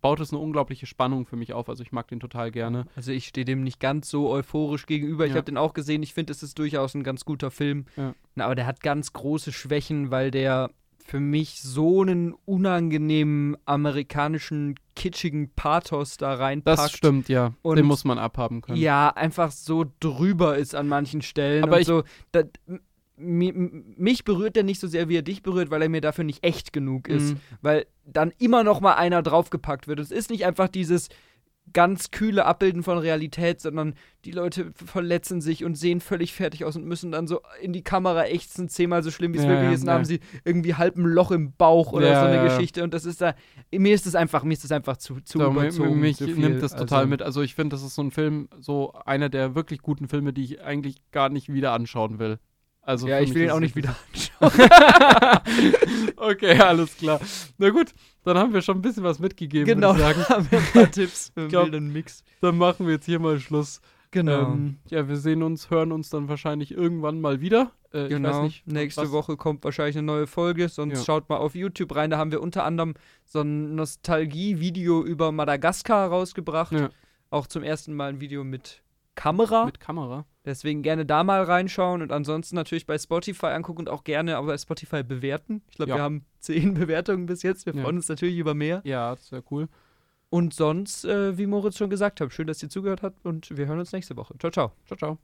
baut es eine unglaubliche Spannung für mich auf. Also ich mag den total gerne. Also ich stehe dem nicht ganz so euphorisch gegenüber. Ich Ja. habe den auch gesehen. Ich finde, es ist durchaus ein ganz guter Film. Ja. Na, aber der hat ganz große Schwächen, weil der für mich so einen unangenehmen amerikanischen kitschigen Pathos da reinpackt. Das stimmt, ja. Und- den muss man abhaben können. Ja, einfach so drüber ist an manchen Stellen. Aber ich- so, da, mich berührt der nicht so sehr, wie er dich berührt, weil er mir dafür nicht echt genug ist. Mhm. Weil dann immer noch mal einer draufgepackt wird. Es ist nicht einfach dieses ganz kühle Abbilden von Realität, sondern die Leute verletzen sich und sehen völlig fertig aus und müssen dann so in die Kamera ächzen, zehnmal so schlimm, wie es Ja, wirklich ist. Dann haben ja. sie irgendwie halb ein Loch im Bauch oder Ja, so eine. Geschichte. Und das ist da, mir ist das einfach, mir ist das einfach zu, zu So, überzogen. mich viel. nimmt das total Also- mit. Also ich finde, das ist so ein Film, so einer der wirklich guten Filme, die ich eigentlich gar nicht wieder anschauen will. Also Ja, ich will ihn auch nicht wieder okay, alles klar. Na gut, dann haben wir schon ein bisschen was mitgegeben, Genau, würde ich sagen. haben wir ein paar Tipps für einen glaub- wilden Mix. Dann machen wir jetzt hier mal Schluss. Genau. Ähm, ja, wir sehen uns, hören uns dann wahrscheinlich irgendwann mal wieder. Äh, Ich Genau. weiß nicht, Nächste was- Woche kommt wahrscheinlich eine neue Folge, sonst Ja. schaut mal auf YouTube rein. Da haben wir unter anderem so ein Nostalgie-Video über Madagaskar rausgebracht. Ja, Auch zum ersten Mal ein Video mit Kamera. mit Kamera. Deswegen gerne da mal reinschauen und ansonsten natürlich bei Spotify angucken und auch gerne aber bei Spotify bewerten. Ich glaube, Ja. wir haben zehn Bewertungen bis jetzt. Wir Ja. freuen uns natürlich über mehr. Ja, das wäre cool. Und sonst, äh, wie Moritz schon gesagt hat, schön, dass ihr zugehört habt und wir hören uns nächste Woche. Ciao, ciao. Ciao, ciao.